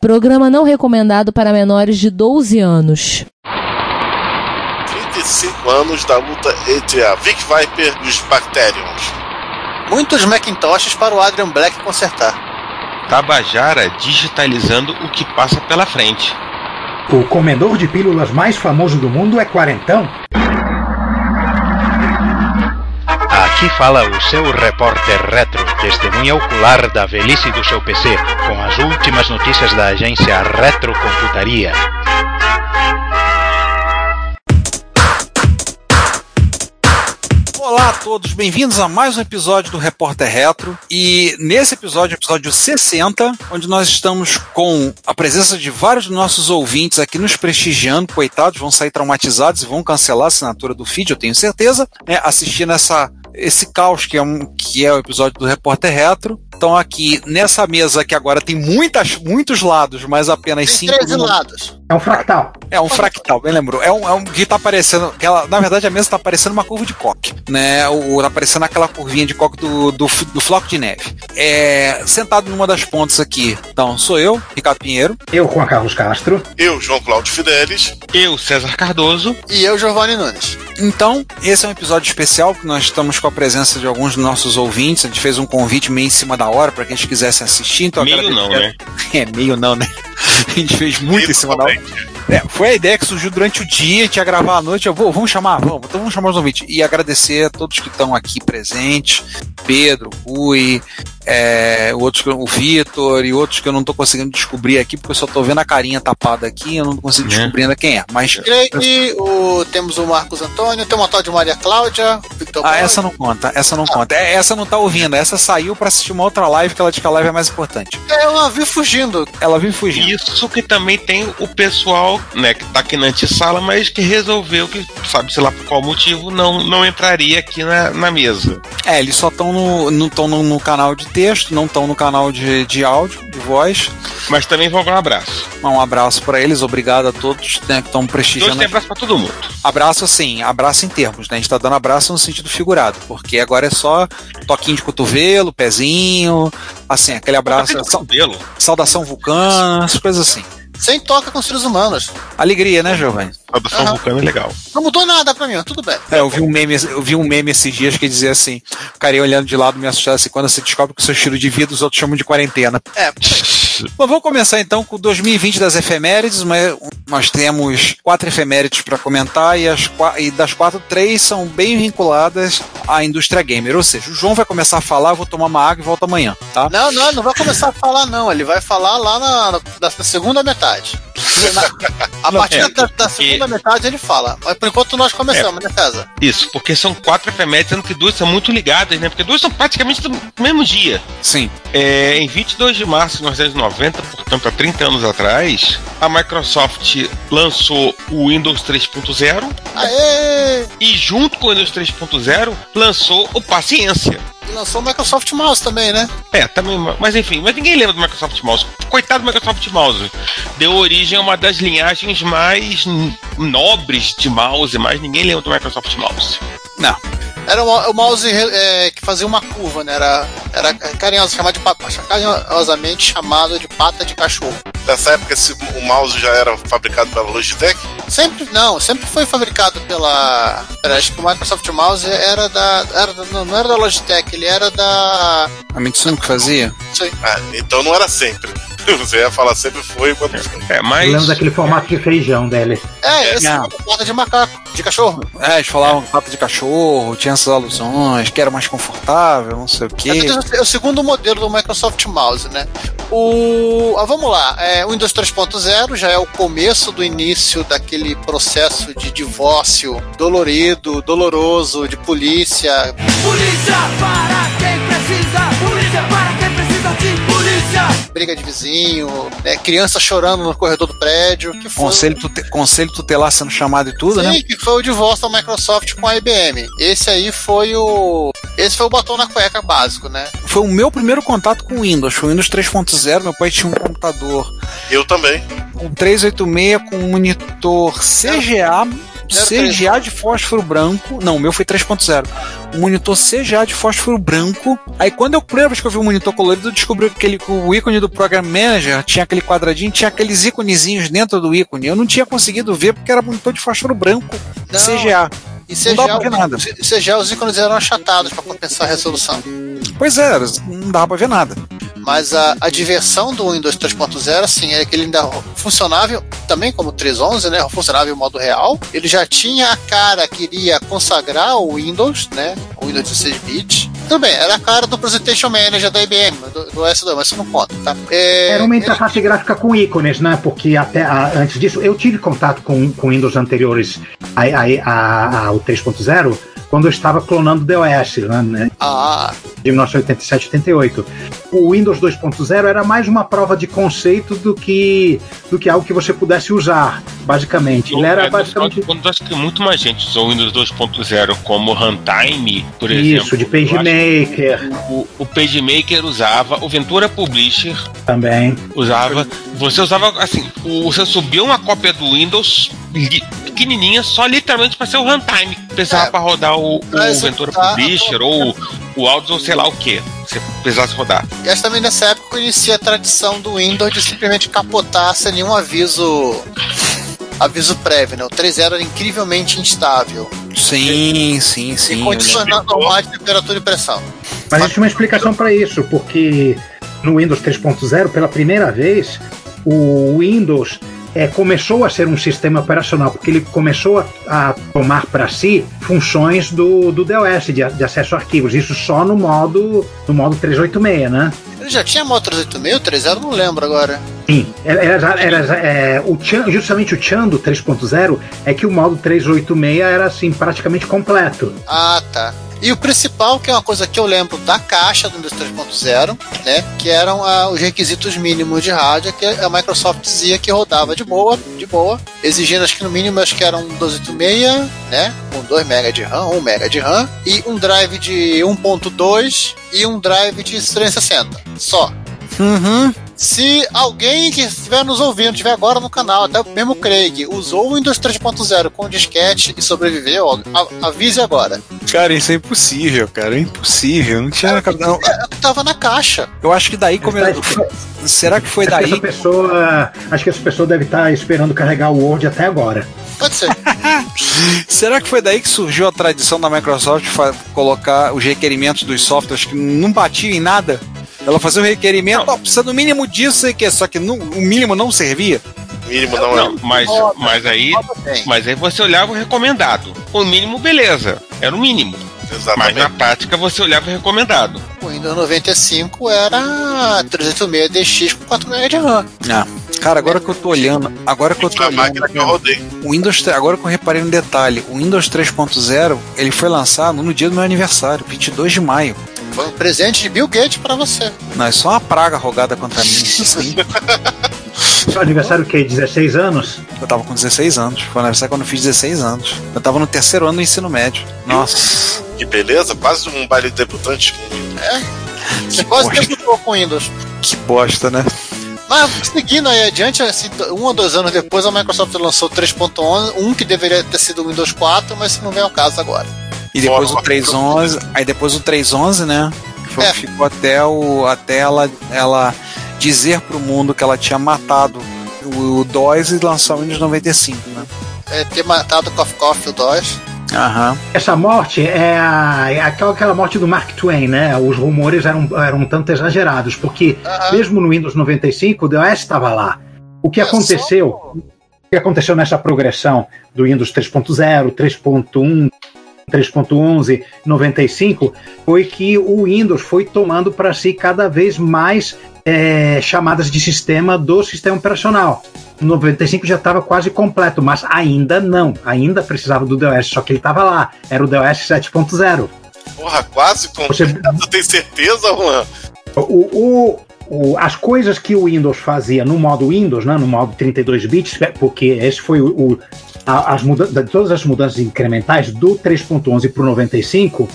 Programa não recomendado para menores de 12 anos. 35 anos da luta entre a Vic Viper e os Bacterians. Muitos Macintoshes para o Adrian Black consertar. Tabajara digitalizando o que passa pela frente. O comedor de pílulas mais famoso do mundo é quarentão? Aqui fala o seu repórter retro, testemunha ocular da velhice do seu PC, com as últimas notícias da agência Retrocomputaria. Olá a todos, bem-vindos a mais um episódio do Repórter Retro. E nesse episódio, episódio 60, onde nós estamos com a presença de vários dos nossos ouvintes aqui nos prestigiando, coitados, vão sair traumatizados e vão cancelar a assinatura do feed, eu tenho certeza, né, assistindo essa esse caos que é, um, que é o episódio do Repórter Retro. Então aqui nessa mesa que agora tem muitas, muitos lados, mas apenas Tem cinco. 13 no- lados. É um fractal. É um fractal, bem lembrou. É um, é um que tá parecendo. que ela- na verdade, a mesa tá parecendo uma curva de coque. Né? O, tá parecendo aquela curvinha de coque do, do, do floco de neve. É, sentado numa das pontas aqui. Então, sou eu, Ricardo Pinheiro. Eu, Juan Carlos Castro. Eu, João Cláudio Fidelis. Eu, César Cardoso. E eu, Giovanni Nunes. Então, esse é um episódio especial que nós estamos com a presença de alguns dos nossos ouvintes. A gente fez um convite meio em cima da hora para que eles quisessem assistir. Então Meio agradeço- não, né? É, meio não, né? A gente fez muito em cima. É, foi a ideia que surgiu durante o dia, a gente ia gravar à noite. Eu vou, vamos chamar, vamos, então vamos chamar os ouvintes. E agradecer a todos que estão aqui presentes: Pedro, Rui, é, outros, o Vitor e outros que eu não tô conseguindo descobrir aqui, porque eu só tô vendo a carinha tapada aqui, eu não consigo Né? descobrir ainda quem é. Mas. Craig, o, temos o Marcos Antônio, tem uma tal de Maria Cláudia, Victor Ah, Boy. essa não conta, essa não conta. É, essa não tá ouvindo, essa saiu pra assistir uma outra live, que ela diz que a live é mais importante. É, eu a vi fugindo. Ela vem fugindo. Isso que também tem o pessoal, né, que tá aqui na antessala, mas que resolveu que, sabe, sei lá por qual motivo, não, não entraria aqui na, na mesa. É, eles só estão no, não estão no, no canal de texto, não estão no canal de, de áudio, de voz. Mas também vão com um abraço. Um abraço pra eles, obrigado a todos né, que estão Dois prestigiando. tem abraço pra todo mundo. Abraço assim, abraço em termos, né? A gente tá dando abraço no sentido figurado, porque agora é só toquinho de cotovelo, pezinho, assim, aquele abraço, cabelo. saudação vulcana, essas coisas assim. Sem toca com os seres humanos. Alegria, né, Giovanni? Saudação Aham. vulcana é legal. Não mudou nada pra mim, tudo bem. É, eu vi um meme, eu vi um meme esses dias que dizia assim, o cara ia olhando de lado me assustava assim, quando você descobre que o seu estilo de vida os outros chamam de quarentena. É, Bom, vamos começar então com 2020 das efemérides. mas Nós temos quatro efemérides para comentar e, as, e das quatro, três são bem vinculadas à indústria gamer. Ou seja, o João vai começar a falar, eu vou tomar uma água e volto amanhã, tá? não, não, não vai começar a falar, não. Ele vai falar lá na, na- na segunda metade. A partir é, da, da segunda metade ele fala. Mas por enquanto nós começamos, né, César? Isso, porque são quatro efemérides, sendo que duas são muito ligadas, né? Porque duas são praticamente do mesmo dia. Sim. É, em 22 de março de 1990, portanto há 30 anos atrás, a Microsoft lançou o Windows 3.0 Aê! e junto com o Windows 3.0 lançou o Paciência. E lançou o Microsoft Mouse também, né? É, também, mas enfim, mas ninguém lembra do Microsoft Mouse. Coitado do Microsoft Mouse. Deu origem a uma das linhagens mais nobres de mouse, mas ninguém lembra do Microsoft Mouse. Não. Era o, o mouse é, que fazia uma curva, né? Era, era carinhoso, chamado de pata, carinhosamente chamado de pata de cachorro. Nessa época, esse, o mouse já era fabricado pela Logitech. Sempre, não, sempre foi fabricado pela. Pera, acho que o Microsoft Mouse era da. Era, da- não, não era da Logitech, ele era da. A Mitsuno que fazia? Sei. Ah, então não era sempre. Você ia falar sempre foi, não foi. É, mas. Eu lembro daquele formato de feijão dele. É, esse Não. é pata de macaco, de cachorro. É, eles falavam pata de cachorro, tinha essas alusões, que era mais confortável, não sei o quê. É, é o segundo modelo do Microsoft Mouse, né? O, ah, vamos lá, é, o Windows 3.0 já é o começo do início daquele processo de divórcio dolorido, doloroso, de polícia. Polícia para quem precisa, polícia para Briga de vizinho, né, criança chorando no corredor do prédio. Que foi, Conselho, tute- conselho tutelar sendo chamado e tudo, Sim, né? que foi o divórcio da Microsoft com a IBM. Esse aí foi o. Esse foi o batom na cueca básico, né? Foi o meu primeiro contato com o Windows. Foi o Windows 3.0. Meu pai tinha um computador Eu também. um 386 com um monitor CGA CGA de fósforo branco. Não, o meu foi 3.0. Um monitor CGA de fósforo branco. Aí quando eu, primeira vez que eu vi um monitor colorido, eu descobri que aquele, que o ícone do Program Manager tinha aquele quadradinho, tinha aqueles íconezinhos dentro do ícone. Eu não tinha conseguido ver porque era monitor de fósforo branco Não. CGA. E Não dá pra CGA, ver nada. CGA os ícones eram achatados para compensar a resolução. Pois é, não dava pra ver nada. Mas a, a diversão do Windows 3.0, assim, é que ele ainda funcionava também como o 3.11, né? Funcionava em modo real. Ele já tinha a cara que iria consagrar o Windows, né? O Windows 16 bits. Tudo bem, era a cara do Presentation Manager da IBM, do, do S2, mas isso não conta, tá? É, Era uma ele- interface gráfica com ícones, né? Porque até a- antes disso, eu tive contato com, com Windows anteriores a, a- a- ao 3.0 quando eu estava clonando o DOS, né? Ah, de 1987 88. O Windows 2.0 era mais uma prova de conceito do que do que algo que você pudesse usar, basicamente. Ele era É, basicamente Quando acho que muito mais gente usou o Windows 2.0 como runtime, por exemplo. isso, de PageMaker O, o PageMaker usava, o Ventura Publisher também. usava. Você usava assim, o- você subiu uma cópia do Windows pequenininha, só literalmente para ser o runtime. Precisava É, para rodar o, pra o executar Ventura Publisher ou o Audio, ou sei lá o que. Você precisasse rodar. e essa também nessa época inicia a tradição do Windows de simplesmente capotar sem nenhum aviso aviso prévio, né? O 3.0 era incrivelmente instável. Sim, sim, sim. e lembro. normais de temperatura e pressão. Mas existe uma explicação para isso, porque no Windows 3.0, pela primeira vez, o Windows é, começou a ser um sistema operacional, porque ele começou a, a tomar para si funções do, do DOS, de, de acesso a arquivos. Isso só no modo, no modo 386, né? Ele já tinha moto 386, o 3.0 não lembro agora. Sim, era, era- era- é, o Chan- justamente o Chan do 3.0 é que o modo 386 era assim praticamente completo. Ah, tá. E o principal, que é uma coisa que eu lembro da caixa do Windows 3.0, né? Que eram ah, os requisitos mínimos de rádio que a Microsoft dizia que rodava de boa, de boa, exigindo acho que no mínimo acho que era um 286, né? Com 2 MB de RAM, 1 MB de RAM, e um drive de 1.2 e um drive de 360. Só. Uhum. Se alguém que estiver nos ouvindo, estiver agora no canal, até mesmo o Craig, usou o Windows 3.0 com disquete e sobreviveu, a- avise agora. Cara, isso é impossível, cara. É impossível. Não tinha. Não, É, tava na caixa. eu acho que daí começou. Será que foi Acho que daí? essa pessoa, acho que essa pessoa deve estar esperando carregar o Word até agora. Pode ser. Será que foi daí que surgiu a tradição da Microsoft colocar os requerimentos dos softwares que não batiam em nada? Ela fazia o requerimento, ó, precisa no mínimo disso e que só que não- o mínimo não servia. Mínimo não, Não, é. mas, mas aí. Mas aí você olhava o recomendado. O mínimo, beleza. Era o mínimo. Mas Exatamente. na prática você olhava o recomendado. O Windows 95 era 386DX com 4 MB de RAM. Ah, cara, agora que eu tô olhando, agora que eu tô olhando, máquina que eu rodei. o Windows, agora que eu reparei no detalhe, o Windows 3.0, ele foi lançado no dia do meu aniversário, 22 de maio. Foi um presente de Bill Gates pra você. Não, é só uma praga rogada contra mim. Sim. Seu aniversário o quê? 16 anos? Eu tava com 16 anos. Foi o aniversário quando eu fiz 16 anos. Eu tava no terceiro ano do ensino médio. Nossa. Que beleza, quase um baile de debutante. Você quase bosta. debutou com Windows. Que bosta, né? Mas seguindo aí adiante, assim, um ou dois anos depois, a Microsoft lançou o 3.11, um que deveria ter sido o Windows 4, mas não vem ao caso agora. E depois o Fora- 311, aí depois o 311, né? que Foi, É. Ficou até, o, até ela, ela dizer pro mundo que ela tinha matado o, o DOS e lançar o Windows 95, né? É, ter matado o Coffee Coffee o DOS. Aham. Essa morte é, a- é aquela, aquela morte do Mark Twain, né? Os rumores eram, eram um tanto exagerados, porque Aham. mesmo no Windows 95 o DOS estava lá. O que É aconteceu? O que aconteceu nessa progressão do Windows 3.0, 3.1, 3.11, 95 foi que o Windows foi tomando para si cada vez mais é, chamadas de sistema do sistema operacional. No 95 já estava quase completo, mas ainda não. Ainda precisava do DOS, só que ele estava lá. Era o DOS 7.0. Porra, quase com. Você- tem certeza, Juan? O, o- o- as coisas que o Windows fazia no modo Windows, né, no modo 32 bits, é, porque esse foi o, o- a- as muda de todas as mudanças incrementais do 3.11 para o 95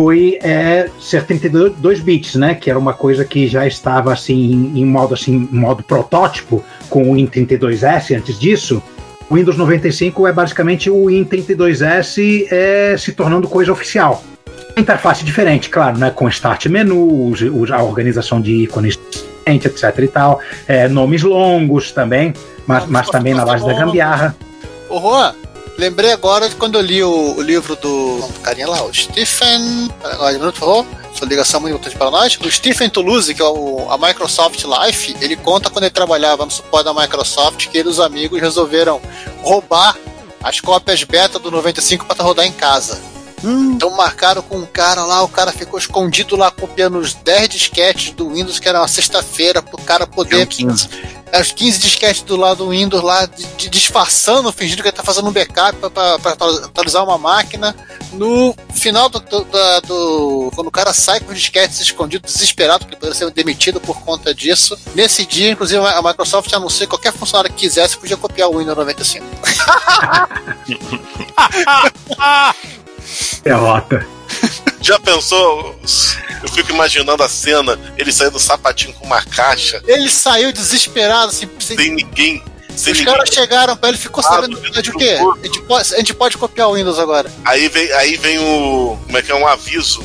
foi é, ser 32 bits, né, que era uma coisa que já estava assim em, modo assim, modo protótipo com o Win32S antes disso. O Windows 95 é basicamente o Win32S é, se tornando coisa oficial. Interface diferente, claro, né? Com start menu, a organização de ícones, etc e tal. É, nomes longos também, mas, mas também na base da gambiarra. Ô, Juan, lembrei agora de quando eu li o, o livro do, do carinha lá, o Stephen. Agora, um minuto, por favor. Sua ligação muito importante para nós. O Stephen Toulouse, que é o, a Microsoft Life, ele conta quando ele trabalhava no suporte da Microsoft que ele e os amigos resolveram roubar as cópias beta do 95 para rodar em casa. Então marcaram com um cara lá, o cara ficou escondido lá copiando os 10 disquetes do Windows, que era uma sexta-feira, pro cara poder. 15. Os 15 disquetes do lado do Windows lá, de, de- disfarçando, fingindo que ele tá fazendo um backup para atualizar uma máquina. No final do, do- do- Quando o cara sai com os disquetes escondidos, desesperado, porque ele poderia ser demitido por conta disso. Nesse dia, inclusive, a Microsoft anunciou que qualquer funcionário que quisesse podia copiar o Windows 95. Derrota. Já pensou? Eu fico imaginando a cena, ele saindo do sapatinho com uma caixa, Ele saiu desesperado, assim, sem- sem ninguém. Sem os ninguém. caras chegaram pra ele, ficou Ah, sabendo do- de o quê? A gente, pode, a gente pode copiar o Windows agora. Aí vem, aí vem o. Como é que é? Um aviso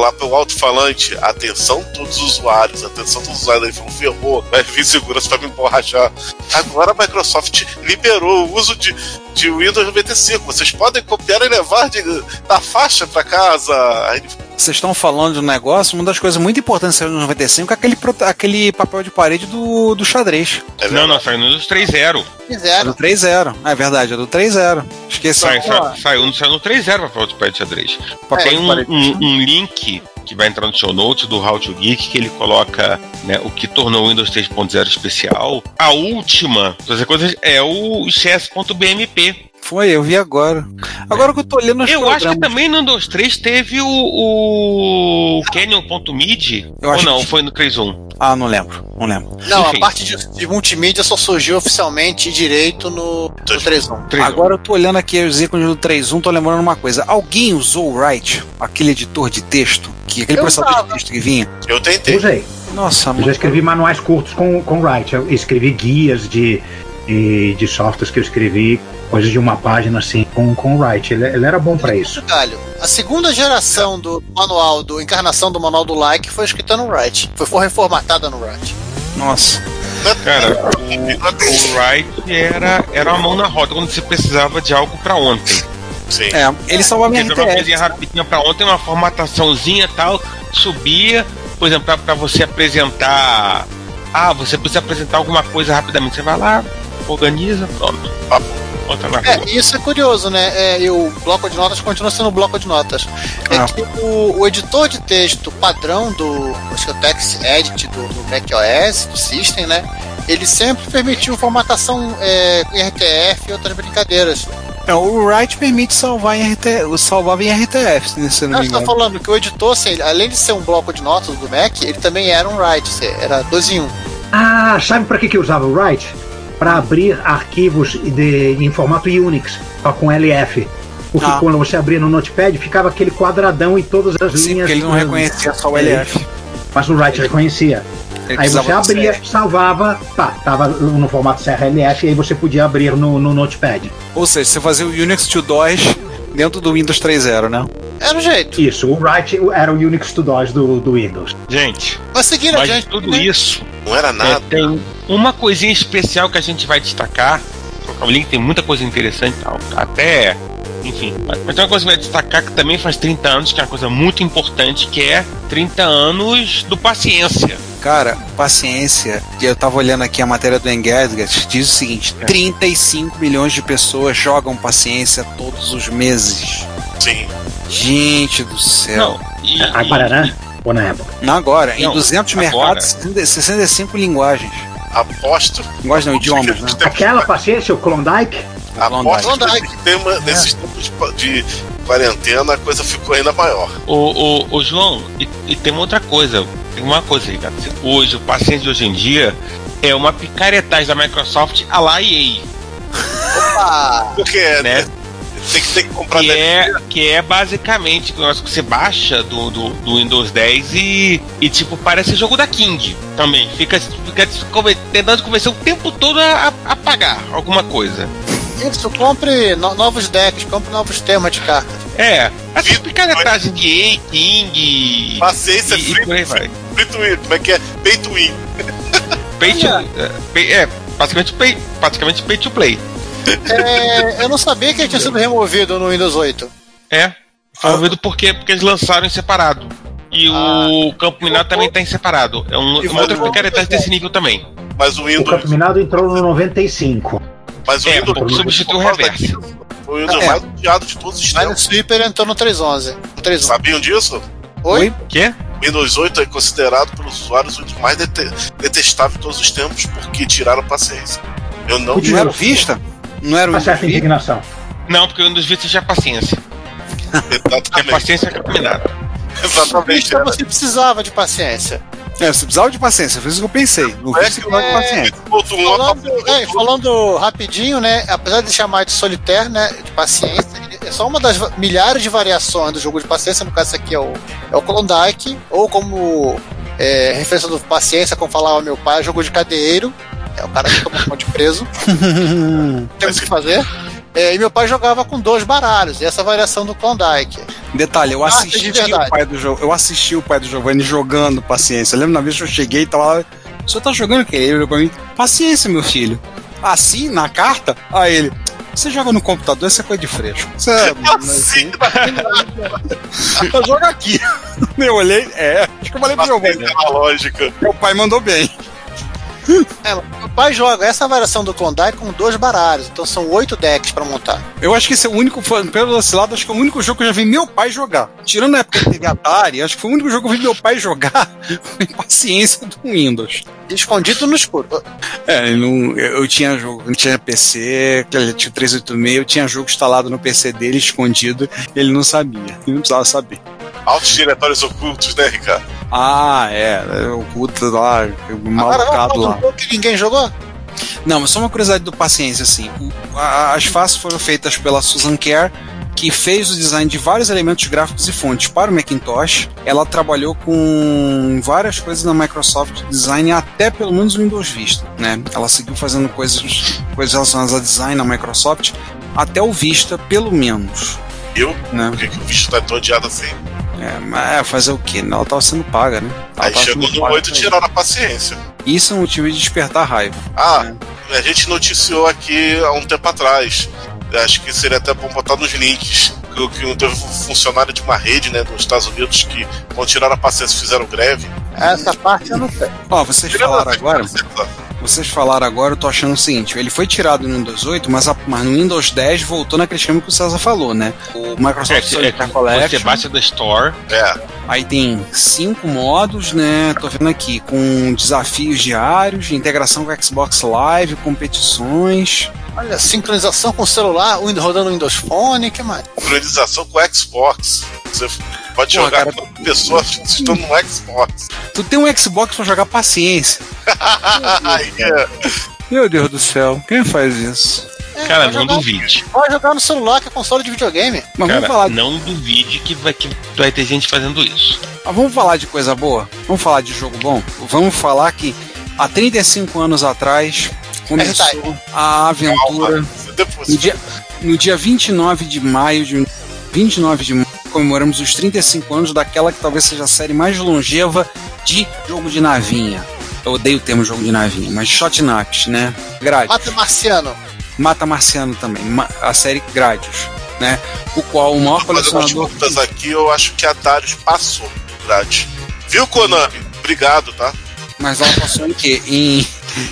lá pelo alto-falante. Atenção, todos os usuários. Atenção, todos os usuários. Aí falou, ferrou. Vai vir segurança pra me emborrachar. Agora a Microsoft liberou o uso de, de Windows 95. Vocês podem copiar e levar de, da faixa pra casa. Aí, Vocês estão falando de um negócio, uma das coisas muito importantes do Windows 95 é aquele, aquele papel de parede do, do xadrez. é Não, verdade. não, saiu no Windows 3.0. É Fizeram. do 3.0. É verdade, é do 3.0. Esqueci. Sai, sai, saiu, saiu no 3.0 para o Pad xadrez. Papel Tem de um, parede. um- um link que vai entrar no show notes do How to Geek que ele coloca né, o que tornou o Windows 3.0 especial. A última das coisas é o chess.bmp. Foi, eu vi agora. Agora que eu tô olhando Eu acho que também no Windows 3 teve o, o Canyon.mid. Ou acho não, que- foi no 3.1. Ah, não lembro, não lembro. Não, Enfim. a parte de, de multimídia só surgiu oficialmente direito no, no 3.1. 3.1. Agora eu tô olhando aqui os ícones do 3.1, tô lembrando uma coisa. Alguém usou o Write, aquele editor de texto, que aquele Eu processador usava. de texto que vinha? Eu tentei. Usei. Nossa, Eu já mano. escrevi manuais curtos com, com Write. Eu escrevi guias de, de, de softwares que eu escrevi, coisas de uma página assim, com, com Write. Ele, ele era bom pra isso. Galho, a segunda geração do manual, do encarnação do manual do like foi escrita no Write. Foi, foi reformatada no Write. Nossa. Cara, o, o Wright era, era uma mão na roda quando você precisava de algo pra ontem. Sim. É, ele salvava jogava uma coisinha rapidinha pra ontem, uma formataçãozinha e tal, subia, por exemplo, pra, pra você apresentar. Ah, você precisa apresentar alguma coisa rapidamente. Você vai lá, organiza, pronto. Bota na É, rua. e isso é curioso, né? É, e o bloco de notas continua sendo bloco de notas. É Ah. que o, o editor de texto padrão do, acho que é o TextEdit do, do macOS, do System, né? Ele sempre permitiu formatação é, em RTF e outras brincadeiras. É, o Write permite salvar em RTF, salvava em RTF, se não Não, me você tá engano. falando que o editor, assim, além de ser um bloco de notas do Mac, ele também era um write, era dois em um. Ah, sabe para que, que eu usava o Write? Para abrir arquivos de, em formato Unix, só com LF. Porque Ah. quando você abria no Notepad, ficava aquele quadradão e todas as Sim, linhas. porque ele não reconhecia só o LF. Mas o Write reconhecia. Ele Aí você abria, salvava, tá, tava no formato CRLF e aí você podia abrir no, no Notepad. Ou seja, você fazia o Unix to DOS dentro do Windows 3.0, né? Era o jeito. Isso, o Write era o Unix to DOS do, do Windows. Gente, Mas seguindo mas adiante, tudo né? isso, Não era é, nada. tem uma coisinha especial que a gente vai destacar. O link tem muita coisa interessante e tal. Até. Enfim, mas mas tem uma coisa que vai destacar que também faz 30 anos, que é uma coisa muito importante, que é 30 anos do paciência. Cara, paciência. Eu tava olhando aqui a matéria do Engadget, diz o seguinte: É. 35 milhões de pessoas jogam paciência todos os meses. Sim. Gente do céu. Não, e, Agora, e- né? Ou na época? Não agora, em Não, 200 agora. mercados, 60 65 linguagens. Aposto. Linguagens não, idiomas, né? Aquela paciência, o Klondike? Aposto Klondike. que tema, nesses tempos de, quarentena a coisa ficou ainda maior. Ô, ô, ô, João, e, e tem uma outra coisa. Tem uma coisa aí, cara. Hoje, o paciente de hoje em dia é uma picaretagem da Microsoft a lá EA, Opa! Porque né? tem, que, tem que comprar Que é, que é basicamente o negócio que você baixa do, do, do Windows 10 e, e, tipo, parece jogo da King também. Fica, fica tentando convencer o tempo todo a, a pagar alguma coisa. Isso, compre no- novos decks, compre novos temas de cartas. É, Vitor, picaretagem de A, King. Paciência, e, e free, por aí vai. free to win. Como é que é? Pay to win. Pay to, é, pay- é, basicamente pay, praticamente pay to play. É, eu não sabia que ele tinha sido removido no Windows 8. É. Foi removido porque, porque eles lançaram em separado. E o Campo Minado também está em separado. É um, E uma outra picaretagem desse nível também. Mas o O Windows. Campo Minado entrou no 95. Mas o É, Windows. porque substituiu o reverso. o Windows É. mais odiado de todos os tempos. Sweeper entrou no 311. No 311. Sabiam disso? Oi? Quê? O Windows 8 é considerado pelos usuários o mais dete- detestável de todos os tempos porque tiraram paciência. Eu não Não era o Vista? Não era o certa Vista? indignação. Não, porque o Windows Vista já é paciência. É Exatamente. paciência é Campo Minado. Exatamente. Vista, você precisava de paciência. É, você precisava de paciência, foi isso que eu pensei. No É que- de é- paciência. Um Falando, é, falando rapidinho, né? Apesar de chamar de solitaire, né? De paciência, é só uma das milhares de variações do jogo de paciência. No caso, esse aqui é o, é o Klondike, ou como é, referência do paciência, como falava meu pai, jogo de cadeiro. É o cara que toma um monte de preso. Temos o que fazer. É, e meu pai jogava com dois baralhos, e essa variação do Klondike. Detalhe, eu de assisti o verdade. pai do jogo, eu assisti o pai do Giovanni jogando paciência. Eu lembro na vez que eu cheguei e tava lá, o senhor tá jogando o quê? Ele olhou pra mim, paciência, meu filho. Assim, na carta, aí ele. Você joga no computador, isso é coisa de fresco. Você é, Assim, eu jogo aqui. Eu olhei, é, acho que eu falei pro Giovanni. a lógica. Meu pai mandou bem. É, meu pai joga essa variação do Klondike com dois baralhos, então são oito decks pra montar. Eu acho que esse é o único, pelo desse lado, acho que é o único jogo que eu já vi meu pai jogar. Tirando a época que teve Atari, acho que foi o único jogo que eu vi meu pai jogar com paciência do Windows. Escondido no escuro. É, não, eu, eu tinha jogo, eu tinha PC, tinha o 386, eu tinha jogo instalado no PC dele, escondido, ele não sabia, ele não precisava saber. Altos diretórios ocultos, né, Ricardo? Ah, é, é oculto lá, malucado lá. um que ninguém jogou? Não, mas só uma curiosidade do Paciência, assim. as faces foram feitas pela Susan Kerr, que fez o design de vários elementos gráficos e fontes para o Macintosh. Ela trabalhou com várias coisas na Microsoft Design, até pelo menos o Windows Vista, né? Ela seguiu fazendo coisas, coisas relacionadas a design na Microsoft, até o Vista, pelo menos. Eu? Né? Por que, que o bicho tá tão odiado assim? É, mas é, fazer o quê? Ela tava sendo paga, né? Ela Aí chegou no paga 8 e pra tiraram a paciência. isso. É um motivo de despertar raiva. Ah, a gente noticiou aqui há um tempo atrás. Acho que seria até bom botar nos links. Que, que teve um funcionário de uma rede, né, dos Estados Unidos, que quando tiraram a paciência fizeram greve. Essa parte eu não sei. Ó, vocês falaram agora. Vocês falaram agora, eu tô achando o seguinte: ele foi tirado no Windows 8, mas, a- mas no Windows 10 voltou naquele esquema que o César falou, né? O Microsoft É, é, você Collection. baixa da Store. É, Aí tem cinco modos, né? Tô vendo aqui, com desafios diários, integração com Xbox Live, competições. Olha, sincronização com o celular, rodando o Windows Phone, que mais? sincronização com o Xbox. Você pode Pô, jogar cara, com pessoas que estão no Xbox. Tu tem um Xbox pra jogar paciência. É, Meu Deus do céu, quem faz isso? É, Cara, não jogar- duvide. Pode jogar no celular, que é console de videogame. Mas Cara, vamos falar, não duvide que vai, que vai ter gente fazendo isso. mas vamos falar de coisa boa? Vamos falar de jogo bom? Vamos falar que há 35 anos atrás começou a aventura. No dia, no dia 29 de maio de 29 de maio, comemoramos os 35 anos daquela que talvez seja a série mais longeva de jogo de navinha. Eu odeio o termo jogo de navinha, mas Shot Naps, né? Gradius. Mata Marciano. Mata Marciano também, ma- a série Gradius, né? O qual o maior colecionador. contas aqui, eu acho que a Darius passou grátis. Viu, Konami? Obrigado, tá? Mas ela passou em quê? Em,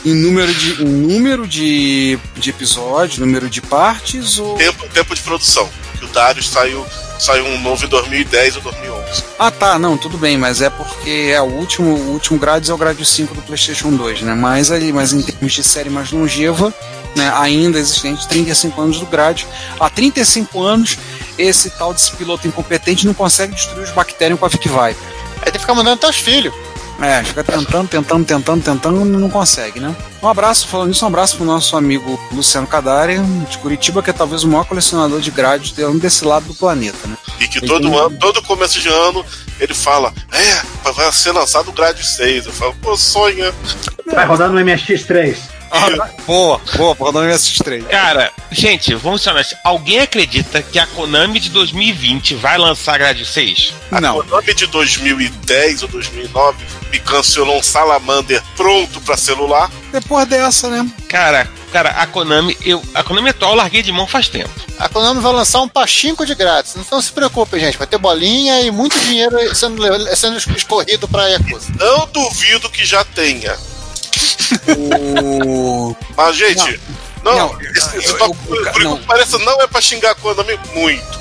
em número, de, em número de, de episódios, número de partes ou. Tempo, tempo de produção. Que o Darius saiu, saiu um novo em 2010 ou 2011. Ah tá, não, tudo bem, mas é porque é o último, o último Gradius é o Gradius 5 do PlayStation 2, né? Mas ali, mas em termos de série mais longeva, né, ainda existente 35 anos do Gradius. Há 35 anos, esse tal desse piloto incompetente não consegue destruir os Bacterium com a Vic Viper. Aí tem que ficar mandando teus filhos. É, fica tentando, tentando, tentando, tentando, não consegue, né? Um abraço, falando nisso, um abraço pro nosso amigo Luciano Cadari, de Curitiba, que é talvez o maior colecionador de grades desse lado do planeta, né? E que Ele todo tem- ano, todo começo de ano, ele fala: É, vai ser lançado o Grade 6. Eu falo, pô, sonha. Vai rodar no MSX3. Ah, boa, boa, por nome esses três. Cara, gente, vamos ser honestos. Alguém acredita que a Konami de 2020 vai lançar Grade 6? A Não. Konami de 2010 ou 2009 me cancelou um Salamander pronto pra celular. Depois dessa, né? Cara, cara, a Konami, eu, a Konami atual eu larguei de mão faz tempo. A Konami vai lançar um pachinko de grátis. Então se preocupe, gente. Vai ter bolinha e muito dinheiro sendo, sendo escorrido pra Yakuza. Não duvido que já tenha. O... Mas, gente, não, Não, esse, esse eu- papo, eu- por não. enquanto parece não é pra xingar Konami muito.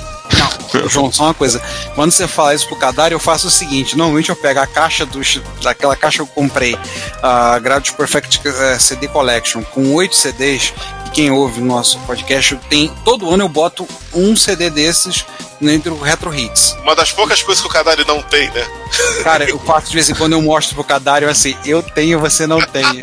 Não, João, só uma coisa. Quando você fala isso pro Kadar, eu faço o seguinte: normalmente eu pego a caixa dos, daquela caixa que eu comprei, a Gradius Perfect eh, CD Collection, com oito CDs, e quem ouve o nosso podcast tem. Todo ano eu boto um CD desses entre o Retro Hits. Uma das poucas coisas que o Kadari não tem, né? Cara, eu faço de vez em quando eu mostro pro Cadário assim, eu tenho, você não tem.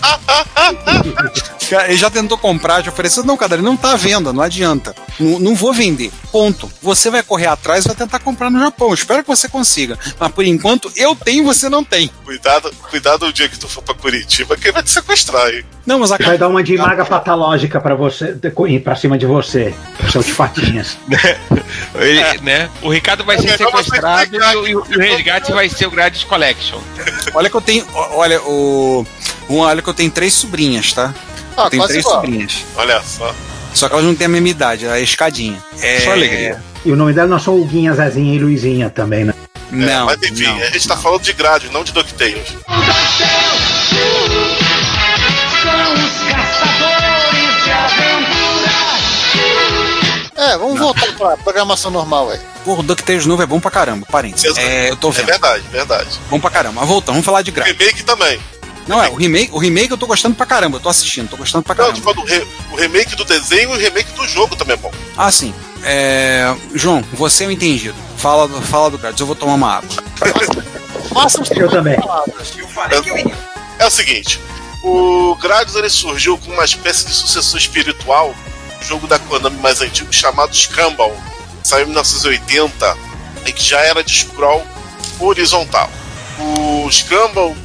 Ele já tentou comprar, já ofereceu, não, Cadário, não tá à venda, não adianta. Não, não vou vender. Ponto. Você vai correr atrás e vai tentar comprar no Japão. Espero que você consiga. Mas por enquanto, eu tenho, você não tem. Cuidado, cuidado o dia que tu for pra Curitiba, que ele vai te sequestrar, hein? Não, mas a Vai dar uma de maga patológica pra você, pra cima de você. Seu de fatinhas. Ele, né? O Ricardo vai É ser sequestrado e, o- e o, e o resgate vai ser o Grades Collection. olha que eu tenho. Olha, o. um, Olha que eu tenho três sobrinhas, tá? Ah, eu tenho três igual. sobrinhas. Olha só. Só que elas não têm a mesma idade, a escadinha. É... Só alegria. E o nome dela não são Huguinha, Zezinha e Luizinha também, né? É, Não, mas enfim, não. a gente tá falando de grade, não de DuckTales. São É, vamos voltar pra programação normal aí. Porra, o DuckTales novo é bom pra caramba, parênteses. Exato. É, eu tô É vendo. verdade, verdade. Bom pra caramba. Mas voltando, vamos falar de gráfico. Remake também. Não, é, o remake, o remake eu tô gostando pra caramba, eu tô assistindo, tô gostando pra Não, caramba. tipo, do re- o remake do desenho e o remake do jogo também é bom. Ah, sim. É, João, você é o entendido. Fala, do- fala do Grades, eu vou tomar uma água. Máximo Eu também. Eu falei que eu ia. É o seguinte, o Gradius ele surgiu com uma espécie de sucessor espiritual jogo da Konami mais antigo chamado Scramble. Saiu em 1980 e que já era de scroll horizontal. O Scramble,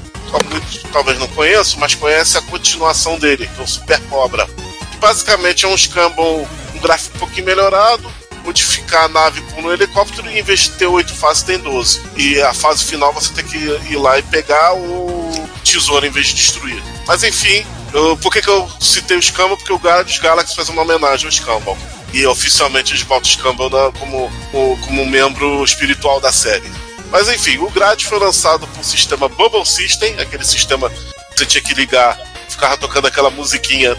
talvez não conheçam, mas conhece a continuação dele, que é o Super Cobra. Que basicamente é um Scramble, um gráfico um pouquinho melhorado, modificar a nave por um helicóptero e em vez de ter oito fases tem 12. E a fase final você tem que ir lá e pegar o tesouro em vez de destruir. Mas enfim, eu- por que, que eu citei o Scumble? Porque o Guardians Galaxy faz uma homenagem ao Scumble. E oficialmente eles botam o Scumble na- como, como, como membro espiritual da série. Mas enfim, o Gradius foi lançado por sistema Bubble System, aquele sistema que você tinha que ligar, ficava tocando aquela musiquinha.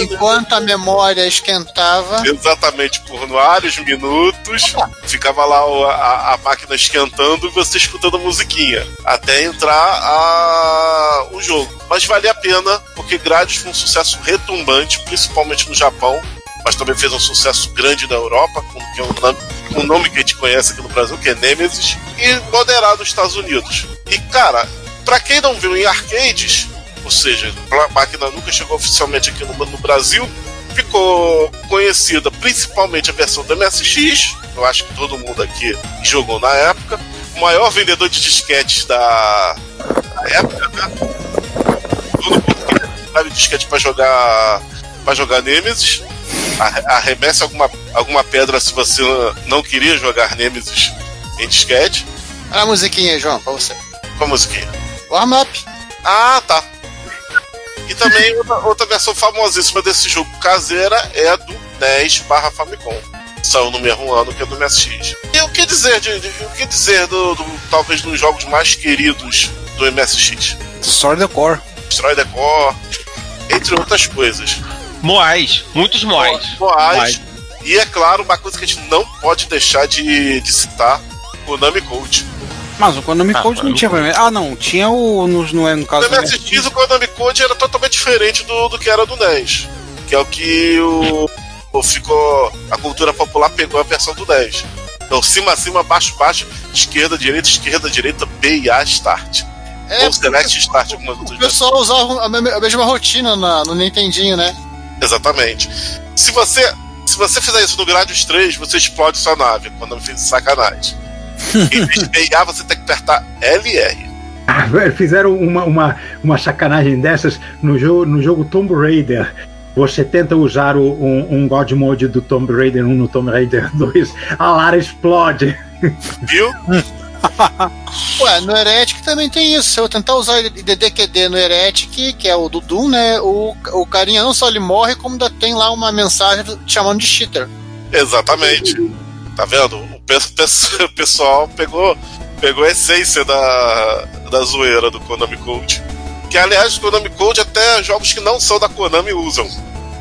Enquanto a memória esquentava, Exatamente por vários minutos. Ficava lá a, a máquina esquentando e você escutando a musiquinha. Até entrar a- o jogo. Mas vale a pena, porque Gradius foi um sucesso retumbante, principalmente no Japão. Mas também fez um sucesso grande na Europa, com, é um, nome, um nome que a gente conhece aqui no Brasil, que é Nemesis, e moderado nos Estados Unidos. E cara, pra quem não viu em arcades, ou seja, a máquina nunca chegou oficialmente aqui no, no Brasil, ficou conhecida principalmente a versão do MSX, eu acho que todo mundo aqui jogou na época, o maior vendedor de disquetes da, da época, né? Todo mundo queria disquete para jogar para jogar Nemesis. Arre- Arremesse alguma, alguma pedra se você não queria jogar Nemesis em disquete. olha a musiquinha João, pra você. Com a musiquinha. Warm up. Ah, tá. E também outra, outra versão famosíssima desse jogo caseira é a do 10 barra Famicom. Saiu no mesmo ano que a do MSX. E o que dizer, de, de- o que dizer do, do- talvez dos jogos mais queridos do MSX? Story the Core. Destroy the Core, entre outras coisas. Moais, muitos Moais. Moais. E é claro, uma coisa que a gente não pode deixar de, de citar, o Nami Code. Mas o Konami Ah, Code não tinha problema. Ah, não, tinha o. No, no, no caso No do MSX, o Konami Code era totalmente diferente do, do que era do NES. Que é o que o, o ficou. A cultura popular pegou a versão do 10. Então, cima, cima, baixo, baixo, esquerda, direita, esquerda, direita, B e A, start. É, Ou select start, algumas o outras pessoal usava a me- a mesma rotina na- no Nintendinho, né? Exatamente. Se você, se você fizer isso no Gradius 3, você explode sua nave, quando eu fiz sacanagem. Em vez de e você tem que apertar L e R. Ah, velho, Fizeram uma, uma, uma sacanagem dessas no jogo, no jogo Tomb Raider. Você tenta usar o- um, um God Mode do Tomb Raider 1 no Tomb Raider 2, a Lara explode. Viu? Ué, no Heretic também tem isso. Se eu tentar usar o DDQD no Heretic, que é o do Doom, né? O, o carinha não só ele morre, como ainda tem lá uma mensagem te chamando de cheater. Exatamente. Tá vendo? O pe- pe- o pessoal pegou, pegou a essência da, da zoeira do Konami Code. Que, aliás, o Konami Code até jogos que não são da Konami usam.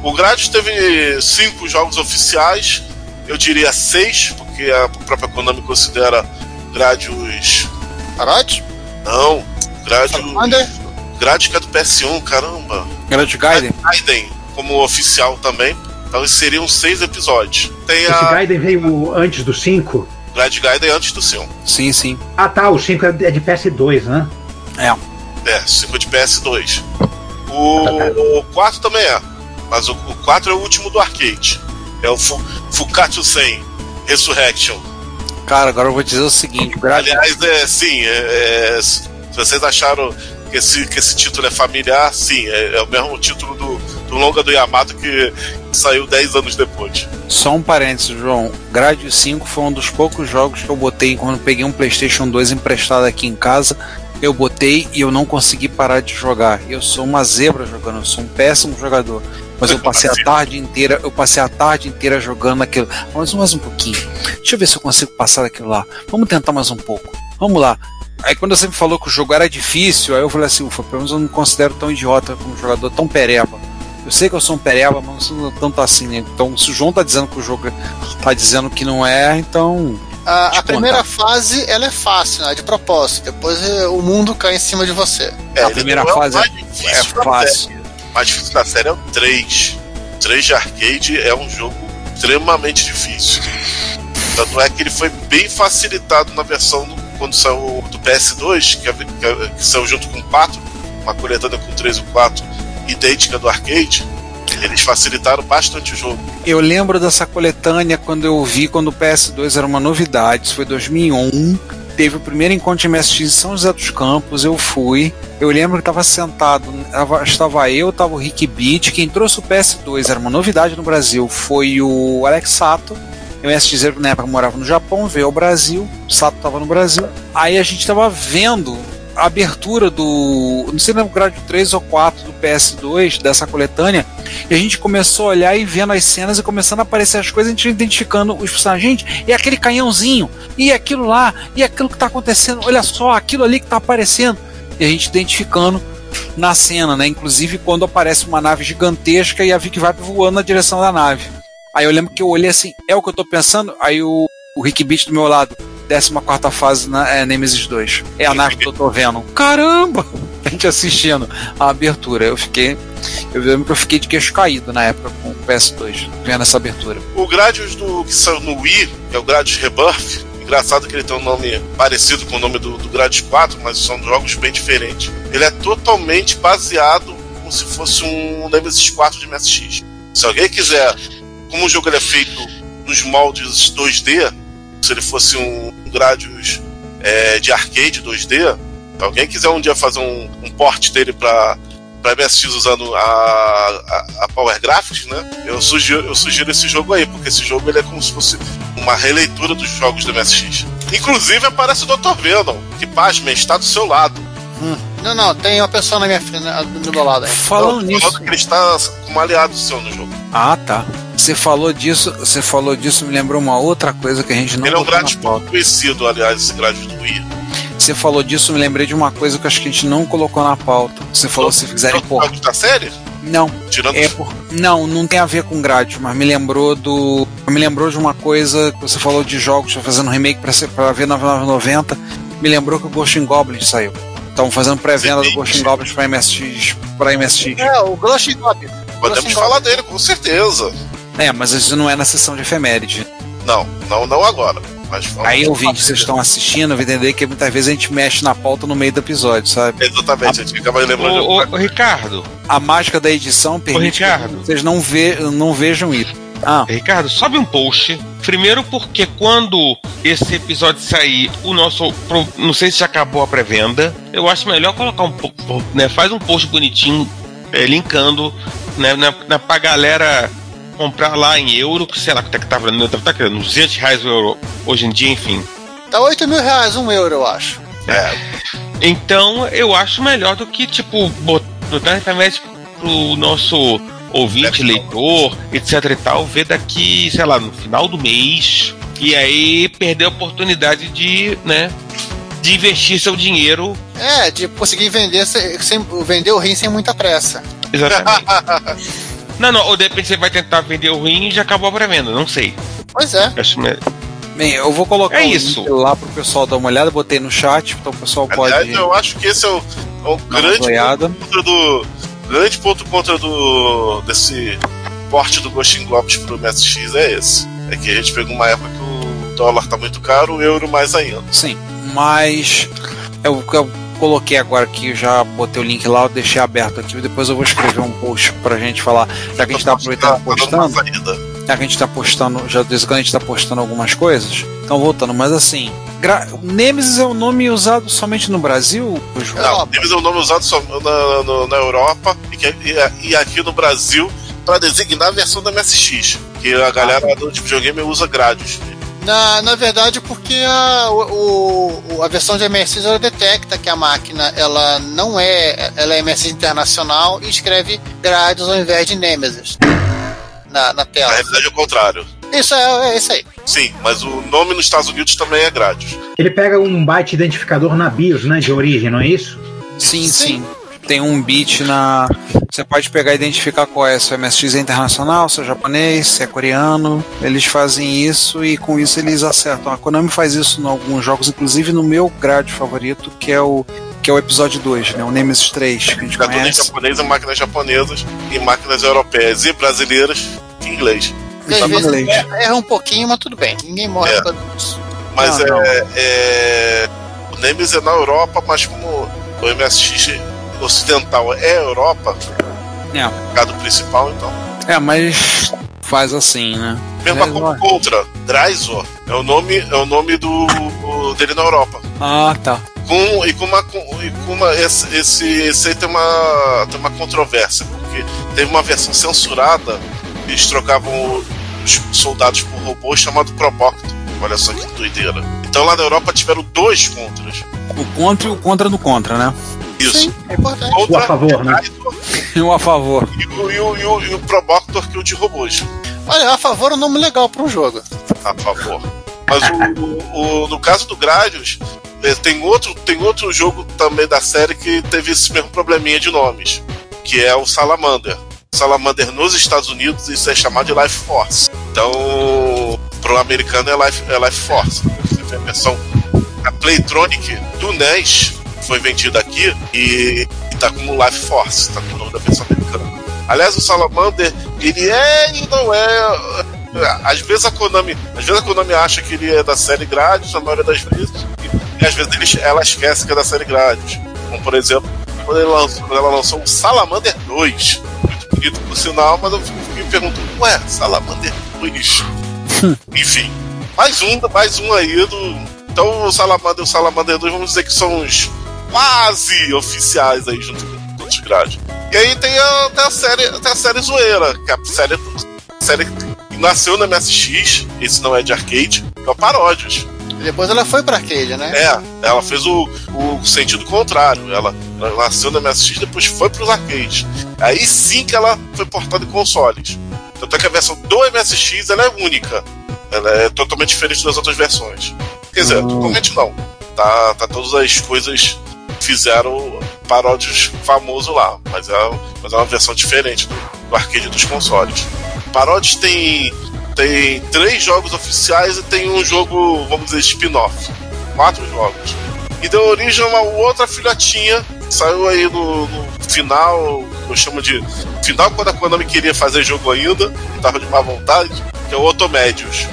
O Gradius teve cinco jogos oficiais, eu diria seis, porque a própria Konami considera Gradius. Parade? Não, Gradius. Gradius que é do PS1, caramba. Grande Gaiden? Gaiden como oficial também. Então esses seriam seis episódios. Tem Esse a Gaiden veio antes do 5. Grad Gaiden antes do 5. Sim, sim. Ah tá, o 5 é é de PS2, né? É. É, 5 de PS2. O, o 4 também é. Mas o, o 4 é o último do arcade. É o Fu, Fukatsu 100 Resurrection. Cara, agora eu vou dizer o seguinte: Aliás, é sim. é- é- se vocês acharam que esse, que esse título é familiar, sim. É, é o mesmo título do, do longa do Yamato que saiu 10 anos depois. Só um parênteses, João. Gradius 5 foi um dos poucos jogos que eu botei quando peguei um PlayStation 2 emprestado aqui em casa. Eu botei e eu não consegui parar de jogar. Eu sou uma zebra jogando, eu sou um péssimo jogador. Mas eu passei a tarde inteira, eu passei a tarde inteira jogando aquilo. Mas mais um pouquinho. Deixa eu ver se eu consigo passar daquilo lá. Vamos tentar mais um pouco. Vamos lá. Aí quando você me falou que o jogo era difícil, aí eu falei assim, ufa, pelo menos eu não me considero tão idiota como jogador, tão pereba. Eu sei que eu sou um pereba, mas não sou tanto assim, né? Então, se o João tá dizendo que o jogo tá dizendo que não é, então. A, a primeira fase, ela é fácil, né? De propósito. Depois é, o mundo cai em cima de você. É, A primeira não fase é, é- mais é difícil da fácil. O mais difícil da série é o 3. O 3 de arcade é um jogo extremamente difícil. Tanto é que ele foi bem facilitado na versão do, quando saiu do PS2, que, é- que, é- que saiu junto com o 4, uma coletânea com 3 e 4 idêntica do arcade. Eles facilitaram bastante o jogo. Eu lembro dessa coletânea quando eu vi quando o PS2 era uma novidade, isso foi 2001. Teve o primeiro encontro de MSX em São José dos Campos, eu fui. Eu lembro que estava sentado, tava- estava eu, estava o Rick Beat. Quem trouxe o PS2 era uma novidade no Brasil, foi o Alex Sato. O MSX na época morava no Japão, veio ao Brasil, Sato estava no Brasil. Aí a gente estava vendo a abertura do. Não sei se lembra o grade 3 ou 4 do PS2, dessa coletânea. E a gente começou a olhar e vendo as cenas e começando a aparecer as coisas, a gente identificando os personagens. Gente, e aquele canhãozinho, e aquilo lá, e aquilo que tá acontecendo, olha só, aquilo ali que tá aparecendo. E a gente identificando na cena, né? Inclusive quando aparece uma nave gigantesca e a Vic vai voando na direção da nave. Aí eu lembro que eu olhei assim, é o que eu tô pensando? Aí o, o Rick Beat do meu lado, 14 fase na é, Nemesis 2. É a nave que eu tô vendo. Caramba! A gente assistindo a abertura. Eu fiquei. Eu lembro que eu fiquei de queixo caído na época com o PS2, vendo essa abertura. O Gradius do, que saiu no Wii, que é o Gradius Rebirth, engraçado que ele tem um nome parecido com o nome do, do Gradius 4, mas são jogos bem diferentes. Ele é totalmente baseado como se fosse um Nemesis 4 de MSX. Se alguém quiser, como o jogo é feito nos moldes 2D, se ele fosse um Gradius é, de arcade 2D, se alguém quiser um dia fazer um, um port dele para para MSX usando a, a, a Power Graphics, né? Eu sugiro, eu sugiro esse jogo aí, porque esse jogo ele é como se fosse uma releitura dos jogos do MSX. Inclusive aparece o Dr. Venom, que pasmem, está do seu lado. Não, não, tem uma pessoa na minha frente, do meu lado aí. Falando nisso. falando que ele está como aliado seu no jogo. Ah, tá. Você falou disso, você falou disso, me lembrou uma outra coisa que a gente não ele é um na pouco conhecido, aliás, esse Wii. Você falou disso, me lembrei de uma coisa que acho que a gente não colocou na pauta. Você falou se fizerem os por. da série? Não, Tirando é por. Não, não tem a ver com Gradius, mas me lembrou do. Me lembrou de uma coisa que você falou de jogos, tô fazendo remake pra, ser- pra ver 9990. Me lembrou que o Ghost in Goblins saiu. Estavam fazendo pré-venda do Ghost in Goblins pra MSX. Pra MSX. É, o Ghost Goblin. Podemos falar dele, com certeza. É, mas isso não é na sessão de efeméride. Não, não, não agora. Mas vamos Aí eu vi que vocês estão assistindo, eu vou entender que muitas vezes a gente mexe na pauta no meio do episódio, sabe? Exatamente, a gente acaba lembrando Ô, de ô, Ricardo, A mágica da edição permite Ricardo. que vocês não, ve não vejam isso. Ah, Ricardo, sobe um post. Primeiro porque quando esse episódio sair, o nosso. Não sei se já acabou a pré-venda. Eu acho melhor colocar um pouco. Né, faz um post bonitinho, é, linkando, né, na, na, pra galera comprar lá em euro, que sei lá quanto é que tava, né, tá, tá querendo, 200 reais o euro hoje em dia, enfim. Tá 8 mil reais, um euro, eu acho. Então eu acho melhor do que, tipo, bot- botar na internet pro nosso ouvinte, leitor, etc e tal, ver daqui, sei lá, no final do mês. E aí perder a oportunidade de, né, de investir seu dinheiro. É, de conseguir vender, sem, sem- vender o rim sem muita pressa. Exatamente. não, não, ou de repente você vai tentar vender o rim e já acabou a pré-venda, não sei. Pois é. Acho me- bem, eu vou colocar É o isso. link lá pro pessoal dar uma olhada, botei no chat, então o pessoal pode Aliás, eu acho que esse é o, é o grande olhada. contra do grande ponto contra do desse porte do Ghost in Globes pro MSX é esse. É que a gente pegou uma época que o dólar tá muito caro, o euro mais ainda. Sim, mas eu, eu coloquei agora aqui, já botei o link lá, eu deixei aberto aqui, depois eu vou escrever um post pra gente falar, já que a gente tá aproveitando Tá postando, já que a gente tá postando, já desde quando a gente tá postando algumas coisas, então voltando, mas assim, gra- Nemesis é um nome usado somente no Brasil, João? Não. Nemesis é um nome usado só na, no- na Europa e, e- aqui no Brasil para designar a versão da MSX. Que a galera do tipo videogame usa Gradius. Na, na verdade, porque a, o, o- a versão de MSX ela detecta que a máquina ela não é, ela é MSX internacional e escreve Gradius ao invés de Nemesis na, na Na tela. realidade é o contrário. Isso é, é isso aí. Sim, mas o nome nos Estados Unidos também é Gradius. Ele pega um byte identificador na BIOS, né, de origem, não é isso? Sim, sim. Tem um bit na. Você pode pegar e identificar qual é, se o MSX é internacional, se é japonês, se é coreano. Eles fazem isso e com isso eles acertam. A Konami faz isso em alguns jogos, inclusive no meu grade favorito, que é o que é o episódio 2, né? O Nemesis 3, que a gente Jogadores conhece. japoneses, máquinas japonesas e máquinas europeias e brasileiras em inglês. Às vezes leite. erra, erra um pouquinho, mas tudo bem. Ninguém morre É. por causa disso. Mas Não, é, é- O Nemesis é na Europa, mas como o MSX ocidental é Europa, É. o mercado principal, então. É, mas faz assim, né? Mesma Mas, como. Contra, Dryzor, é o nome, é o nome do, do- dele na Europa. Ah, tá. Com, e com uma. Com, e com uma esse, esse, esse aí tem uma, tem uma controvérsia, porque teve uma versão censurada, eles trocavam os soldados por robôs chamado Probocto. Olha só que doideira. Então lá na Europa tiveram dois contras. O contra e o contra do contra, né? Isso. Sim, é importante. O a favor, né? E um a favor. E o, e, o, e, o, e o Proboctor que é o de robôs. Olha, a favor é um nome legal para um jogo. a favor. Mas o, o- o- no caso do Gradius, eh, tem outro, tem outro jogo também da série que teve esse mesmo probleminha de nomes, que é o Salamander. Salamander nos Estados Unidos isso é chamado de Life Force. Então, pro americano é Life, é Life Force. Você a versão a Playtronic do NES foi vendida aqui e, e tá como Life Force, tá com o nome da versão americana. Aliás, o Salamander, ele é e não é. Às vezes a Konami, às vezes a Konami acha que ele é da série Gradius, a maioria das vezes, e, e às vezes ele- ela esquece que é da série Gradius. Como por exemplo, quando, ele lançou- quando ela lançou o Salamander 2, muito bonito por sinal, mas eu fico me pergunto, ué, Salamander 2? Enfim, mais um, mais um aí do. Então o Salamander e o Salamander 2, vamos dizer que são os quase oficiais aí junto com os Gradius. E aí tem a, tem a série, tem a série zoeira, que é a série, a série que nasceu na MSX, esse não é de arcade, que é o Paródios. Depois ela foi pra arcade, né? É, ela fez o, o sentido contrário. Ela, ela nasceu na MSX, depois foi pros arcades. Aí sim que ela foi portada em consoles. Tanto é que a versão do MSX ela é única. Ela é totalmente diferente das outras versões. Quer dizer, totalmente não. Tá, tá todas as coisas fizeram paródios famoso lá. Mas é, mas é uma versão diferente do, do arcade dos consoles. Paródios tem, tem três jogos oficiais e tem um jogo, vamos dizer, spin-off. Quatro jogos. E deu origem a uma outra filhotinha saiu aí no, no final, eu chamo de final quando a Konami queria fazer jogo ainda, e tava de má vontade, que é o Otomédios.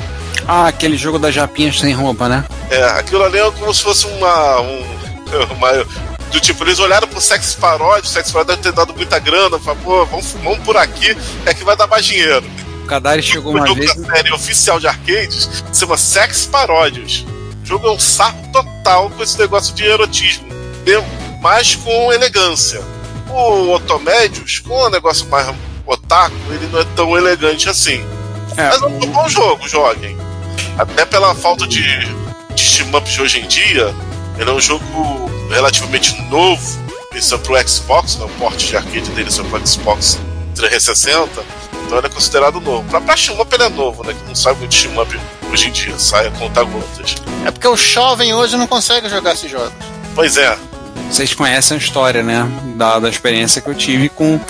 Ah, aquele jogo das japinhas sem roupa, né? É, aquilo ali é como se fosse uma. Um, uma do tipo, eles olharam pro Sex Paródia, o Sex Paródia deve ter dado muita grana, pô, vamos, vamos por aqui, é que vai dar mais dinheiro. O Kadari chegou O uma jogo vez. da série oficial de arcades se chama Sex Paródias. O jogo é um saco total com esse negócio de erotismo, mas com elegância. O Otomédios, com o negócio mais otaku, ele não é tão elegante assim. É, Mas é um bom jogo, joguem. Até pela falta de, de shmups de hoje em dia, ele é um jogo relativamente novo. É pro Xbox, né? o porte de arcade dele é pro Xbox 360. Então ele é considerado novo. Pra, pra shmup ele é novo, né? Que não sai muito de shmup hoje em dia, sai a conta gotas. É porque o jovem hoje não consegue jogar esses jogos. Pois é, vocês conhecem a história, né? Da, da experiência que eu tive com,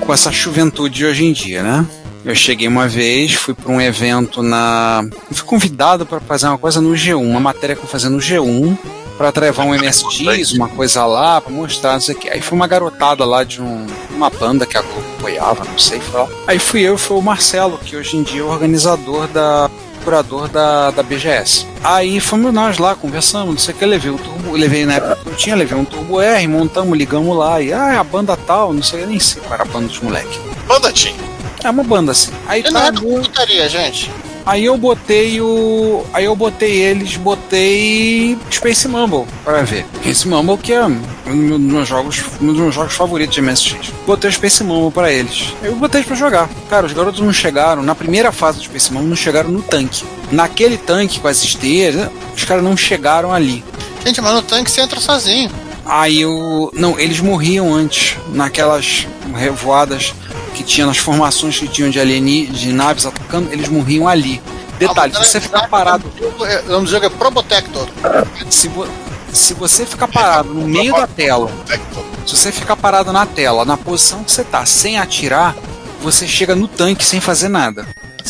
com essa juventude de hoje em dia, né? Eu cheguei uma vez, fui para um evento na. Fui convidado para fazer uma coisa no G1, uma matéria que eu fazia no G1, para levar um MSX, uma coisa lá, para mostrar, não sei o quê. Aí foi uma garotada lá de um, uma banda que a Globo apoiava, não sei, foi lá. Aí fui eu e foi o Marcelo, que hoje em dia é o organizador da. curador da, da BGS. Aí fomos nós lá, conversamos, não sei o que, levei o turbo, levei na época que eu tinha, levei um turbo R, montamos, ligamos lá, e ah, é a banda tal, não sei, eu nem sei qual era a banda dos moleques. manda Tim. É uma banda assim. Aí Ele não tá, é computaria, gente. Aí eu botei o. Aí eu botei eles, botei Space Mumble pra ver. Space Mumble que é um dos meus jogos, um dos meus jogos favoritos de MSX. Botei o Space Mumble pra eles. Eu botei eles pra jogar. Cara, os garotos não chegaram, na primeira fase do Space Mumble, não chegaram no tanque. Naquele tanque com as esteiras, os caras não chegaram ali. Gente, mas no tanque você entra sozinho. Aí eu. Não, eles morriam antes, naquelas revoadas que tinha nas formações que tinham de alieni, de naves atacando, eles morriam ali. Detalhe, se você ficar parado, O nome do jogo é Probotector. se, vo- se você ficar parado no meio da tela, se você ficar parado na tela, na posição que você tá, sem atirar, você chega no tanque sem fazer nada.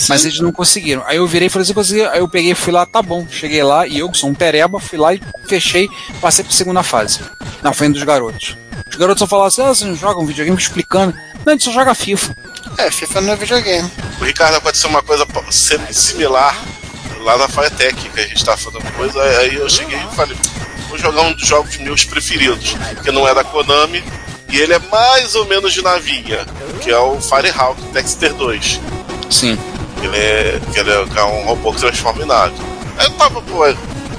Mas eles não conseguiram. Aí eu virei e falei assim, consegui. Aí eu peguei fui lá, tá bom. Cheguei lá e eu, que sou um pereba, fui lá e fechei, passei pra segunda fase. Na frente dos garotos. Os garotos só falavam assim, ah, você não joga um videogame explicando. Não, a gente só joga FIFA. É, FIFA não é videogame. O Ricardo aconteceu uma coisa similar lá na Firetech, que a gente tava fazendo coisa. Aí eu cheguei e falei, vou jogar um dos jogos meus preferidos, que não é da Konami, e ele é mais ou menos de navinha, que é o Firehawk Dexter 2. Sim. Ele é, que ele é, é um robô que transforma em nave. Aí eu tava, pô,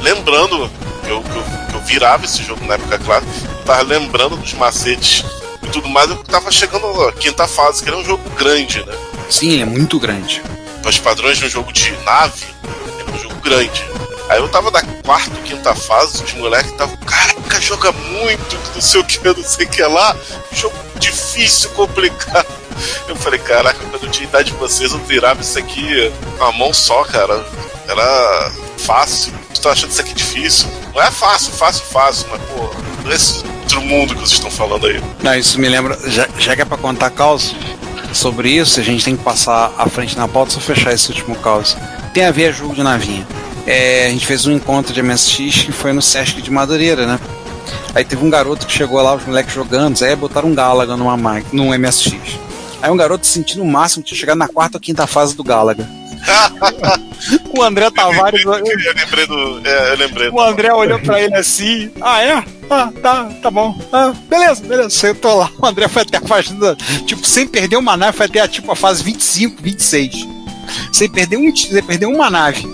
lembrando que eu, que eu, que eu virava esse jogo na época, claro, tava lembrando dos macetes e tudo mais, eu tava chegando na quinta fase, que ele é um jogo grande, né? Sim, é muito grande. Para os padrões de um jogo de nave, é um jogo grande. Aí eu tava na quarta, quinta fase, os moleques estavam, caraca, joga muito, não sei o que, não sei o que lá, jogo difícil, complicado. Eu falei, caraca, quando eu tinha idade de vocês, eu virava isso aqui com a mão só, cara. Era fácil. Vocês estão achando isso aqui difícil? Não é fácil, fácil, fácil, mas, é esse outro mundo que vocês estão falando aí. Não, isso me lembra, já, já que é pra contar caos sobre isso, a gente tem que passar à frente na pauta só fechar esse último caos. Tem a ver jogo de navinha. É, a gente fez um encontro de MSX que foi no Sesc de Madureira, né? Aí teve um garoto que chegou lá, os moleques jogando, aí botaram um Galaga numa num MSX. Aí um garoto se sentindo o máximo, tinha chegado na quarta ou quinta fase do Galaga. o André Tavares. Eu lembrei do. É, eu lembrei. O André olhou pra ele assim. Ah, é? Ah, tá, tá bom. Ah, beleza, beleza. Sentou lá. O André foi até a fase. Tipo, sem perder uma nave, foi até a, tipo, a fase 25, 26. Sem perder, um, sem perder uma nave.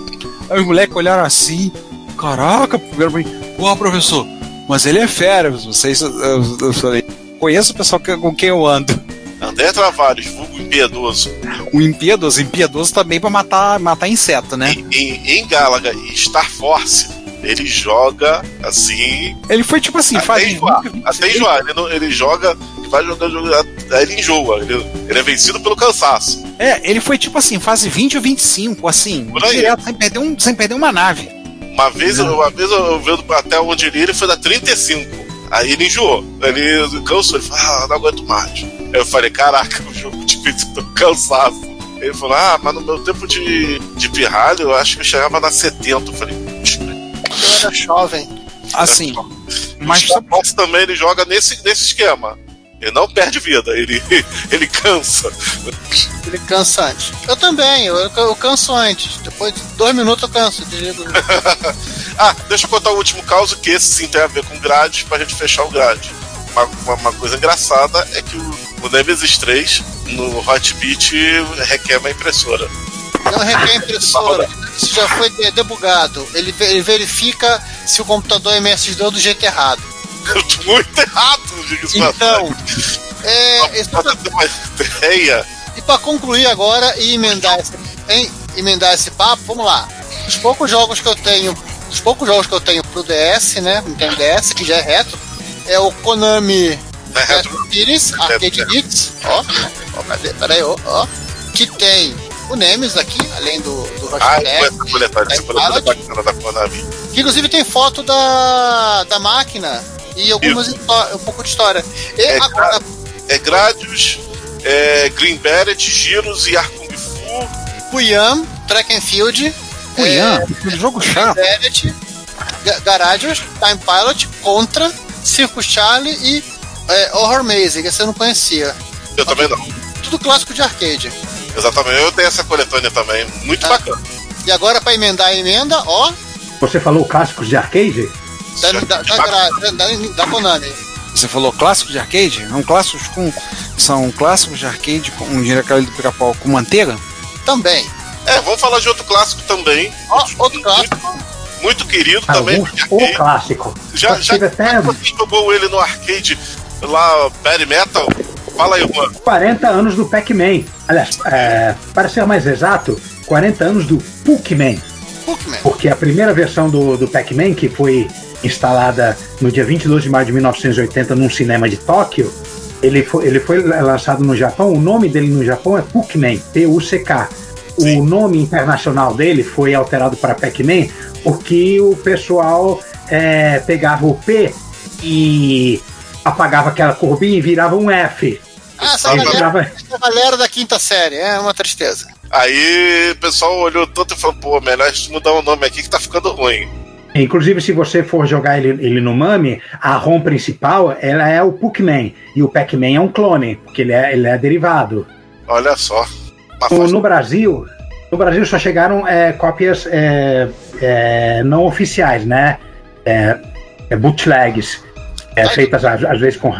Aí os moleques olharam assim. Caraca, primeiro pra mim. Porra, professor, mas ele é fera. Vocês. Eu, eu, eu falei. Conheço o pessoal que- com quem eu ando. André Travares, vulgo impiedoso. O impiedoso, impiedoso também pra matar, matar inseto, né? Em, em Galaga e Star Force, ele joga assim. Ele foi tipo assim, até faz enjoar. 20, Até enjoar. Ele, não- ele joga, vai jogando, jogando, aí ele enjoa. Ele, ele é vencido pelo cansaço. É, ele foi tipo assim, fase 20 ou 25, assim, direto, sem perder, um, sem perder uma nave. Uma vez, eu- uma vez eu vendo até onde ele ia, ele foi da 35. Aí ele enjoou. Ele cansou. Ele falou, ah, não aguento mais. Aí eu falei, caraca, o jogo te fez tô cansaço. Ele falou, ah, mas no meu tempo de, de pirralho, eu acho que eu chegava na 70. Eu falei, "Puxa, Eu era jovem. Assim, mas Star Fox também ele joga nesse, nesse esquema. Ele não perde vida, ele, ele cansa. Ele cansa antes. Eu também, eu, eu canso antes. Depois de dois minutos eu canso. Desligo. Ah, deixa eu contar o último caso, que esse sim tem a ver com grades, pra gente fechar o grade. Uma, uma, uma coisa engraçada é que o, o Nemesis 3 no Hotbit requer uma impressora. Não requer impressora. Isso já foi de- debugado. Ele, ele verifica se o computador é MSD do jeito errado. Muito errado, diga-se Então, é, Pra ter uma ideia, e para concluir agora e emendar esse, em- emendar esse papo, vamos lá. Os poucos jogos que eu tenho, os poucos jogos que eu tenho pro DS, né, Nintendo DS, que já é retro, é o Konami né, retro, Retro Series Arcade. Hits, ó, ó, cadê? Peraí, ó, ó, que tem o Nemesis aqui, além do, do Rush Ah, essa essa bacana da Konami. que inclusive tem foto da, da máquina e algumas um pouco de história. E É, agora, É Gradius, é Green Beret, Giros e Ar Kung Fu. Puyam, Track and Field, Cunhã, É. um jogo chato. Ga- Garage, Time Pilot, Contra, Circus Charlie e é, Horror Maze, que eu não conhecia. Eu também não. Tudo clássico de arcade. Exatamente, eu tenho essa coletânea também. Muito Ah. bacana. E agora, para emendar a emenda, ó, Você falou clássicos de arcade? da, da, da, da, da- da Konami. Você falou clássicos de arcade? São clássicos com. São clássicos de arcade com um aquele do pica-pau com manteiga? Também. É, vamos falar de outro clássico também. Ó, outro clássico. Muito, muito querido também. Alguns, de o arcade. clássico. Já, já até você jogou ele no arcade lá, Barry Metal? Fala aí, Juan. 40 anos do Pac-Man. Aliás, é, para ser mais exato, 40 anos do Pac-Man. Porque a primeira versão do, do Pac-Man, que foi instalada no dia 22 de maio de 1980 num cinema de Tóquio, ele foi, ele foi lançado no Japão. O nome dele no Japão é Puckman, P-U-C-K. Sim. O nome internacional dele foi alterado para Pac-Man porque o pessoal é, pegava o P e apagava aquela curvinha e virava um F. Ah, essa galera, virava, essa galera da quinta série, é uma tristeza. Aí o pessoal olhou tanto e falou, pô, melhor a gente mudar o nome aqui que tá ficando ruim. Inclusive, se você for jogar ele, ele no MAME, a ROM principal ela é o Puckman e o Pac-Man é um clone, porque ele é, ele é derivado. Olha só. No, faixa- no Brasil, no Brasil só chegaram é, cópias é, é, não oficiais, né? É, é bootlegs, é, feitas às, às vezes com.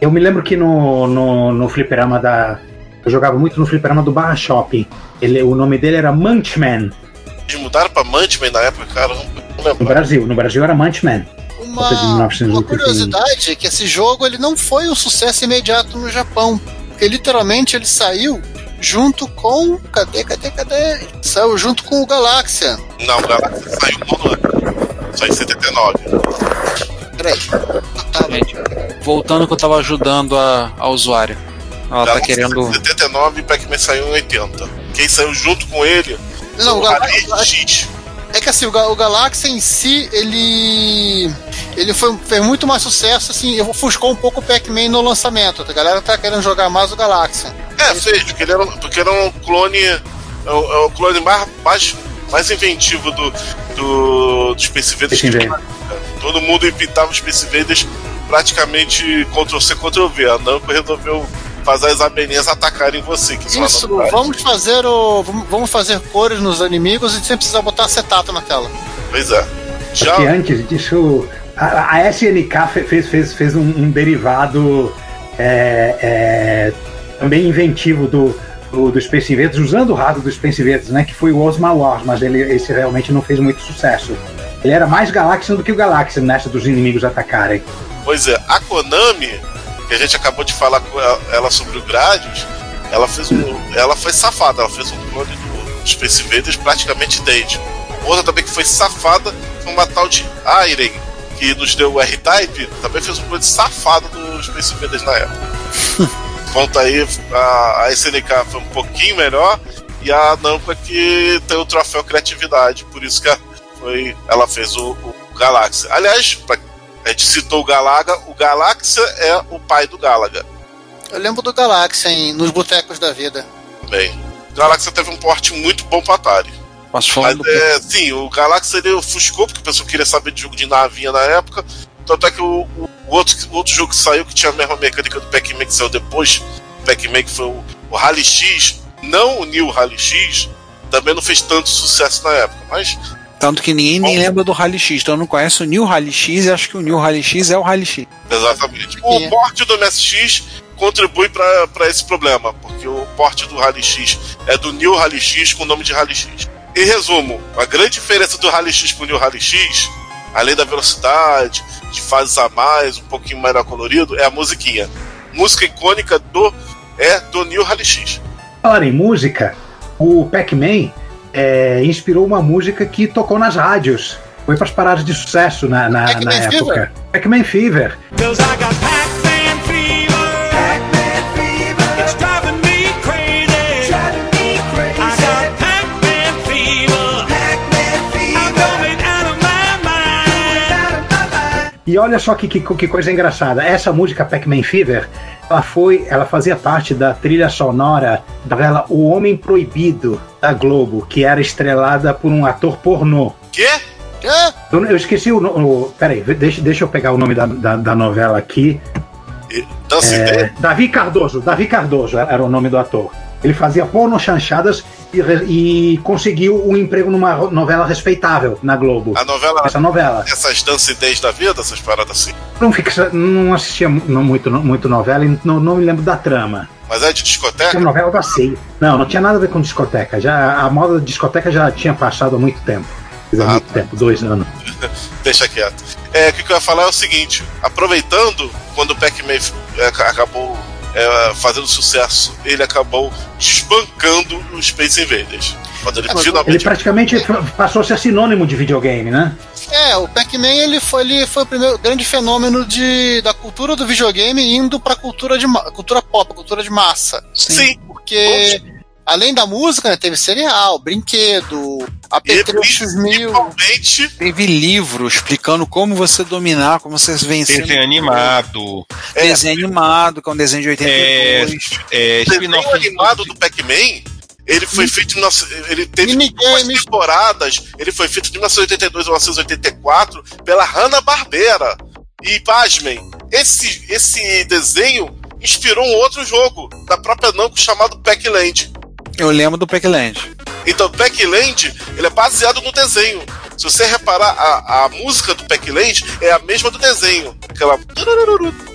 Eu me lembro que no, no, no fliperama da. Eu jogava muito no fliperama do Barra Shopping. Ele, o nome dele era Munchman. Eles mudaram pra Mantman na época, cara, No. Brasil. No Brasil era Munchman. Uma, Coisa de 1981. uma curiosidade é que esse jogo ele não foi um sucesso imediato no Japão. Porque literalmente ele saiu junto com. Cadê, cadê, cadê? Saiu junto com o Galaxia. Não, o Galaxy saiu no ano. Saiu em 79. Peraí. Tá, Gente, voltando que eu tava ajudando a, a usuária. Ela tá Galaxy querendo. saiu em 79 e Pac-Man saiu em 80. Quem saiu junto com ele Não, o. X. É que assim, o, Ga- o Galaxy em si, ele. Ele foi, fez muito mais sucesso, assim, ofuscou um pouco o Pac-Man no lançamento. A galera tá querendo jogar mais o Galaxy. É, fez, porque ele era, porque era um clone. É o, é o clone mais, mais, mais inventivo do, do, do Space Invaders. Todo mundo pintava os Space Invaders praticamente Ctrl-C, Ctrl-V. A Namco resolveu fazer as abelhinhas atacarem você. Que são Isso, vamos fazer o. vamos- fazer cores nos inimigos e sem precisar botar acetato na tela. Pois é. Já, Porque antes disso, a, a SNK fe- fez, fez, fez um, um derivado é, é, também inventivo do, do, do Space Invaders, usando o rato do Space Invaders, né, que foi o Osma Wars, mas ele, esse realmente não fez muito sucesso. Ele era mais Galaxian do que o Galaxian nessa dos inimigos atacarem. Pois é, a Konami, que a gente acabou de falar com ela- sobre o Gradius, ela fez um. Ela foi safada, ela fez um clone do Space Invaders praticamente idêntico. Outra também que foi safada foi uma tal de Airen, que nos deu o R-Type, também fez um clone safado do Space Invaders na época. Conta aí, a, a SNK foi um pouquinho melhor e a Namco é que tem o troféu criatividade, por isso que foi, ela fez o, o Galaxy. Aliás, pra a gente citou o Galaga, o Galaxia é o pai do Galaga Eu lembro do Galaxy em, nos botecos da vida. também. O Galaxia teve um porte muito bom para Atari. Falar Mas do. é, sim, o Galaxia ele ofuscou, porque o pessoal queria saber de jogo de navinha na época. Tanto é que o, o- o outro, o outro jogo que saiu, que tinha a mesma mecânica do Pac-Man que saiu depois, o Pac-Man que foi o, o Rally X, não o New Rally X, também não fez tanto sucesso na época. Mas Tanto que ninguém nem Bom. lembra do Rally X. Então eu não conheço o New Rally X e acho que o New Rally X é o Rally X. Exatamente. O É. porte do MSX contribui para esse problema, porque o porte do Rally X é do New Rally X com o nome de Rally X. Em resumo, a grande diferença do Rally X para o New Rally X, além da velocidade, de fases a mais, um pouquinho mais colorido, é a musiquinha. Música icônica do é do New Rally X. Falar em música, o Pac-Man é, inspirou uma música que tocou nas rádios. Foi para as paradas de sucesso na, na, na época. Fever? Pac-Man Fever. Cause I got Pac-Man fever. E olha só que, que, que coisa engraçada. Essa música Pac-Man Fever, ela foi, ela fazia parte da trilha sonora da novela O Homem Proibido da Globo, que era estrelada por um ator pornô. Quê? Quê? Eu, eu esqueci o, peraí, deixa, deixa eu pegar o nome da, da, da novela aqui. E- Dance É? Davi Cardoso, Davi Cardoso era o nome do ator. Ele fazia porno chanchadas e, e conseguiu um emprego numa novela respeitável na Globo. A novela, Essa novela. essas Dance Days da vida, essas paradas assim. Não, fixa, não assistia não muito, muito novela e não, não me lembro da trama. Mas é de Tinha discoteca? novela da Sei. Não, não tinha nada a ver com discoteca. Já, a moda de discoteca já tinha passado há muito tempo. Há Ah, muito tempo, dois anos. Deixa quieto. É, o que eu ia falar é o seguinte: aproveitando quando o Pac-Man é, ca- acabou é, fazendo sucesso, ele acabou desbancando os Space Invaders. Ele É, Ele praticamente passou a ser sinônimo de videogame, né? É, o Pac-Man ele foi, ele foi o primeiro grande fenômeno de, da cultura do videogame indo pra cultura, de, cultura pop, cultura de massa. Sim, Porque, além da música, né, teve cereal, brinquedo, apetrechos mil. principalmente Teve livro explicando como você dominar, como você vencer. Desenho animado, é, Desenho animado, que é um desenho de 82. é, o desenho animado do Pac-Man. Ele foi feito em. noce- Ele teve duas temporadas. Ele foi feito de 1982 a 1984 pela Hanna-Barbera. E, pasmem, esse, esse desenho inspirou um outro jogo da própria Namco chamado Pac-Land. Eu lembro do Packland. Então, Pac-Land, ele é baseado no desenho. Se você reparar, a, a música do Pac-Land é a mesma do desenho. Aquela...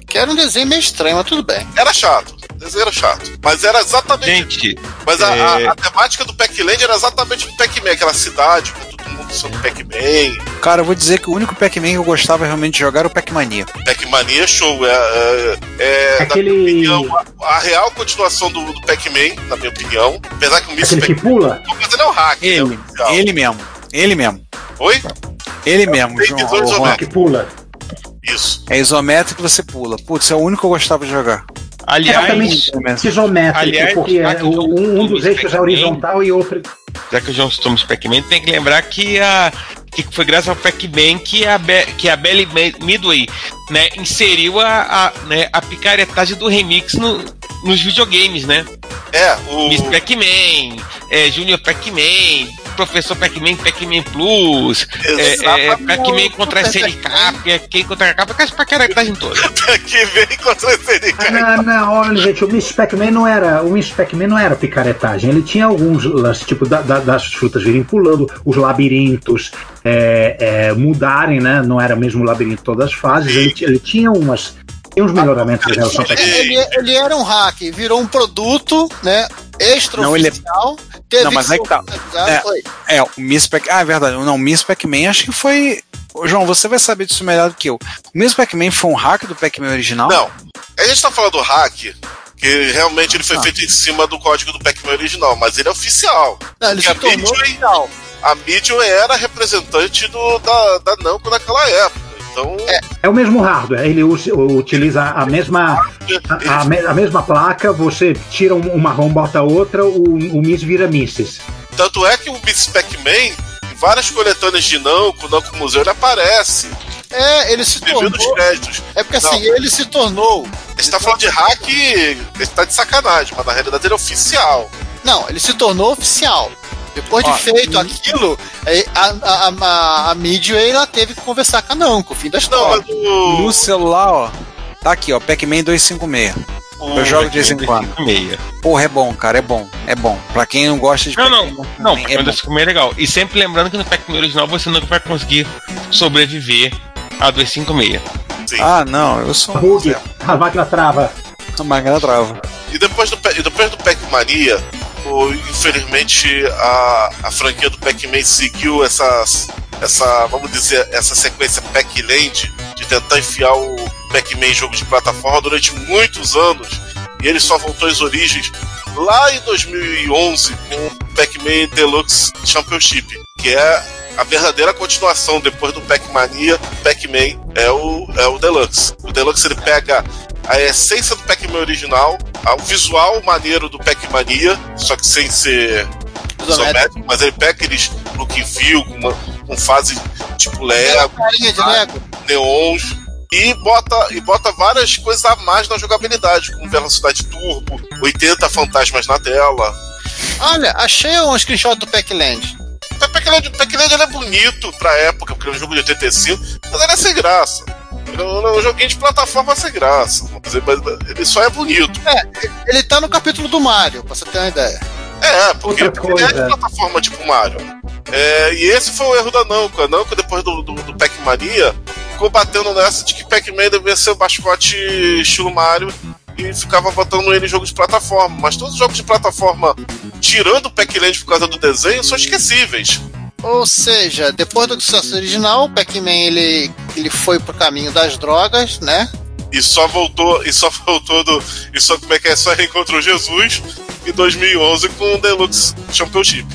Que era um desenho meio estranho, mas tudo bem. Era chato. O desenho era chato. Mas era exatamente... gente, Mas a, a- é- a temática do Pac-Land era exatamente do Pac-Man. Aquela cidade com mundo sendo Pac-Man. Cara, eu vou dizer que o único Pac-Man que eu gostava realmente de jogar era o Pac-Mania. Pac-Mania é show. É, é, é, na Aquele- minha opinião, a, a real continuação do, do Pac-Man, na minha opinião. Apesar que o que Pac-Man... pula. Mas ele é o hack, né, o Ele, oficial. ele mesmo. Ele mesmo. Oi? Ele mesmo, Tem João. isométricas. Que pula. Isso. É isométrico que você pula. Putz, é o único que eu gostava de jogar. Aliás, isométrico, aliás, porque já é, um, um dos eixos é horizontal e outro. já que o João citou os Pac-Man, tem que lembrar que a que foi graças ao Pac-Man que a Be- que a Belly Midway, né, inseriu a, a, né, a picaretagem do remix no- nos videogames, né? É, o... Miss Pac-Man, é, Junior Pac-Man, Professor Pac-Man, Pac-Man Plus, é, é, Exatamente. Pac-Man contra a SNK, Pac-Man contra a capa, com essa pacaretagem toda. que vem contra esse Ah, Não, não, olha, gente, o Miss Pac-Man não era. O Miss Pac-Man não era picaretagem. Ele tinha alguns lances, tipo, da- da- das frutas virem pulando, os labirintos é, é, mudarem, né? Não era mesmo o labirinto todas as fases. Ele, ele tinha umas. Tinha uns melhoramentos em relação ao Pac-Man. Ele, ele era um hack, virou um produto, né? Extra Não, ele é- oficial. Teve Não, mas ser aí que tá. É. foi. É, o Miss Pac... Ah, é verdade. Não, o Miss Pac-Man acho que foi... Ô, João, você vai saber disso melhor do que eu. O Miss Pac-Man foi um hack do Pac-Man original? Não. A gente tá falando do hack, que realmente ele foi Ah. feito em cima do código do Pac-Man original, mas ele é oficial. Não, ele se a tornou Midway- oficial. A Midway era representante do, da, da Namco naquela época. Então, É o mesmo hardware. Ele usa- utiliza a mesma, a, a a mesma placa. Você tira um- uma ROM, bota outra, o, o Miss vira Misses. tanto é que o Miss Pac-Man, em várias coletâneas de Namco, Namco Museu, ele aparece, É, ele se devido tornou. os créditos. É porque Não. assim, ele se tornou. A gente tá falando de hack, ele tá de sacanagem, mas na realidade ele é oficial. Não, ele se tornou oficial. Depois de feito aquilo, aí a, a, a, a Midway ela teve que conversar com a Namco, fim da Não, história. mas o. No celular, ó. Tá aqui, ó. Pac-Man 256. o- Eu jogo de vez em quando. Meia. Porra, é bom, cara. É bom. É bom. Pra quem não gosta de Não, não, Pac-Man, não, é Pac-Man bom. 256 é legal. E sempre lembrando que no Pac-Man original você nunca vai conseguir sobreviver a 256. Sim. Ah, não. Eu sou. Bug, a máquina trava. A máquina trava. E depois do, e depois do Pac-Mania, o- infelizmente a, a franquia do Pac-Man seguiu essas, essa, vamos dizer, essa sequência Pac-Land de tentar enfiar o Pac-Man em jogo de plataforma durante muitos anos. E ele só voltou às origens lá em 2011 com o Pac-Man Deluxe Championship, que é a verdadeira continuação depois do Pac-Mania. Pac-Man é o, é o Deluxe. O Deluxe ele pega a essência do Pac-Man original, o visual maneiro do Pac-Mania, só que sem ser isométrico, mas ele pega aqueles look feel, com, uma- com fase tipo Lego, Carinha de Lego. neons, e bota, e bota várias coisas a mais na jogabilidade, como velocidade turbo, 80 fantasmas na tela. Olha, achei um screenshot do Pac-Land. O Pac-Land, ele é bonito pra época, porque é um jogo de 85, mas ele é sem graça. É um é joguinho de plataforma sem graça. vamos dizer, Mas ele só é bonito. Ele tá no capítulo do Mario, pra você ter uma ideia. É, porque ele é de plataforma tipo Mario. É, e esse foi o erro da Namco. A Namco, depois do, do, do Pac-Mania, ficou batendo nessa de que Pac-Man devia ser o mascote estilo Mario e ficava botando ele em jogos de plataforma. Mas todos os jogos de plataforma, tirando o Pac-Land por causa do desenho, são esquecíveis. Ou seja, depois do sucesso original, o Pac-Man ele, ele foi pro caminho das drogas, né? E só voltou, e só voltou do. E só como é que é? Só reencontrou Jesus em 2011 com o Deluxe Championship.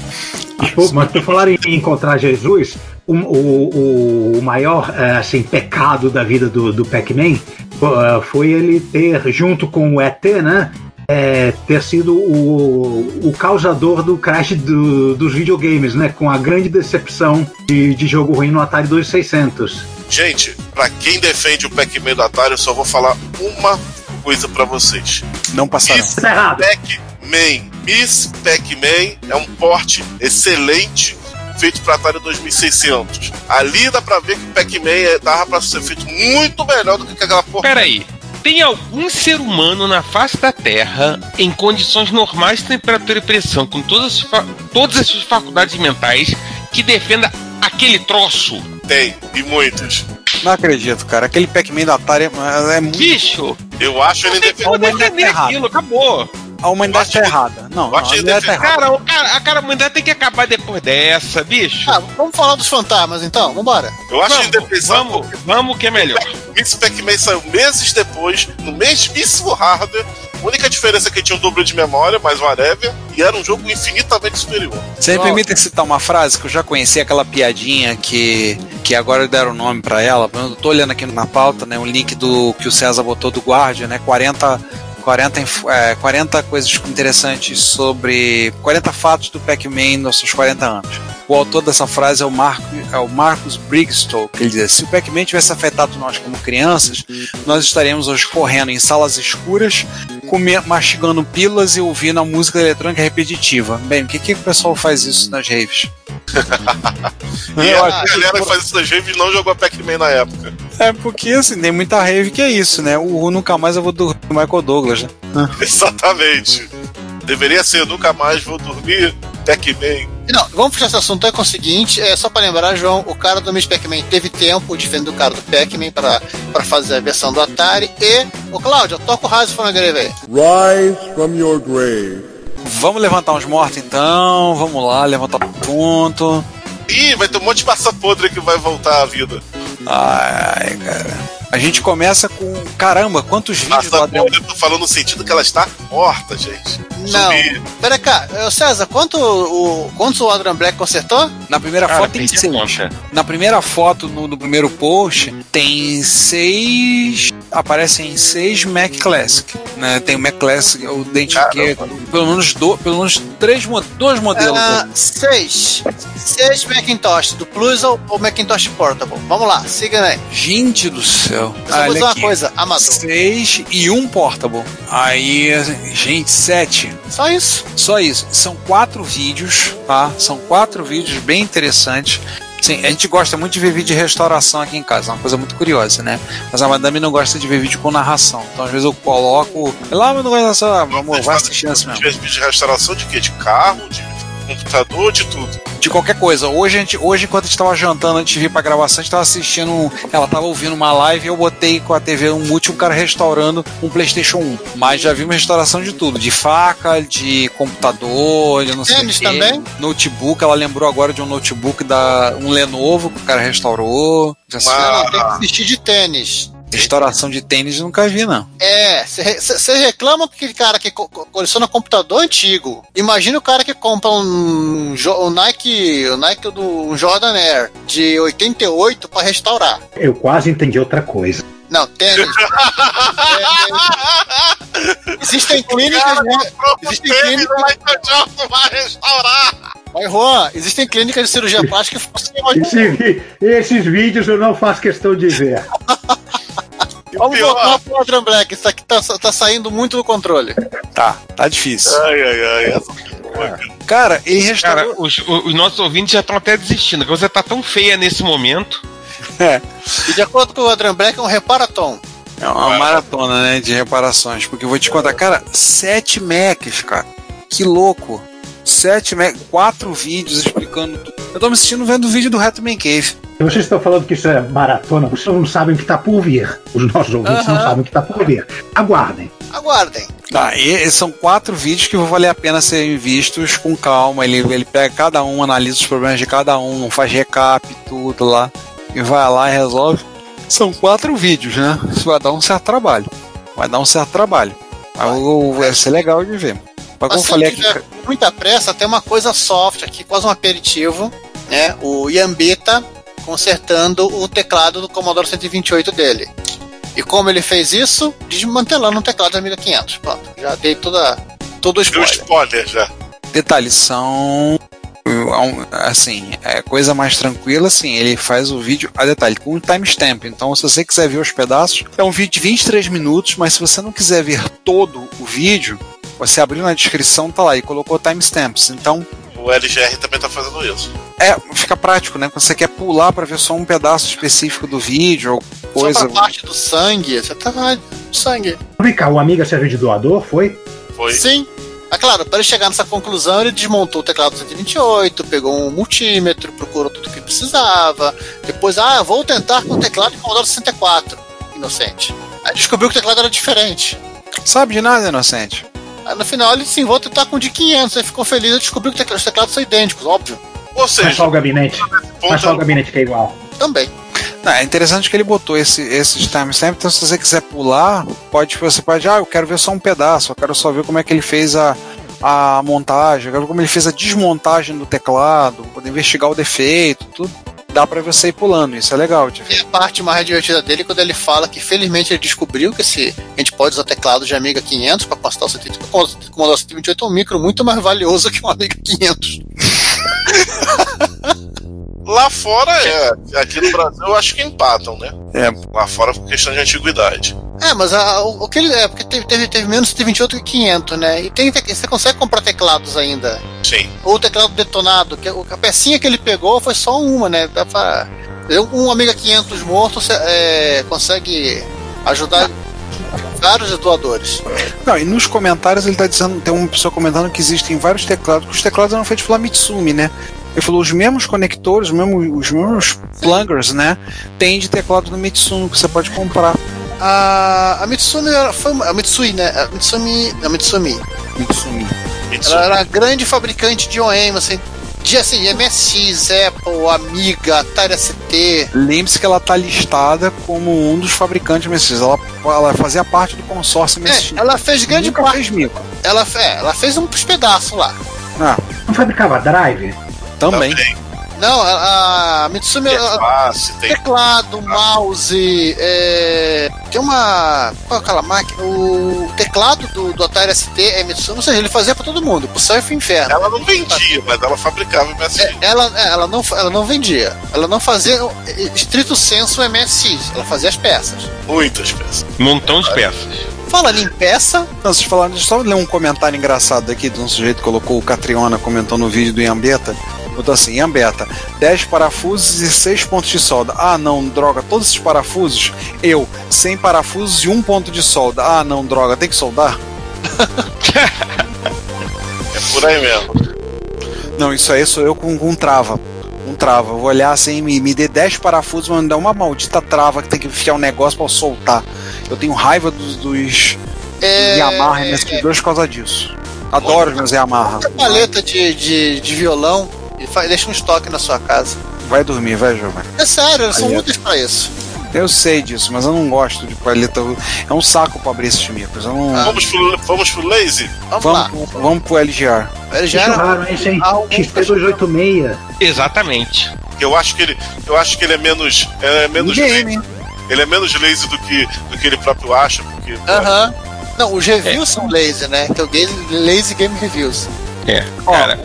Pô, mas por falar em encontrar Jesus, o, o, o- maior eh, assim, pecado da vida do, do Pac-Man eh, foi ele ter, junto com o ET, né? Eh, ter sido o, o causador do crash do- dos videogames, né? Com a grande decepção de, de jogo ruim no Atari 2600. Gente, pra quem defende o Pac-Man do Atari, eu só vou falar uma coisa pra vocês. Não passaram. Miss Tá errado. Pac-Man. Miss Pac-Man é um porte excelente feito para Atari 2600. Ali dá pra ver que o Pac-Man é- dava pra ser feito muito melhor do que aquela porra. Peraí. Tem algum ser humano na face da Terra, em condições normais de temperatura e pressão, com todas as, fa- todas as suas faculdades mentais, que defenda aquele troço? Tem, e muitos. Não acredito, cara. Aquele Pac-Man da Atari é, é muito. Bicho, Eu acho ele não tem como defender aquilo, acabou. A humanidade tá errada. Não, eu não, a acho humanidade tá errada. Cara, o cara, a cara, a humanidade tem que acabar depois dessa, bicho. Ah, vamos falar dos fantasmas então, vambora. Eu acho vamos, indefensável. vamos, vamos que é melhor. Miss Pac-Man saiu meses depois, no mesmíssimo hardware. A única diferença é que tinha o dobro de memória, mais whatever, e era um jogo infinitamente superior. Você me permite citar uma frase que eu já conheci, aquela piadinha que, que agora deram nome pra ela. Eu tô olhando aqui na pauta, né? Um link do que o César botou do Guardian, né? 40, 40, inf- é, 40 coisas interessantes sobre. 40 fatos do Pac-Man nos seus 40 anos. O autor dessa frase é o, Marco, é o Marcus Brigstow, que ele diz: se o Pac-Man tivesse afetado nós como crianças, nós estaríamos hoje correndo em salas escuras, comer, mastigando pílulas e ouvindo a música eletrônica repetitiva. Bem, por que, que o pessoal faz isso nas raves? E Eu a acho que- galera que faz isso nas raves não jogou Pac-Man na época. É porque assim, tem muita rave que é isso, né? O nunca mais eu vou dormir com o Michael Douglas, né? Exatamente. Deveria ser, nunca mais vou dormir Pac-Man. Não, vamos fechar esse assunto aí com o seguinte, é só pra lembrar, João, o cara do Miss Pac-Man teve tempo, diferente do cara do Pac-Man, pra, pra fazer a versão do Atari. E, ô Cláudio, toca o Rise from the Grave aí. Rise from your grave. Vamos levantar uns mortos então, vamos lá, levantar o ponto. Ih, vai ter um monte de massa podre que vai voltar à vida. Ai, cara. A gente começa com. Caramba, quantos vídeos do Massa Adriano. eu tô falando no sentido que ela está morta, gente. Não. Zumbi. Pera cá, ô, César, quanto o, quantos o Adrian Black consertou? Na primeira Cara, foto tem seis. conta. Na primeira foto, no, no primeiro post, tem seis. Aparecem seis Mac Classic. Né? Tem o Mac Classic, o Dente que pelo menos, do, pelo menos três, dois modelos. Ah, seis. Seis Macintosh, do Plus ou, ou Macintosh Portable. Vamos lá, siga aí. Gente do céu. Olha uma aqui. coisa, amador. Seis e um portable. Aí, gente, sete. Só isso. Só isso. São quatro vídeos, tá? São quatro vídeos bem interessantes. Sim, a gente gosta muito de ver vídeo de restauração aqui em casa, é uma coisa muito curiosa, né? Mas a madame não gosta de ver vídeo com narração. Então, às vezes, eu coloco. Lá, mas não gosta só, amor, vai assistir mesmo. Vídeo de restauração de quê? De carro? De computador, de tudo. de qualquer coisa. Hoje, a gente, hoje enquanto a gente tava jantando antes de vir pra gravação, a gente tava assistindo. um- Ela tava ouvindo uma live e eu botei com a TV um multi um cara restaurando um PlayStation 1. Mas já vi uma restauração de tudo: de faca, de computador, de não sei Tênis também? Notebook, ela lembrou agora de um notebook da um Lenovo que o cara restaurou. Já. Mas- Não, tem que assistir de tênis. Restauração de tênis nunca vi, não. É, você reclama que aquele cara que co- co- coleciona computador antigo. Imagina o cara que compra um, um Nike, o Nike do um Jordan Air de 88 para restaurar. Eu quase entendi outra coisa. Não, tênis. É, existem clínicas, né? Existem Tênis, clínicas, o Michael Jordan vai restaurar. mas Juan, existem clínicas de cirurgia plástica que funcionam. Esse esses vídeos eu não faço questão de ver. O Vamos pior- voltar pro Adrian Black, isso aqui tá, tá saindo muito do controle. Tá, tá difícil. Ai, ai, ai. essa- Cara, ele restaurou. Cara, os, os nossos ouvintes já estão até desistindo, porque você tá tão feia nesse momento. E de acordo com o Adrian Black, é um reparatom. É uma maratona, né, de reparações. Porque eu vou te contar, cara, 7 Macs, cara. Que louco. 7 Macs, 4 vídeos explicando tudo. Eu tô me assistindo vendo o vídeo do Reto Man Cave. Vocês estão falando que isso é maratona, vocês não sabem o que está por vir. Os nossos ouvintes não sabem o que está por vir. Aguardem. Aguardem. Tá, e, e são quatro vídeos que vão valer a pena serem vistos com calma. Ele, ele pega cada um, analisa os problemas de cada um, faz recap, tudo lá. E vai lá e resolve. São quatro vídeos, né? Isso vai dar um certo trabalho. Vai dar um certo trabalho. Mas o- vai ser legal de ver. Mas como falei aqui. com muita pressa, tem uma coisa soft aqui, quase um aperitivo, né? O Yambita consertando o teclado do Commodore 128 dele. E como ele fez isso? Desmantelando o teclado da Amiga 500. Pronto, já dei toda, todo o Deu spoiler. spoiler já. Detalhes são. um, Assim, é coisa mais tranquila, assim, ele faz o vídeo a detalhe, com um timestamp. Então, se você quiser ver os pedaços, é um vídeo de 23 minutos, mas se você não quiser ver todo o vídeo, você abriu na descrição, tá lá, e colocou timestamps. Então, O LGR também tá fazendo isso. é, fica prático, né? Quando você quer pular para ver só um pedaço específico do vídeo, ou coisa. Só pra parte do sangue, você tá sangue. Vem cá, o Amiga serve de doador, foi? Foi. Sim. Ah, claro, para ele chegar nessa conclusão, ele desmontou o teclado do 128, pegou um multímetro, procurou tudo que precisava. Depois, ah, vou tentar com o teclado de Commodore 64. Inocente. Aí descobriu que o teclado era diferente. Sabe de nada, inocente. Aí no final ele sim, vou tentar com o de 500. Aí ficou feliz e descobriu que os teclados são idênticos, óbvio. Ou Mas seja, só o gabinete. Mas só o gabinete que é igual. Também. Não, é interessante que ele botou esse, esses timestamps, então se você quiser pular, pode, você pode, ah, eu quero ver só um pedaço, eu quero só ver como é que ele fez a, a montagem, eu quero ver como ele fez a desmontagem do teclado, poder investigar o defeito, tudo. Dá pra você ir pulando, isso é legal de ver. E a parte mais divertida dele é quando ele fala que felizmente ele descobriu que esse, a gente pode usar teclado de Amiga 500 para passar o 128. O Commodore 128 é um micro muito mais valioso que um Amiga 500. lá fora é. Aqui no Brasil eu acho que empatam, né? É. Lá fora por questão de antiguidade. É, mas a- o, o que ele é, porque teve, teve, teve menos 128 que 500, né? E tem, te- você consegue comprar teclados ainda. Sim. Ou teclado detonado, que a pecinha que ele pegou foi só uma, né? Dá pra, um Amiga 500 morto é, consegue ajudar vários doadores. Não, e nos comentários ele tá dizendo, tem uma pessoa comentando que existem vários teclados, que os teclados eram feitos pela Mitsumi, né? Ele falou os mesmos conectores, os mesmos, os mesmos plungers, né? Tem de teclado do Mitsumi que você pode comprar. A, a Mitsumi era- foi a Mitsui, né? A Mitsumi, a Mitsumi. Mitsumi. Mitsu. Ela era a grande fabricante de OEM, assim, de assim, MSX, Apple, Amiga, Atari ST. Lembre-se que ela tá listada como um dos fabricantes MSX. Ela, ela fazia parte do consórcio MSX. É, ela fez grande Nunca parte. fez. Ela, é, ela fez uns pedaços lá. Ah, Não fabricava drive? Também. Não, a, a Mitsumi É fácil, tem teclado, mouse, é, tem uma. Qual é aquela máquina? O teclado do, do Atari ST é Mitsumi, ou seja, ele fazia pra todo mundo, pro surf e inferno. Ela não vendia, mas ela fabricava MSX. É, ela, é, ela, não, ela não vendia. Ela não fazia, estrito senso, o MSX. Ela fazia as peças. Muitas peças. Um montão de peças. Falando em peça, Não, vocês falaram, deixa eu só ler um comentário engraçado aqui de um sujeito que colocou o Catriona comentando no vídeo do Iambeta. Botou assim, Iambeta, 10 parafusos e 6 pontos de solda. Ah não, droga, todos esses parafusos, eu, 100 parafusos e um ponto de solda. Ah não, droga, tem que soldar? É por aí mesmo. Não, isso aí sou eu com, com trava. Um trava. Eu vou olhar assim, me, me dê 10 parafusos, mas me dá uma maldita trava que tem que enfiar um negócio pra eu soltar. Eu tenho raiva dos, dos É, Yamaha MSP2 por causa disso. Adoro os meus Yamaha. Uma paleta de, de, de violão e deixa um estoque na sua casa. Vai dormir, vai, Giovanni. É sério, elas são Paleta. úteis pra isso. Eu sei disso, mas eu não gosto de paleta. É um saco pra abrir esses micros. Não... Vamos pro, vamos pro Lazy? Vamos, lá. Vamos, vamos pro LGR. Era raro? Ah, o- XT286. Exatamente. Eu acho que ele, eu acho que ele é menos, é menos Game, lazy, ele é menos lazy do que, do que ele próprio acha, porque pô, Aham. Não, os reviews são lazy, né? Que é o game, Lazy Game Reviews. É. Cara,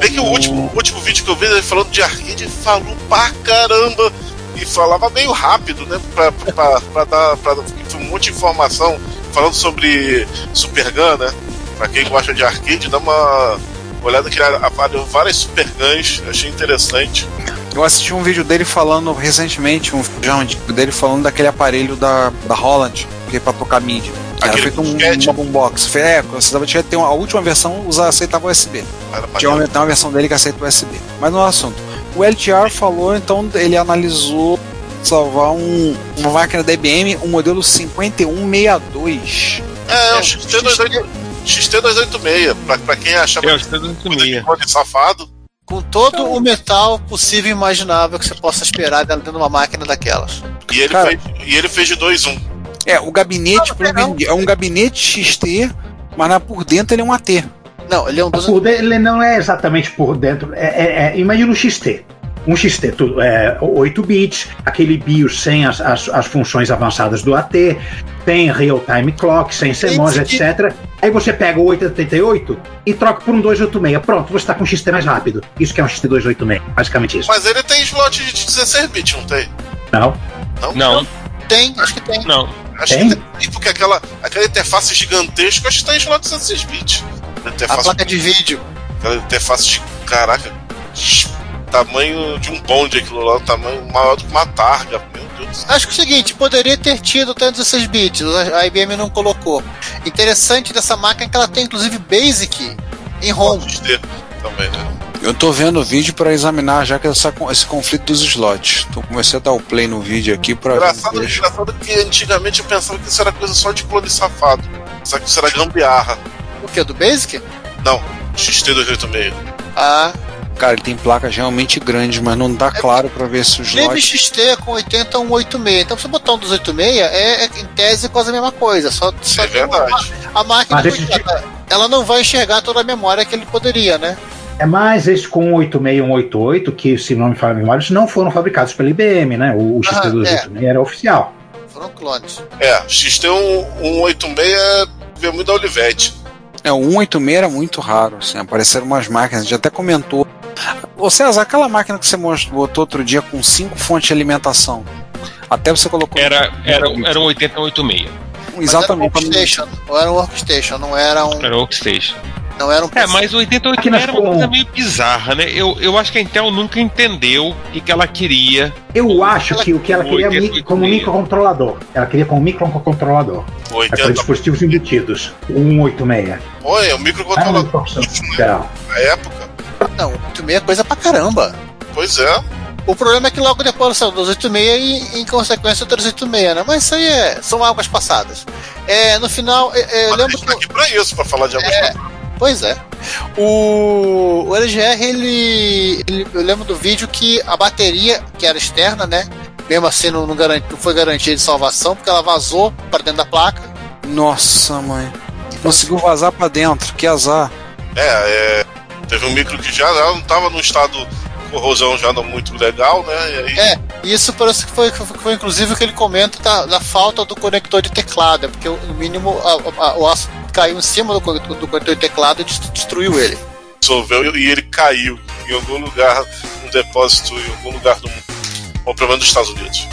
Bem que o último, o último vídeo que eu vi ele falando de arcade falou pra caramba e falava meio rápido, né? Pra, pra, pra dar pra, um monte de informação falando sobre Super Gun, né? Pra quem gosta de arcade, dá uma olhada que ele avaliou várias Super Guns, achei interessante. Eu assisti um vídeo dele falando recentemente, um vídeo dele falando daquele aparelho da, da Holland, que é pra tocar MIDI. Era Aquele feito um, uma boombox. Foi- É, você tava- tinha que ter uma, a última versão usa, aceitava USB. Era Tinha uma, uma versão dele que aceita USB. Mas no assunto. O LTR falou, então ele analisou salvar um, uma máquina da IBM, um modelo 5162. É, É, o XT286. XT286, pra, pra quem achava é o que safado. Com todo o metal possível e imaginável que você possa esperar dentro de uma máquina daquelas. E ele, Cara. fez, e ele fez de 2-1. É, o gabinete Não, não. é um gabinete XT, mas na, por dentro ele é um AT. Não, ele é um dos. Por dentro, ele não é exatamente por dentro. É, é, é, imagina um XT. Um XT, tudo, é, 8 bits, aquele BIOS sem as, as, as funções avançadas do AT, tem real-time clock, sem CMOS, etc. Aí você pega o 888 e troca por um 286. Pronto, você está com um XT mais rápido. Isso que é um XT286, basicamente isso. Mas ele tem slot de 16 bits, não tem? Não? Não, Tem, acho que tem. não. Acho Tem? que tem, porque aquela, aquela interface gigantesca, acho que slot de 16 bits. A placa de vídeo. aquela interface de. Caraca, tamanho de um bonde aquilo lá, tamanho maior do que uma targa. Meu Deus do céu. Acho que é o seguinte, poderia ter tido até 16 bits, a a IBM não colocou. Interessante dessa máquina é que ela tem inclusive Basic em ROM. Pode ter também, né? Eu tô vendo o vídeo para examinar já que essa, esse conflito dos slots. Então comecei a dar o play no vídeo aqui para Engraçado, engraçado que antigamente eu pensava que isso era coisa só de clone safado. Só que isso era gambiarra. O que? Do Basic? Não, XT286. Ah, Cara, ele tem placas realmente grandes, mas não tá claro para ver se o teve slot. XT com 80 186. Então, se você botar um 286, é, é em tese quase a mesma coisa. Só, só É que verdade. A, a máquina, Mas esse ela, ela não vai enxergar toda a memória que ele poderia, né? É mais esse com 186 que, se não me falha a memória, não foram fabricados pela IBM, né? O, o XT286 era oficial. Foram clones. É, XT186 veio muito da Olivetti. É, o 186 era muito raro, assim, apareceram umas máquinas, a gente até comentou. Ô César, aquela máquina que você mostrou, botou outro dia com cinco fontes de alimentação. Até você colocou. Era, era, era um 8086. Exatamente. Mas era um workstation, não era um workstation, não era um, Era o Workstation. não era um É, mas o 88 Aqui nós era uma coisa meio bizarra, né? Eu, eu acho que a Intel nunca entendeu o que, que ela queria. Eu acho que o que ela queria 88. mi- como microcontrolador. Ela queria como microcontrolador. É para 80. dispositivos embutidos. O 186. Oi, é o Ah, microcontrolador uma profissão Não, 86 é coisa pra caramba. Pois é. O problema é que logo depois saiu o 286 e, em consequência, o 386, né? Mas isso aí é, são águas passadas. É, no final, é, é, eu Mas a lembro que. tá aqui pra isso, pra falar de algumas coisas. Pois é. O, o LGR, ele, ele- Eu lembro do vídeo que a bateria, que era externa, né? Mesmo assim, não, não, garanti- não foi garantia de salvação, porque ela vazou para dentro da placa. Nossa, mãe. Conseguiu vazar pra dentro, que azar. É, é, teve um micro que já, não tava num estado de corrosão já não muito legal, né? E aí, É, e isso parece que foi, que foi inclusive o que ele comenta da, da falta do conector de teclado, é porque no mínimo a- a- o aço caiu em cima do, conector- do conector de teclado e dest- destruiu ele. dissolveu e ele caiu em algum lugar, num depósito em algum lugar do mundo. Ou pelo menos dos Estados Unidos.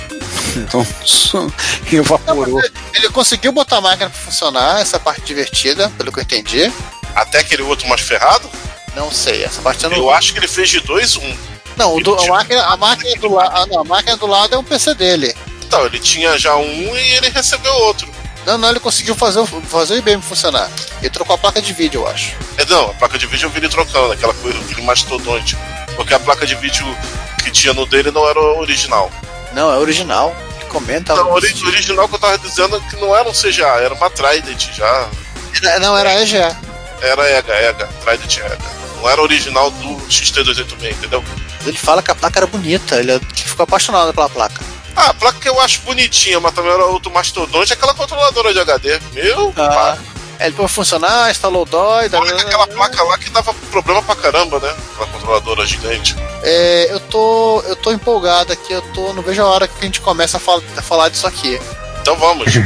Então, isso evaporou. Ele conseguiu botar a máquina para funcionar, essa parte divertida, pelo que eu entendi. Até aquele outro mais ferrado, Não sei, essa parte eu não eu acho que ele fez de 2 1. Não, o do- a, máquina, a, máquina do la, ah, não, a máquina do lado é um PC dele. Então, ele tinha já um e ele recebeu outro. Não, não, ele conseguiu fazer, o- fazer o IBM funcionar. Ele trocou a placa de vídeo, eu acho. É, não, a placa de vídeo eu vi ele trocando, aquela coisa, aquele mastodonte. Porque a placa de vídeo que tinha no dele não era original. Não, é original. Ele comenta. Não, algo ori- original que eu tava dizendo que não era um CGA, era uma Trident já. Não, era EGA. Era EGA, EGA, Trident EGA. Não era original do XT286, entendeu? Ele fala que a placa era bonita, ele que ficou apaixonado pela placa. Ah, a placa que eu acho bonitinha, mas também era outro mastodonte, é aquela controladora de HD. Meu, Ah, pai. é, ele foi funcionar, instalou o DOI. Olha que aquela placa lá que dava problema pra caramba, né? Aquela controladora gigante. É, eu tô. Eu tô empolgado aqui, eu tô. Não vejo a hora que a gente começa a, fal- a falar disso aqui. Então vamos.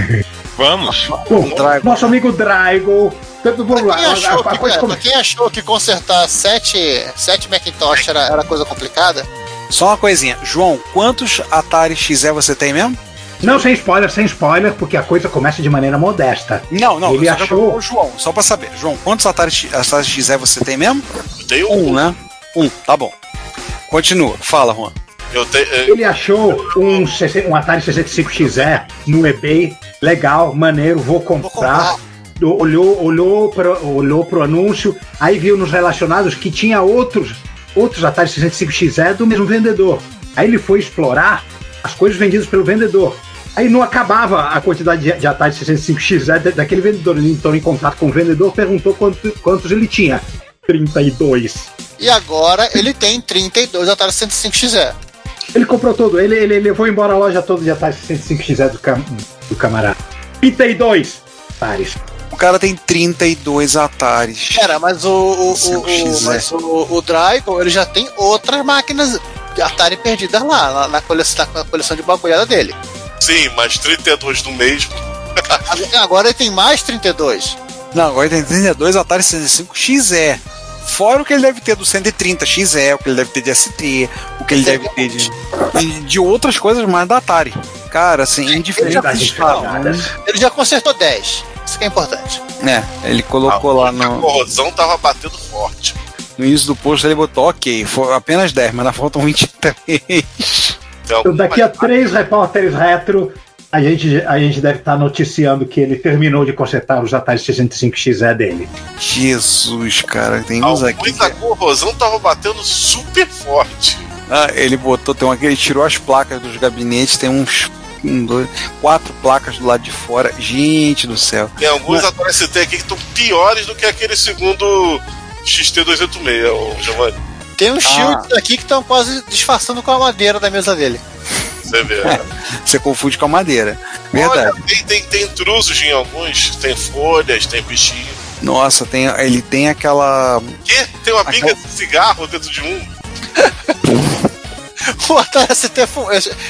Vamos. Drago. nosso amigo Draigo. Então, Vamos lá. Quem achou, a- a que, coisa é, pra quem achou que consertar sete, sete Macintosh era, era coisa complicada, Só uma coisinha. João, quantos Atari XE você tem mesmo? Não, sem spoiler, sem spoiler, porque a coisa começa de maneira modesta. Não, não. Ele achou- ao João, só pra saber. João, quantos Atari, Atari XE você tem mesmo? Eu tenho um. Um, né? Um, tá bom. Continua. Fala, Juan. Eu tenho. é, Ele achou um, 60 um Atari 65XE no eBay, legal, maneiro, vou vou comprar. Olhou, olhou, pro, olhou pro anúncio, aí viu nos relacionados que tinha outros, outros Atari 65XE do mesmo vendedor. Aí ele foi explorar as coisas vendidas pelo vendedor. Aí não acabava a quantidade de, de Atari 65XE da- daquele vendedor. Ele entrou em contato com o vendedor, perguntou quanto- quantos ele tinha. 32. E agora ele tem 32 Atari 105XE. Ele comprou todo, ele, ele levou embora a loja toda de Atari 65XE do, cam, do camarada. 32 Ataris. O cara tem 32 Ataris. Pera, mas o, o, o, o, 5XE. mas o, o Dragon, ele já tem outras máquinas de Atari perdidas lá, na, na coleção, na coleção de bagulhada dele. Sim, mas 32 do mesmo. Agora ele tem mais 32. Não, agora ele tem 32 Atari 105 XE. Fora o que ele deve ter do 130 XE, o que ele deve ter de ST, o que ele deve ter de, de, de outras coisas mais da Atari. Cara, assim, indiferente. Verdades faladas. Ele já consertou 10. Isso que é importante. É, ele colocou lá A no, corrosão tava batendo forte. no início do post, ele botou, ok, foi apenas 10, mas ainda faltam 23. Tem Então, daqui a três repórteres retro, a gente, a gente deve estar noticiando que ele terminou de consertar os Atari 65XE dele. Jesus, cara, tem uns aqui. Alguns a corrosão tava batendo super forte. Ah, ele botou, tem um aqui, ele tirou as placas dos gabinetes, tem uns. Um, dois, quatro placas do lado de fora. Gente do céu. Tem alguns Atari ST aqui que estão piores do que aquele segundo XT286, ô Giovanni. Tem uns shields aqui que estão quase disfarçando com a madeira da mesa dele. Você vê. Você confunde com a madeira. Verdade. Olha, tem, tem, tem intrusos em alguns, tem folhas, tem bichinho. Nossa, tem, ele tem aquela. Quê? Tem uma pinga de cigarro dentro de um? O Atari ST fu-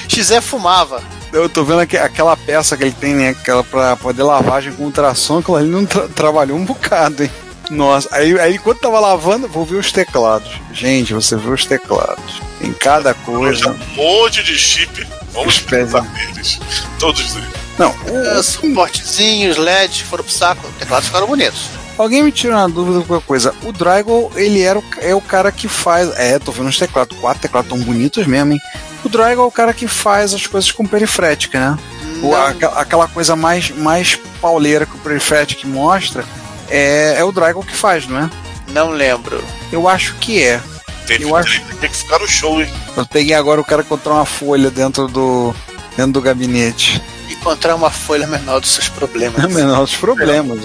XE fumava. Eu tô vendo aqui, aquela peça que ele tem, né? Aquela pra poder lavagem com ultrassom, aquilo ali não tra- trabalhou um bocado, hein? Nossa, aí, aí enquanto tava lavando, vou ver os teclados. Gente, você vê os teclados. Tem cada coisa. um monte de chip. Vamos pensar neles. Todos eles. Não, Uh, Suportezinhos, LED, foram pro saco. Os teclados ficaram bonitos. Alguém me tira uma dúvida com coisa. O Dragol, ele era o, é o cara que faz. É, tô vendo os teclados. Quatro teclados tão bonitos mesmo, hein? O Dragol é o cara que faz as coisas com perifrética, né? O- aqua- aquela coisa mais, mais pauleira que o perifrética mostra é, é o Dragol que faz, não é? Não lembro. Eu acho que é. Teve Eu acho- três tem que ficar no show, hein? Eu peguei agora o cara encontrou uma folha dentro do, dentro do gabinete. Encontrar uma folha menor dos seus problemas. É o menor dos problemas.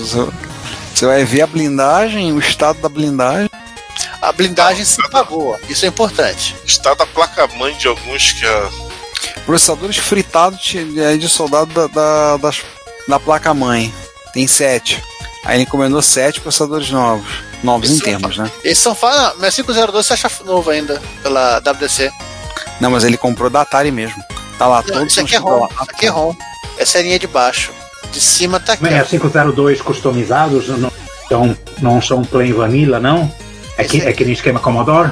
Você vai ver a blindagem, o estado da blindagem. A blindagem se pagou. Isso é importante. Está da placa-mãe de alguns que a. Processadores fritados de, é, de soldado da, da, das- da placa-mãe. Tem sete. Aí ele encomendou sete processadores novos. Novos em Isso é termos, né? Esses são fa- Não, 6502 você acha novo ainda pela WDC. Não, mas ele comprou da Atari mesmo. Tá lá, Não, todos isso aqui é ROM. da Isso aqui é ROM. Essa é a linha de baixo. De cima tá aqui. ó. 6502 customizados não, então, não são plain vanilla, não? É que, é que nem esquema Commodore?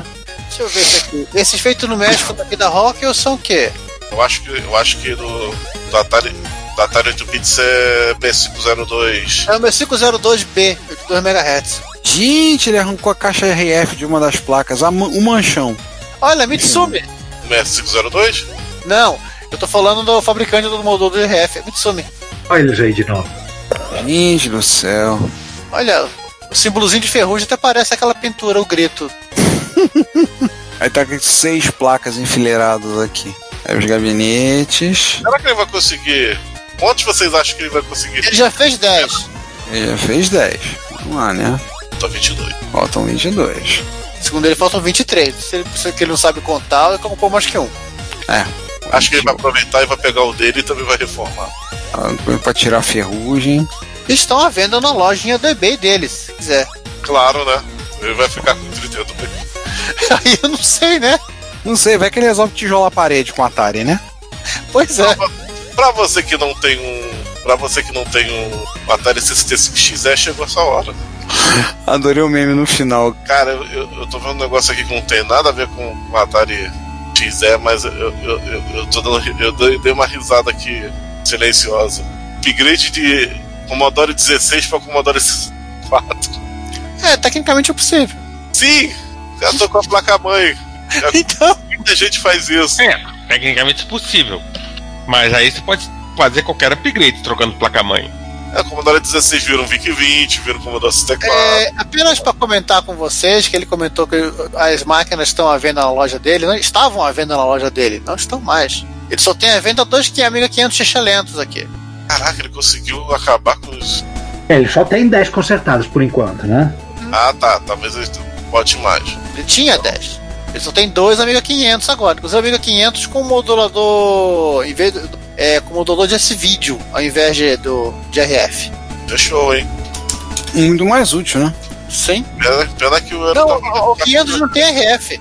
Deixa eu ver esse aqui. Esses feitos no México daqui da Rock ou são o quê? Eu acho que, eu acho que do, do Atari. Do Atari 8 bits é B502. É o meu 502B, de 2 MHz. Gente, ele arrancou a caixa RF de uma das placas, a o manchão. Olha, Mitsumi. Não é 502? Não, eu tô falando do fabricante do motor do RF, é Mitsumi. Olha eles aí de novo. Gente do céu. Olha, o símbolozinho de ferrugem até parece aquela pintura, o grito. Aí tá com seis placas enfileiradas aqui. Aí os gabinetes. Será que ele vai conseguir? Quantos vocês acham que ele vai conseguir? Ele já fez 10. Ele já fez 10. Vamos lá, né? Tô 22. Faltam 22. Segundo ele, faltam 23. Se ele, se ele não sabe contar, ele colocou mais que um. É. Acho que ele vai aproveitar e vai pegar o dele e também vai reformar. Ah, Pra tirar a ferrugem. Estão à venda na lojinha do eBay deles, se quiser. Claro, né? Ele vai ficar com 32. Aí eu não sei, né? Não sei, vai que ele resolve tijolar a parede com o Atari, né? Pois é. Pra você que não tem um. Pra você que não tem um Atari 65XE, chegou essa hora. Adorei o meme no final. Cara, eu, eu, eu tô vendo um negócio aqui que não tem nada a ver com o Atari XE, mas eu, eu, eu, eu tô dando. Eu dei dei uma risada aqui silenciosa. Upgrade de Commodore 16 pra Commodore 64. É, tecnicamente é possível. Sim! Já tô com a placa-mãe. Já- Então, Muita gente faz isso. É, tecnicamente é possível. Mas aí você pode fazer qualquer upgrade trocando placa-mãe. É, Commodore 16 vira um VIC-20, vira um Commodore 64. é, apenas para comentar com vocês que ele comentou que as máquinas estão à venda na loja dele, não estavam à venda na loja dele, não estão mais. Ele só tem à venda dois que Amiga 500 excelentes aqui. Caraca, ele conseguiu acabar com os. É, ele só tem 10 consertados por enquanto, né? Ah, tá. Talvez ele bote mais. Ele tinha 10. Ele só tem dois Amiga 500 agora. Inclusive Amiga 500 com modulador. Em vez do- é, com modulador de S-Video ao invés de, do, de RF. Fechou, hein? Muito mais útil, né? Sim. Pena, pena que o euro Não, tá o 500 não tem RF.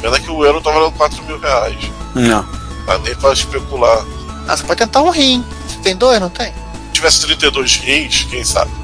Pena que o euro tá valendo 4 mil reais. Não. Tá nem pra especular. Ah, você pode tentar um rim. Tem dois, não tem? Se tivesse 32 rins, quem sabe?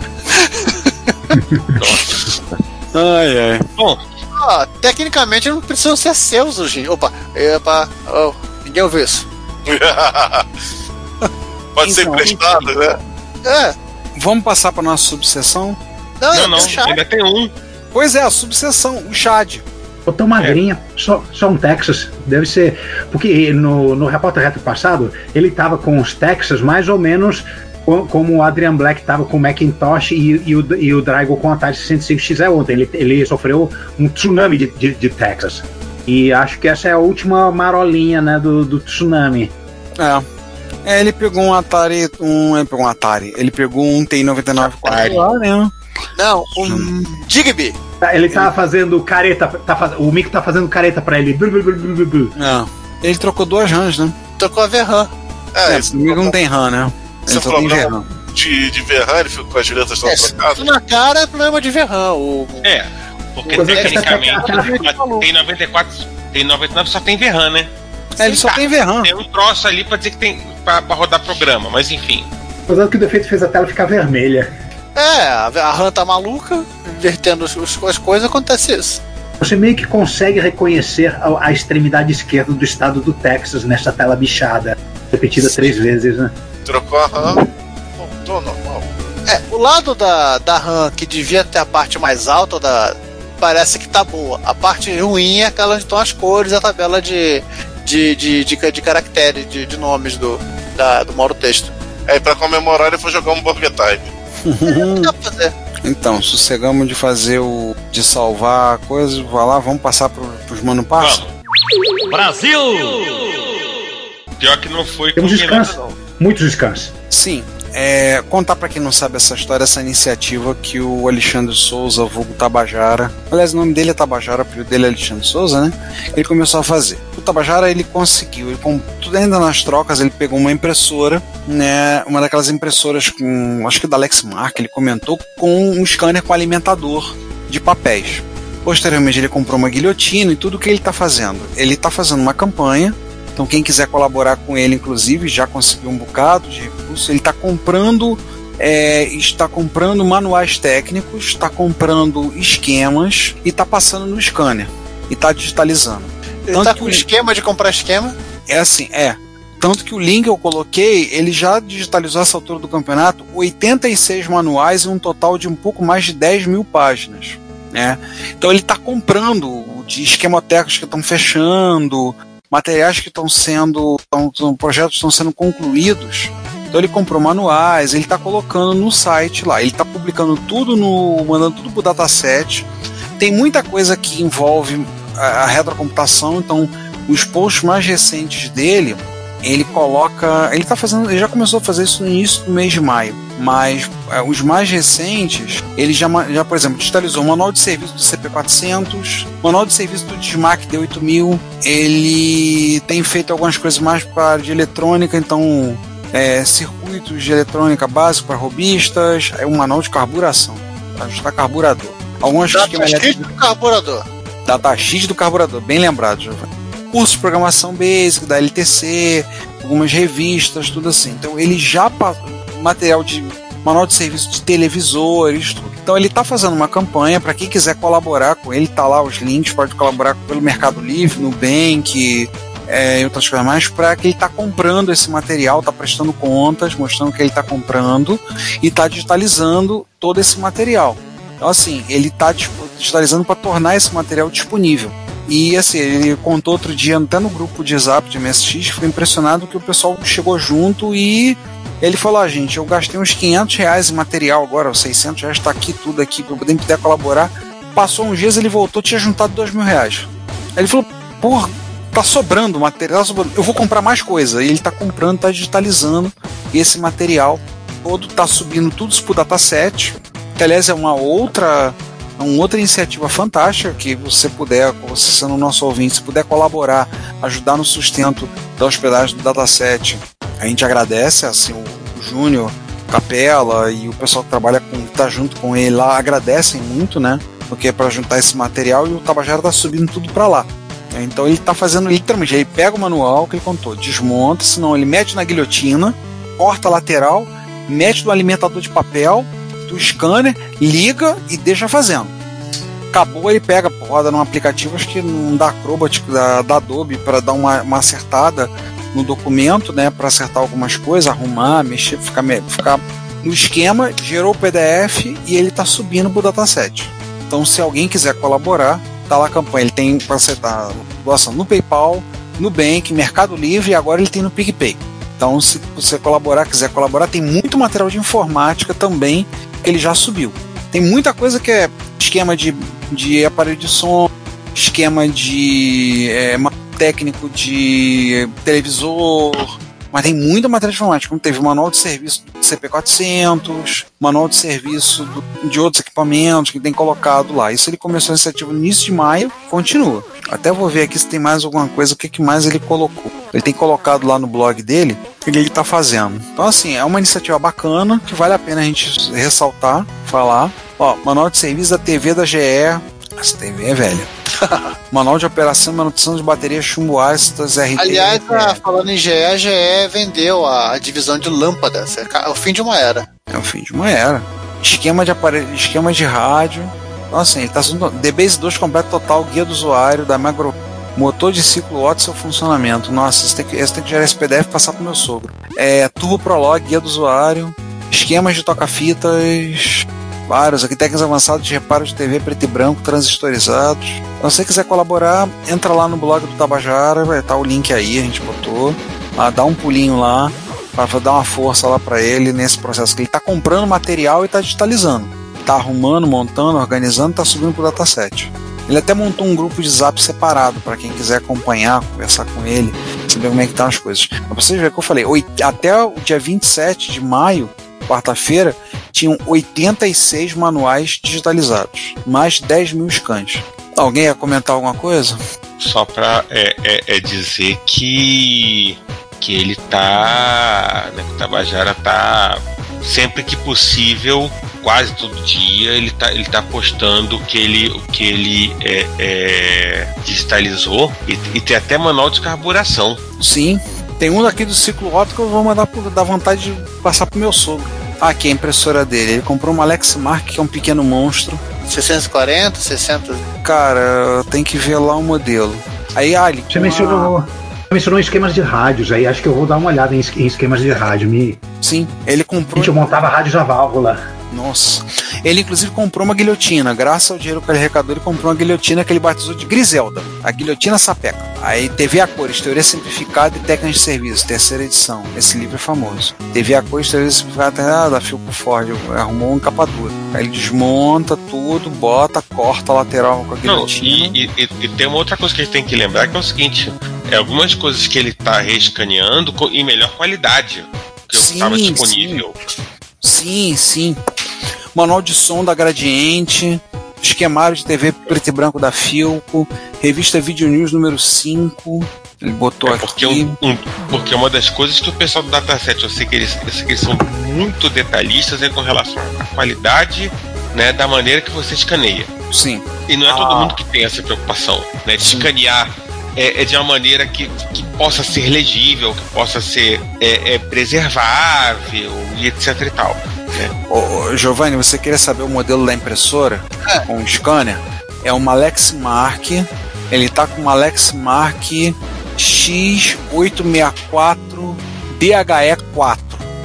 Ai, ai. Bom, Ah, tecnicamente não precisam ser seus os rins. Opa, epa, oh, ninguém ouviu isso. Pode ser Então, emprestado, né? É, Vamos passar pra nossa subseção? não, não, não, ainda tem um. Pois é, a subseção, o Chad. Ou tão magrinha, só, só um Texas. Deve ser. Porque no, no repórter reto passado, ele tava com os Texas mais ou menos co- como o Adrian Black tava com o Macintosh e, e o, e o Drago com a Atari 65XE ontem. Ele, ele sofreu um tsunami de, de, de Texas. E acho que essa é a última marolinha né, do, do tsunami. É. É, ele pegou um Atari. Um, ele pegou um Atari. Ele pegou um TI-99 lá, né? Não, um Digby. Tá, Ele tá fazendo careta. Tá, faz- o Mico tá fazendo careta pra ele. Blu, blu, blu, blu, blu, blu. É. Ele trocou duas RAMs, né? Tocou a Verran. É, É, esse comigo não tem RAM, né? Ele só tem VRAM. de, de Verran, ele ficou com as diretas É, trocadas. na cara é problema de Verran. O, É, porque é tecnicamente aquela- tem 94, tem 99 só tem Verran, né? É, ele só Tá. tem VRAM. Tem um troço ali pra dizer que tem pra, pra rodar programa, mas enfim. Apesar que o defeito fez a tela ficar vermelha. É, a RAM tá maluca, invertendo as coisas, acontece isso. Você meio que consegue reconhecer a, a extremidade esquerda do estado do Texas nessa tela bichada. Repetida três vezes, né? Trocou a RAM, voltou normal. É, o lado da, da RAM que devia ter a parte mais alta da. Parece que tá boa. A parte ruim é aquela onde estão as cores, a tabela de, de, de, de, de caracteres, de, de nomes do, da, do Mauro Texto. Aí pra comemorar ele foi jogar um Burger Time. Não pra fazer. Então, sossegamos de fazer o. de salvar a coisa, vai lá, vamos passar pro, pros mano passa? Vamos. Brasil! Pior que não foi Temos descanso. não. Muitos descansos. Sim. É, contar pra quem não sabe essa história, essa iniciativa que o Alexandre Souza, vulgo Tabajara, aliás, o nome dele é Tabajara, o dele é Alexandre Souza, né? Ele começou a fazer. O Tabajara ele conseguiu, ele tudo ainda nas trocas, ele pegou uma impressora, né? Uma daquelas impressoras com, acho que da Lexmark, ele comentou, com um scanner com alimentador de papéis. Posteriormente ele comprou uma guilhotina e tudo que ele está fazendo. Ele está fazendo uma campanha então quem quiser colaborar com ele, inclusive, já conseguiu um bocado de recurso. Ele está comprando, é, está comprando manuais técnicos, está comprando esquemas e está passando no scanner e está digitalizando. Ele tá que com o- esquema de comprar esquema. É assim, é. Tanto que o link que eu coloquei, ele já digitalizou essa altura do campeonato 86 manuais e um total de um pouco mais de 10 mil páginas. Né? Então ele está comprando de esquemotecas que estão fechando, materiais que estão sendo. Tão, tão- projetos estão sendo concluídos Então ele comprou manuais, ele está colocando no site lá, ele está publicando tudo no. mandando tudo pro dataset. Tem muita coisa que envolve a, a retrocomputação, então os posts mais recentes dele, ele coloca. Ele tá fazendo. Ele já começou a fazer isso no início do mês de maio. Mas é, os mais recentes, ele já, já, por exemplo, digitalizou o manual de serviço do CP400, manual de serviço do Dismac D8000. Ele tem feito algumas coisas mais para de eletrônica, então é, circuitos de eletrônica básicos para robistas, é um manual de carburação, para ajustar carburador. Algumas esquemas Data sheet do carburador. datasheet do carburador, bem lembrado, Giovanni. Curso de programação basic da LTC, algumas revistas, tudo assim. Então ele já material de manual de serviço de televisores, tudo. Então ele está fazendo uma campanha para quem quiser colaborar com ele, tá lá os links, pode colaborar pelo Mercado Livre, Nubank, é, e outras coisas mais, para que ele está comprando esse material, está prestando contas, mostrando que ele está comprando e está digitalizando todo esse material. Então, assim, ele está digitalizando para tornar esse material disponível. E, assim, ele contou outro dia, até no grupo de zap de MSX, foi impressionado que o pessoal chegou junto e ele falou: ah, gente, eu gastei uns 500 reais em material agora, os 600 reais está aqui, tudo aqui, para poder puder colaborar. Passou uns dias, ele voltou, tinha juntado 2 mil reais. Aí ele falou: porra, tá sobrando material, tá sobrando. eu vou comprar mais coisa. E ele tá comprando, tá digitalizando esse material todo, tá subindo tudo isso pro dataset, que aliás é uma outra, uma outra iniciativa fantástica que você puder, você sendo nosso ouvinte, se puder colaborar, ajudar no sustento da hospedagem do dataset, a gente agradece, assim, o, o Júnior, Capela e o pessoal que trabalha com, tá junto com ele lá, agradecem muito, né? Porque é para juntar esse material e o Tabajara tá subindo tudo para lá. Então ele tá fazendo literalmente, ele pega o manual que ele contou, desmonta, senão ele mete na guilhotina, corta a lateral, mete no alimentador de papel, do scanner, liga e deixa fazendo. Acabou, ele pega, roda num aplicativo, acho que não dá Acrobat da, da Adobe para dar uma, uma acertada no documento, né, para acertar algumas coisas, arrumar, mexer, ficar, ficar no esquema, gerou o PDF e ele está subindo pro dataset. Então, se alguém quiser colaborar, tá lá a campanha. Ele tem para aceitar doação no PayPal, no Bank, Mercado Livre e agora ele tem no PicPay. Então, se você colaborar, quiser colaborar, tem muito material de informática também ele já subiu. Tem muita coisa que é esquema de, de aparelho de som, esquema de é, técnico de televisor, mas tem muita matéria de informática, como teve manual de serviço do CP400, manual de serviço do- de outros equipamentos que tem colocado lá. Isso ele começou a iniciativa no início de maio, continua. Até vou ver aqui se tem mais alguma coisa, o que, que mais ele colocou. Ele tem colocado lá no blog dele o que ele está fazendo. Então, assim, é uma iniciativa bacana que vale a pena a gente ressaltar, falar. Ó, manual de serviço da TV da GE. Essa TV é velha. manual de operação e manutenção de baterias chumbo ácidas RT. Aliás, ah, falando em GE, a GE vendeu a divisão de lâmpadas. É é o fim de uma era. É o fim de uma era. Esquema de aparelho, esquema de rádio. Então, assim, ele tá sendo DBase 2 completo total, guia do usuário, da macro. Motor de ciclo Watt seu funcionamento. Nossa, esse tem que, esse tem que gerar esse PDF e passar pro meu sogro. É, Turbo Prolog, guia do usuário. Esquemas de toca-fitas. Vários aqui, técnicas avançadas de reparo de TV preto e branco, transistorizados. Então, se você quiser colaborar, entra lá no blog do Tabajara, vai estar o link aí, a gente botou. Ah, dá um pulinho lá, para dar uma força lá para ele nesse processo que ele está comprando material e está digitalizando. Está arrumando, montando, organizando, está subindo pro dataset. Ele até montou um grupo de zap separado para quem quiser acompanhar, conversar com ele, saber como é que estão as coisas. Pra vocês verem o que eu falei, até o dia 27 de maio, quarta-feira, tinham 86 manuais digitalizados, mais 10 mil scans. Alguém ia comentar alguma coisa? Só pra é, é- é dizer que que ele tá. Né, que o Tabajara tá. Sempre que possível, quase todo dia, ele tá, ele tá postando o que ele, o que ele é, é, digitalizou e, e tem até manual de carburação. Sim. Tem um daqui do ciclo Otto que eu vou mandar por dar vontade de passar pro meu sogro. Ah, aqui é a impressora dele. Ele comprou uma Lexmark, que é um pequeno monstro. 640, 60. Cara, tem que ver lá o modelo. Aí, Ali. Você mencionou, mencionou esquemas de rádios aí, acho que eu vou dar uma olhada em esquemas de rádio. Me, Sim, ele comprou. gente, eu montava rádios a válvula. Nossa. Ele inclusive comprou uma guilhotina. Graças ao dinheiro que ele arrecadou, ele comprou uma guilhotina que ele batizou de Griselda. A guilhotina sapeca. Aí TV a cores, teoria simplificada e técnicas de serviço, terceira edição. Esse livro é famoso. TV a cores, teoria simplificada ah, da Philco Ford. Arrumou um encapadura. Aí ele desmonta tudo, bota, corta a lateral com a Não, guilhotina. e, e- e tem uma outra coisa que a gente tem que lembrar que é o seguinte: é algumas coisas que ele tá reescaneando em melhor qualidade que Sim, estava disponível. Sim, sim. Manual de som da Gradiente, esquemário de TV preto e branco da Filco, revista Video News número 5. Ele botou É porque, aqui. um- um- porque uma das coisas que o pessoal do Dataset, eu sei que eles, sei que eles são muito detalhistas é com relação à qualidade né, da maneira que você escaneia. Sim. E não é todo Ah. mundo que tem essa preocupação, né? De Sim. escanear é, é de uma maneira que, que possa ser legível, que possa ser é, é, preservável e etc e tal. Ô, ô, Giovanni, você queria saber o modelo da impressora com o scanner? É uma Lexmark. Ele tá com uma Lexmark X864 DHE4.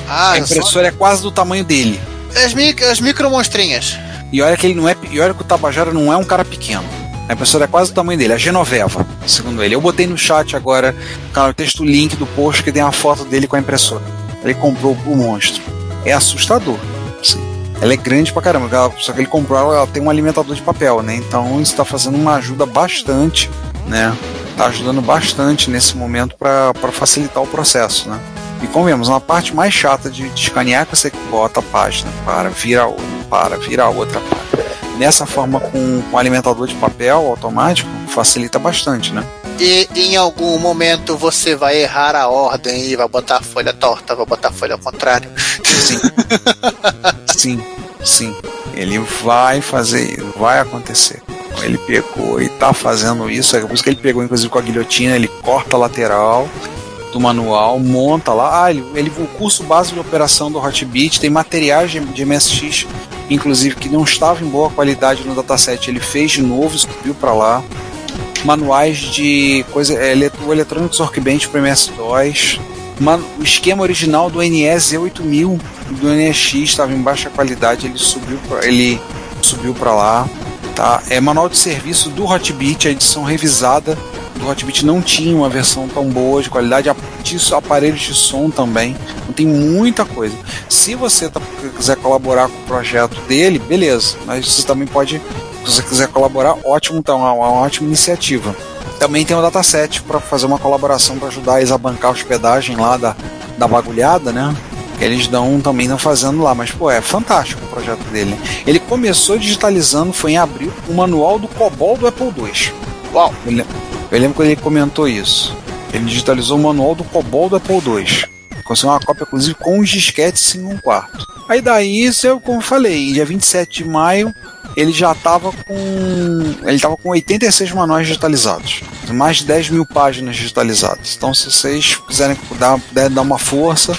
Ah, a impressora é quase do tamanho dele. só- as, mic as micro monstrinhas. E olha que ele não é, e olha que o Tabajara não é um cara pequeno. A impressora é quase do tamanho dele, a Genoveva, segundo ele. Eu botei no chat agora, cara, o texto link do post que tem a foto dele com a impressora. Ele comprou o monstro. É assustador. Sim. Ela é grande pra caramba, ela- só que ele comprou ela, ela tem um alimentador de papel, né? Então isso tá fazendo uma ajuda bastante, né? Tá ajudando bastante nesse momento para facilitar o processo, né? E convenhamos, uma parte mais chata de, de escanear é que você bota a página para, vira a outra, para, vira a outra página. Nessa forma, com, com alimentador de papel automático, facilita bastante, né? E em algum momento você vai errar a ordem e vai botar a folha torta, vai botar a folha ao contrário. Sim. sim, sim. Ele vai fazer, vai acontecer. Ele pegou e tá fazendo isso. É por isso que ele pegou, inclusive, com a guilhotina, ele corta a lateral do manual, monta lá. Ah, ele, ele o curso básico de operação do Hotbit tem materiais de, de MSX, inclusive, que não estavam em boa qualidade no dataset. Ele fez de novo, subiu para lá. Manuais de coisa, é, o eletrônicos Workbench para MS-DOS. O esquema original do NES Z8000 e do NEX estava em baixa qualidade, ele subiu ele subiu para lá, tá? É manual de serviço do Hotbit, a edição revisada do Hotbit não tinha uma versão tão boa de qualidade, de aparelhos de som também. Então tem muita coisa. Se você tá- quiser colaborar com o projeto dele, beleza, mas você também pode, se você quiser colaborar, ótimo, então é uma, uma ótima iniciativa. Também tem o dataset para fazer uma colaboração para ajudar eles a bancar a hospedagem lá da, da bagulhada, né? Eles dão também estão fazendo lá, mas pô, é fantástico o projeto dele. Ele começou digitalizando, foi em abril, o manual do COBOL do Apple II. Uau! Eu, lem- eu lembro que ele comentou isso. Ele digitalizou o manual do COBOL do Apple II. Conseguiu uma cópia, inclusive, com os disquetes em um quarto. Aí daí, isso eu, como eu falei, dia 27 de maio, ele já estava com. Ele estava com 86 manuais digitalizados. Mais de 10 mil páginas digitalizadas. Então, se vocês quiserem dar, dar uma força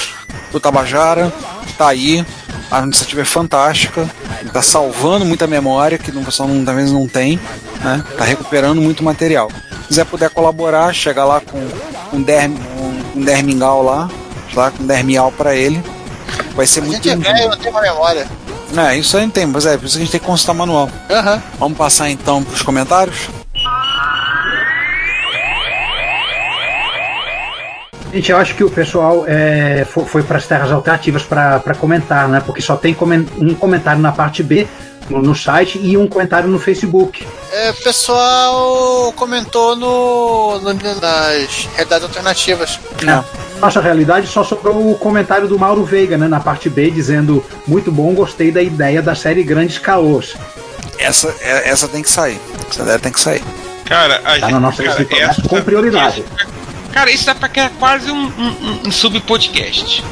pro Tabajara, tá aí. A iniciativa é fantástica. Ele tá salvando muita memória, que o pessoal não, talvez não tem. Né? Tá recuperando muito material. Se quiser puder colaborar, chega lá com um derm, um, um dermingal lá, lá com um dermial para ele. Vai ser A muito gente é velho, não tem uma memória. É, isso aí não tem, mas é, por isso que a gente tem que consultar manual. Aham. Vamos passar então para os comentários? Gente, eu acho que o pessoal é, fo- foi para as terras alternativas para comentar, né? Porque só tem comen- um comentário na parte B no, no site e um comentário no Facebook. É, o pessoal comentou no, no- nas realidades alternativas. Não. Nossa realidade só sobrou o comentário do Mauro Veiga, né? Na parte B, dizendo muito bom, gostei da ideia da série Grandes Caos. Essa, é- essa tem que sair. Essa ideia tem que sair. Cara, a Tá na nossa cara, essa- com prioridade. Cara, isso dá pra criar quase um, um, um- sub-podcast.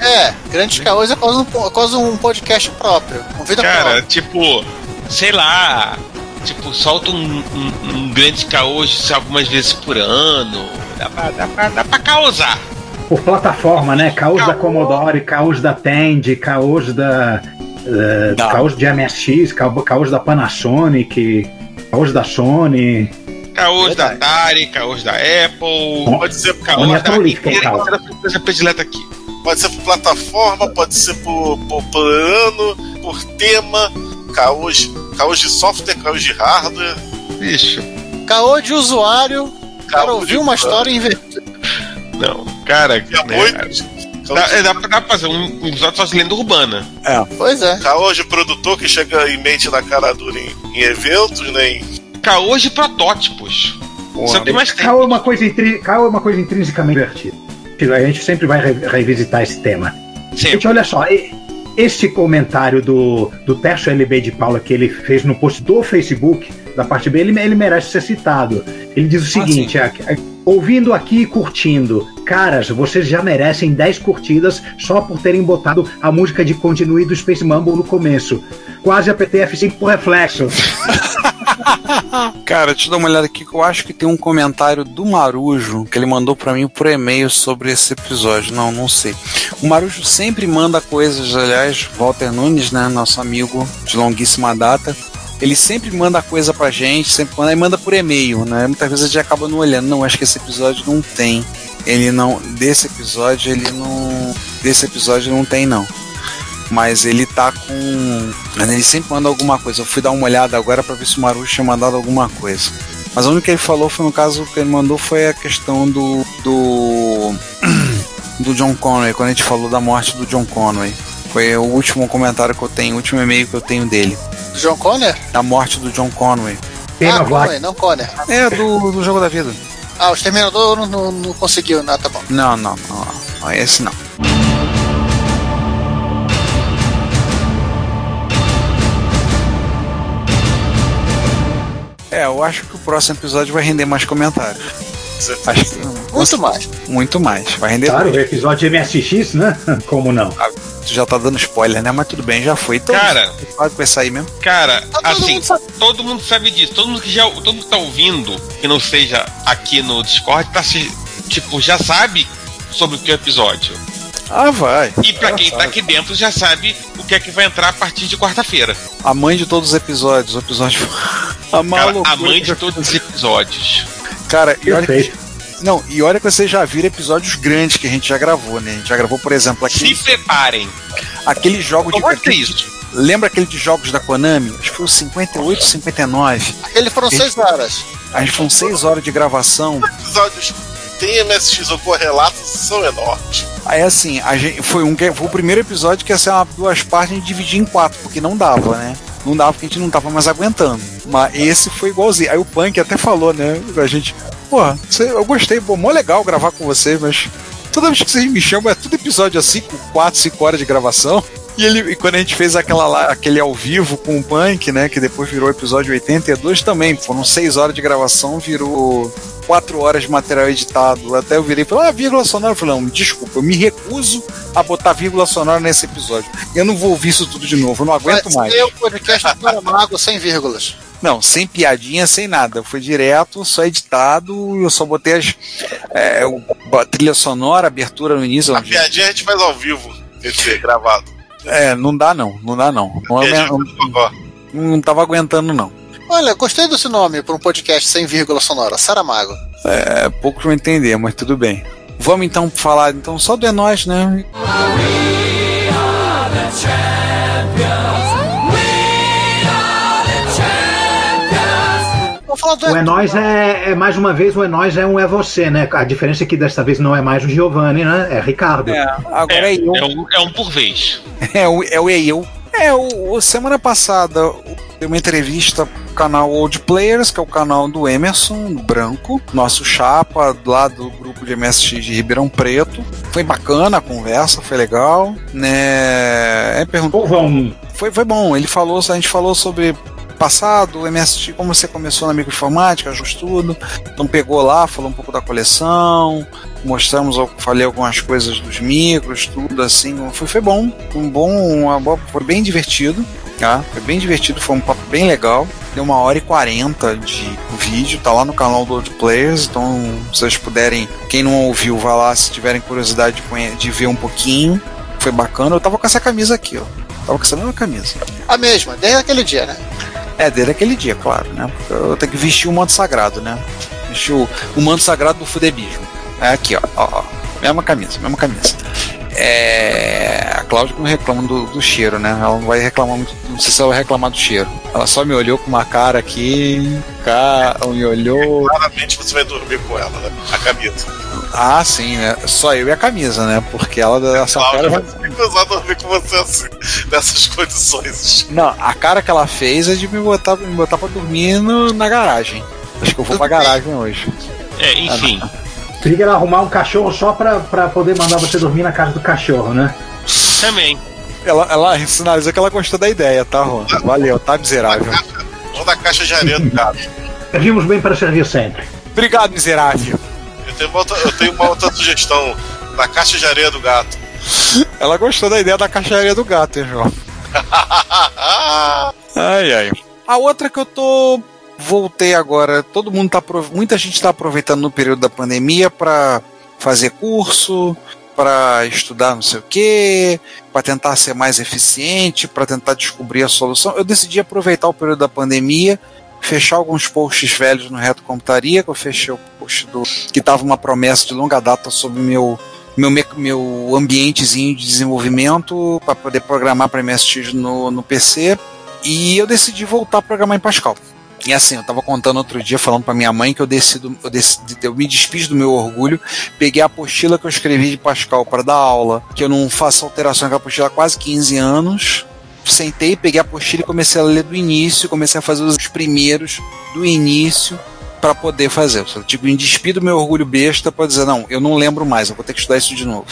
É, Grandes Caôs é quase um, quase um podcast próprio. Um vida Cara, própria. tipo, sei lá. Tipo, solta um, um, um grande caô algumas vezes por ano. Dá pra, dá pra, dá pra causar. Por plataforma, né? Caos da Commodore, caos da Tandy, caos da. Dá. caos de MSX, ca- caos da Panasonic, caos da Sony. Caôs da. Atari, caôs da Apple. Pode Olha caôs da prolífica, Inteira, caos. que era a empresa predileta aqui. Pode ser por plataforma, pode ser por, por plano, por tema, caos, caos de software, caos de hardware. Bicho. Caô de usuário, o cara ouviu uma plano. história e inverteu. Não, cara. Né, dá, é, dá, pra- dá pra fazer um um episódio só de lenda urbana. Pois é. Caos de produtor que chega em mente na cara dura em, em eventos, né? Em Caôs de protótipos. É mais tem. Cal é uma coisa, intri... Cal é uma coisa intrinsecamente divertida. A gente sempre vai re- revisitar esse tema. Gente, olha só, e- este comentário do, do Tércio LB de Paula que ele fez no post do Facebook, da parte B, ele, ele merece ser citado. Ele diz o seguinte: a- a- ouvindo aqui e curtindo, caras, vocês já merecem 10 curtidas só por terem botado a música de Continue do Space Mumble no começo. Quase a PTF5 por reflexo. Cara, deixa eu dar uma olhada aqui que eu acho que tem um comentário do Marujo que ele mandou pra mim por e-mail sobre esse episódio. Não, não sei. O Marujo sempre manda coisas, aliás, Walter Nunes, né, nosso amigo de longuíssima data, ele sempre manda coisa pra gente, sempre manda, e manda por e-mail, né? Muitas vezes a gente acaba não olhando. Não, acho que esse episódio não tem. Ele não. Desse episódio ele não. Desse episódio não tem, não. Mas ele tá com. Ele sempre manda alguma coisa. Eu fui dar uma olhada agora pra ver se o Marujo tinha mandado alguma coisa. Mas o único que ele falou foi, no caso, que ele mandou foi a questão do. do. do John Conway, quando a gente falou da morte do John Conway. Foi o último comentário que eu tenho, o último e-mail que eu tenho dele. John Connor? A morte do John Conway. Ah. Conway, não Connor. É, do, do jogo da vida. Ah, o Exterminador não, não, não conseguiu, não, tá bom. Não, não, não, não. Esse não. É, eu acho que o próximo episódio vai render mais comentários. Acho que Muito mais. muito mais. Vai render Claro, o episódio de MSX, né? Como não? Tu já tá dando spoiler, né? Mas tudo bem, já foi. Então, Cara. pode vai sair mesmo. Cara, Tá todo assim, mundo todo mundo sabe disso. Todo mundo que já, todo mundo que tá ouvindo, que não seja aqui no Discord, tá se, tipo, já sabe sobre o que é o episódio. Ah, vai. E pra Já quem tá aqui dentro já sabe o que é que vai entrar a partir de quarta-feira. A mãe de todos os episódios. O episódio. A, Cara, de todos os episódios. Cara, e olha que. Não, e olha que vocês já viram episódios grandes que a gente já gravou, né? A gente já gravou, por exemplo, Se aquele, preparem. aquele jogo de. Como é que é isso? Lembra aquele de jogos da Konami? Acho que foi o 58, 59. Aquele foram seis horas. A gente foram 6 horas de gravação. episódios tem MSX ou correlatos são enormes. Aí assim, a gente, foi, um, foi o primeiro episódio que ia ser uma, duas partes a gente dividia em quatro, porque não dava, né? Não dava porque a gente não tava mais aguentando. Mas esse foi igualzinho. Aí o Punk até falou, né? A gente, porra, eu gostei, pô, mó legal gravar com você, mas toda vez que vocês me chamam é tudo episódio assim, com 4, 5 horas de gravação. E, ele, e quando a gente fez aquela lá, aquele ao vivo com o Punk, né? Que depois virou episódio 82 também. Foram 6 horas de gravação, virou 4 horas de material editado. Até eu virei e falei, ah, vírgula sonora. Eu falei, não, desculpa, eu me recuso a botar vírgula sonora nesse episódio. Eu não vou ouvir isso tudo de novo, eu não aguento Vai mais. o podcast do Paramago sem vírgulas. Não, sem piadinha, sem nada. Foi direto, só editado. Eu só botei as, é, o- a trilha sonora, abertura no início. A piadinha a gente faz ao vivo, esse gravado. É, não dá não, não dá não. Não, Piadinha não, do Gogó. não tava aguentando não. Olha, gostei desse nome para um podcast sem vírgula sonora. Saramago. É, pouco pra eu entender, mas tudo bem. Vamos então falar então só do É Nós, né? Vamos falar do O É Nós é, é, mais uma vez, o É Nós é um É Você, né? A diferença é que dessa vez não é mais o Giovanni, né? É Ricardo. É, agora é, É, eu. é um, é um por vez. É o, é o é eu. É, o, o- semana passada deu uma entrevista pro canal Old Players, que é o canal do Emerson Branco, nosso chapa lá do grupo de MSX de Ribeirão Preto. Foi bacana a conversa, foi legal, né? É, perguntou Povão. foi, foi bom. Ele falou, a gente falou sobre passado, MST, como você começou na microinformática, tudo. Então pegou lá, falou um pouco da coleção, mostramos, falei algumas coisas dos micros, tudo assim. Foi, foi bom, um bom, uma boa, foi bem divertido. Tá? Foi bem divertido, foi um papo bem legal. Deu uma hora e quarenta de vídeo, tá lá no canal do Old Players. Então, se vocês puderem, quem não ouviu, vá lá se tiverem curiosidade de, de ver um pouquinho. Foi bacana. Eu tava com essa camisa aqui, ó. Tava com essa mesma camisa. A mesma, desde aquele dia, né? É, desde aquele dia, claro, né? Porque eu tenho que vestir o manto sagrado, né? Vestir o, o manto sagrado do fudebismo. É aqui, ó, ó, ó. Mesma camisa, mesma camisa. É. A Cláudia não reclama do, do cheiro, né? Ela não vai reclamar muito. Não sei se ela vai reclamar do cheiro. Ela só me olhou com uma cara aqui. Cara, me olhou. Claramente você vai dormir com ela, né? A camisa. Ah, sim, né? Só eu e a camisa, né? Porque ela essa Cláudia cara. vai recusar dormir com você assim, nessas condições. Não, a cara que ela fez é de me botar, me botar pra dormir no- na garagem. Acho que eu vou pra garagem hoje. É, enfim. Teria que ela arrumar um cachorro só pra, pra poder mandar você dormir na casa do cachorro, né? Também. Ela, ela sinalizou que ela gostou da ideia, tá, Ron? Valeu, tá miserável. Ou da caixa de areia do gato. Servimos bem para servir sempre. Obrigado, miserável. Eu tenho, uma outra, eu tenho uma outra sugestão. Da caixa de areia do gato. Ela gostou da ideia da caixaria do gato, hein, João? Ai, ai. A outra que eu tô. Voltei agora. Todo mundo tá. Muita gente tá aproveitando no período da pandemia pra fazer curso, pra estudar não sei o quê, pra tentar ser mais eficiente, pra tentar descobrir a solução. Eu decidi aproveitar o período da pandemia. Fechar alguns posts velhos no Reto Computaria, que eu fechei o post do. que tava uma promessa de longa data sobre meu meu, me- meu ambientezinho de desenvolvimento para poder programar para MSX no, no PC e eu decidi voltar a programar em Pascal. E assim, eu tava contando outro dia, falando para minha mãe que eu decido, eu decidi, eu me despido do meu orgulho, peguei a apostila que eu escrevi de Pascal para dar aula, que eu não faço alteração com a apostila há quase 15 anos. Sentei, peguei a apostila e comecei a ler do início, comecei a fazer os primeiros do início para poder fazer. Eu tipo, me despido do meu orgulho besta para dizer, não, eu não lembro mais, eu vou ter que estudar isso de novo.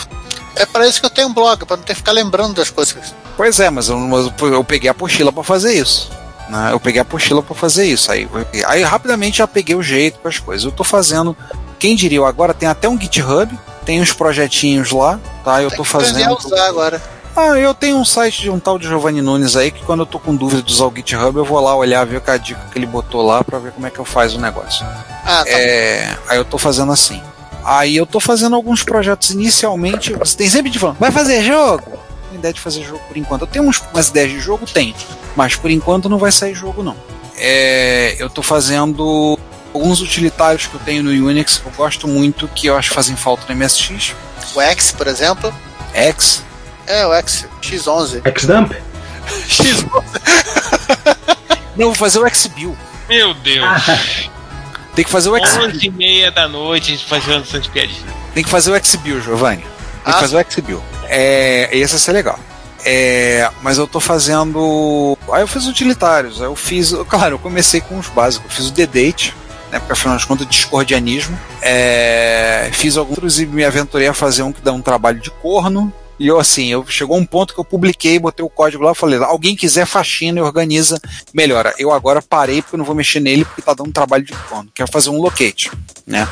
É para isso que eu tenho um blog, para não ter que ficar lembrando das coisas. Pois é, mas eu, eu peguei a apostila para fazer isso. Né? Eu peguei a apostila para fazer isso. Aí, aí rapidamente já peguei o jeito com as coisas. Eu tô fazendo. Quem diria, eu agora tem até um GitHub, tem uns projetinhos lá, tá? Eu a fazendo. usar agora. Ah, eu tenho um site de um tal de Giovanni Nunes aí que quando eu tô com dúvida de usar o GitHub, eu vou lá olhar, ver a dica que ele botou lá para ver como é que eu faço o negócio. Ah, tá. É, aí eu tô fazendo assim. Aí eu tô fazendo alguns projetos inicialmente. Você tem sempre de falando, vai fazer jogo? Tenho ideia de fazer jogo por enquanto. Eu tenho uns, umas ideias de jogo, tenho. Mas por enquanto não vai sair jogo, não. É, eu tô fazendo alguns utilitários que eu tenho no Unix que eu gosto muito, que eu acho que fazem falta no MSX. O X, por exemplo. X. É, o X, X11. Xdump? X11. Não, vou fazer o Xbill. Meu Deus. Tem que fazer o Xbill. 11 e meia da noite fazendo essas piadinhas. Tem que fazer o Xbill, Giovanni. Tem Ah. que fazer o Xbill. É, esse vai ser legal. É, mas eu tô fazendo. Aí eu fiz utilitários. Aí eu fiz. Claro, eu comecei com os básicos. Eu fiz o The-Date, né? Porque afinal de contas, discordianismo. É, fiz alguns e me aventurei a fazer um que dá um trabalho de corno. E eu, assim, eu chegou um ponto que eu publiquei, botei o código lá falei: alguém quiser faxina e organiza, melhora. Eu agora parei porque eu não vou mexer nele porque tá dando um trabalho de corno. Quero fazer um locate, né?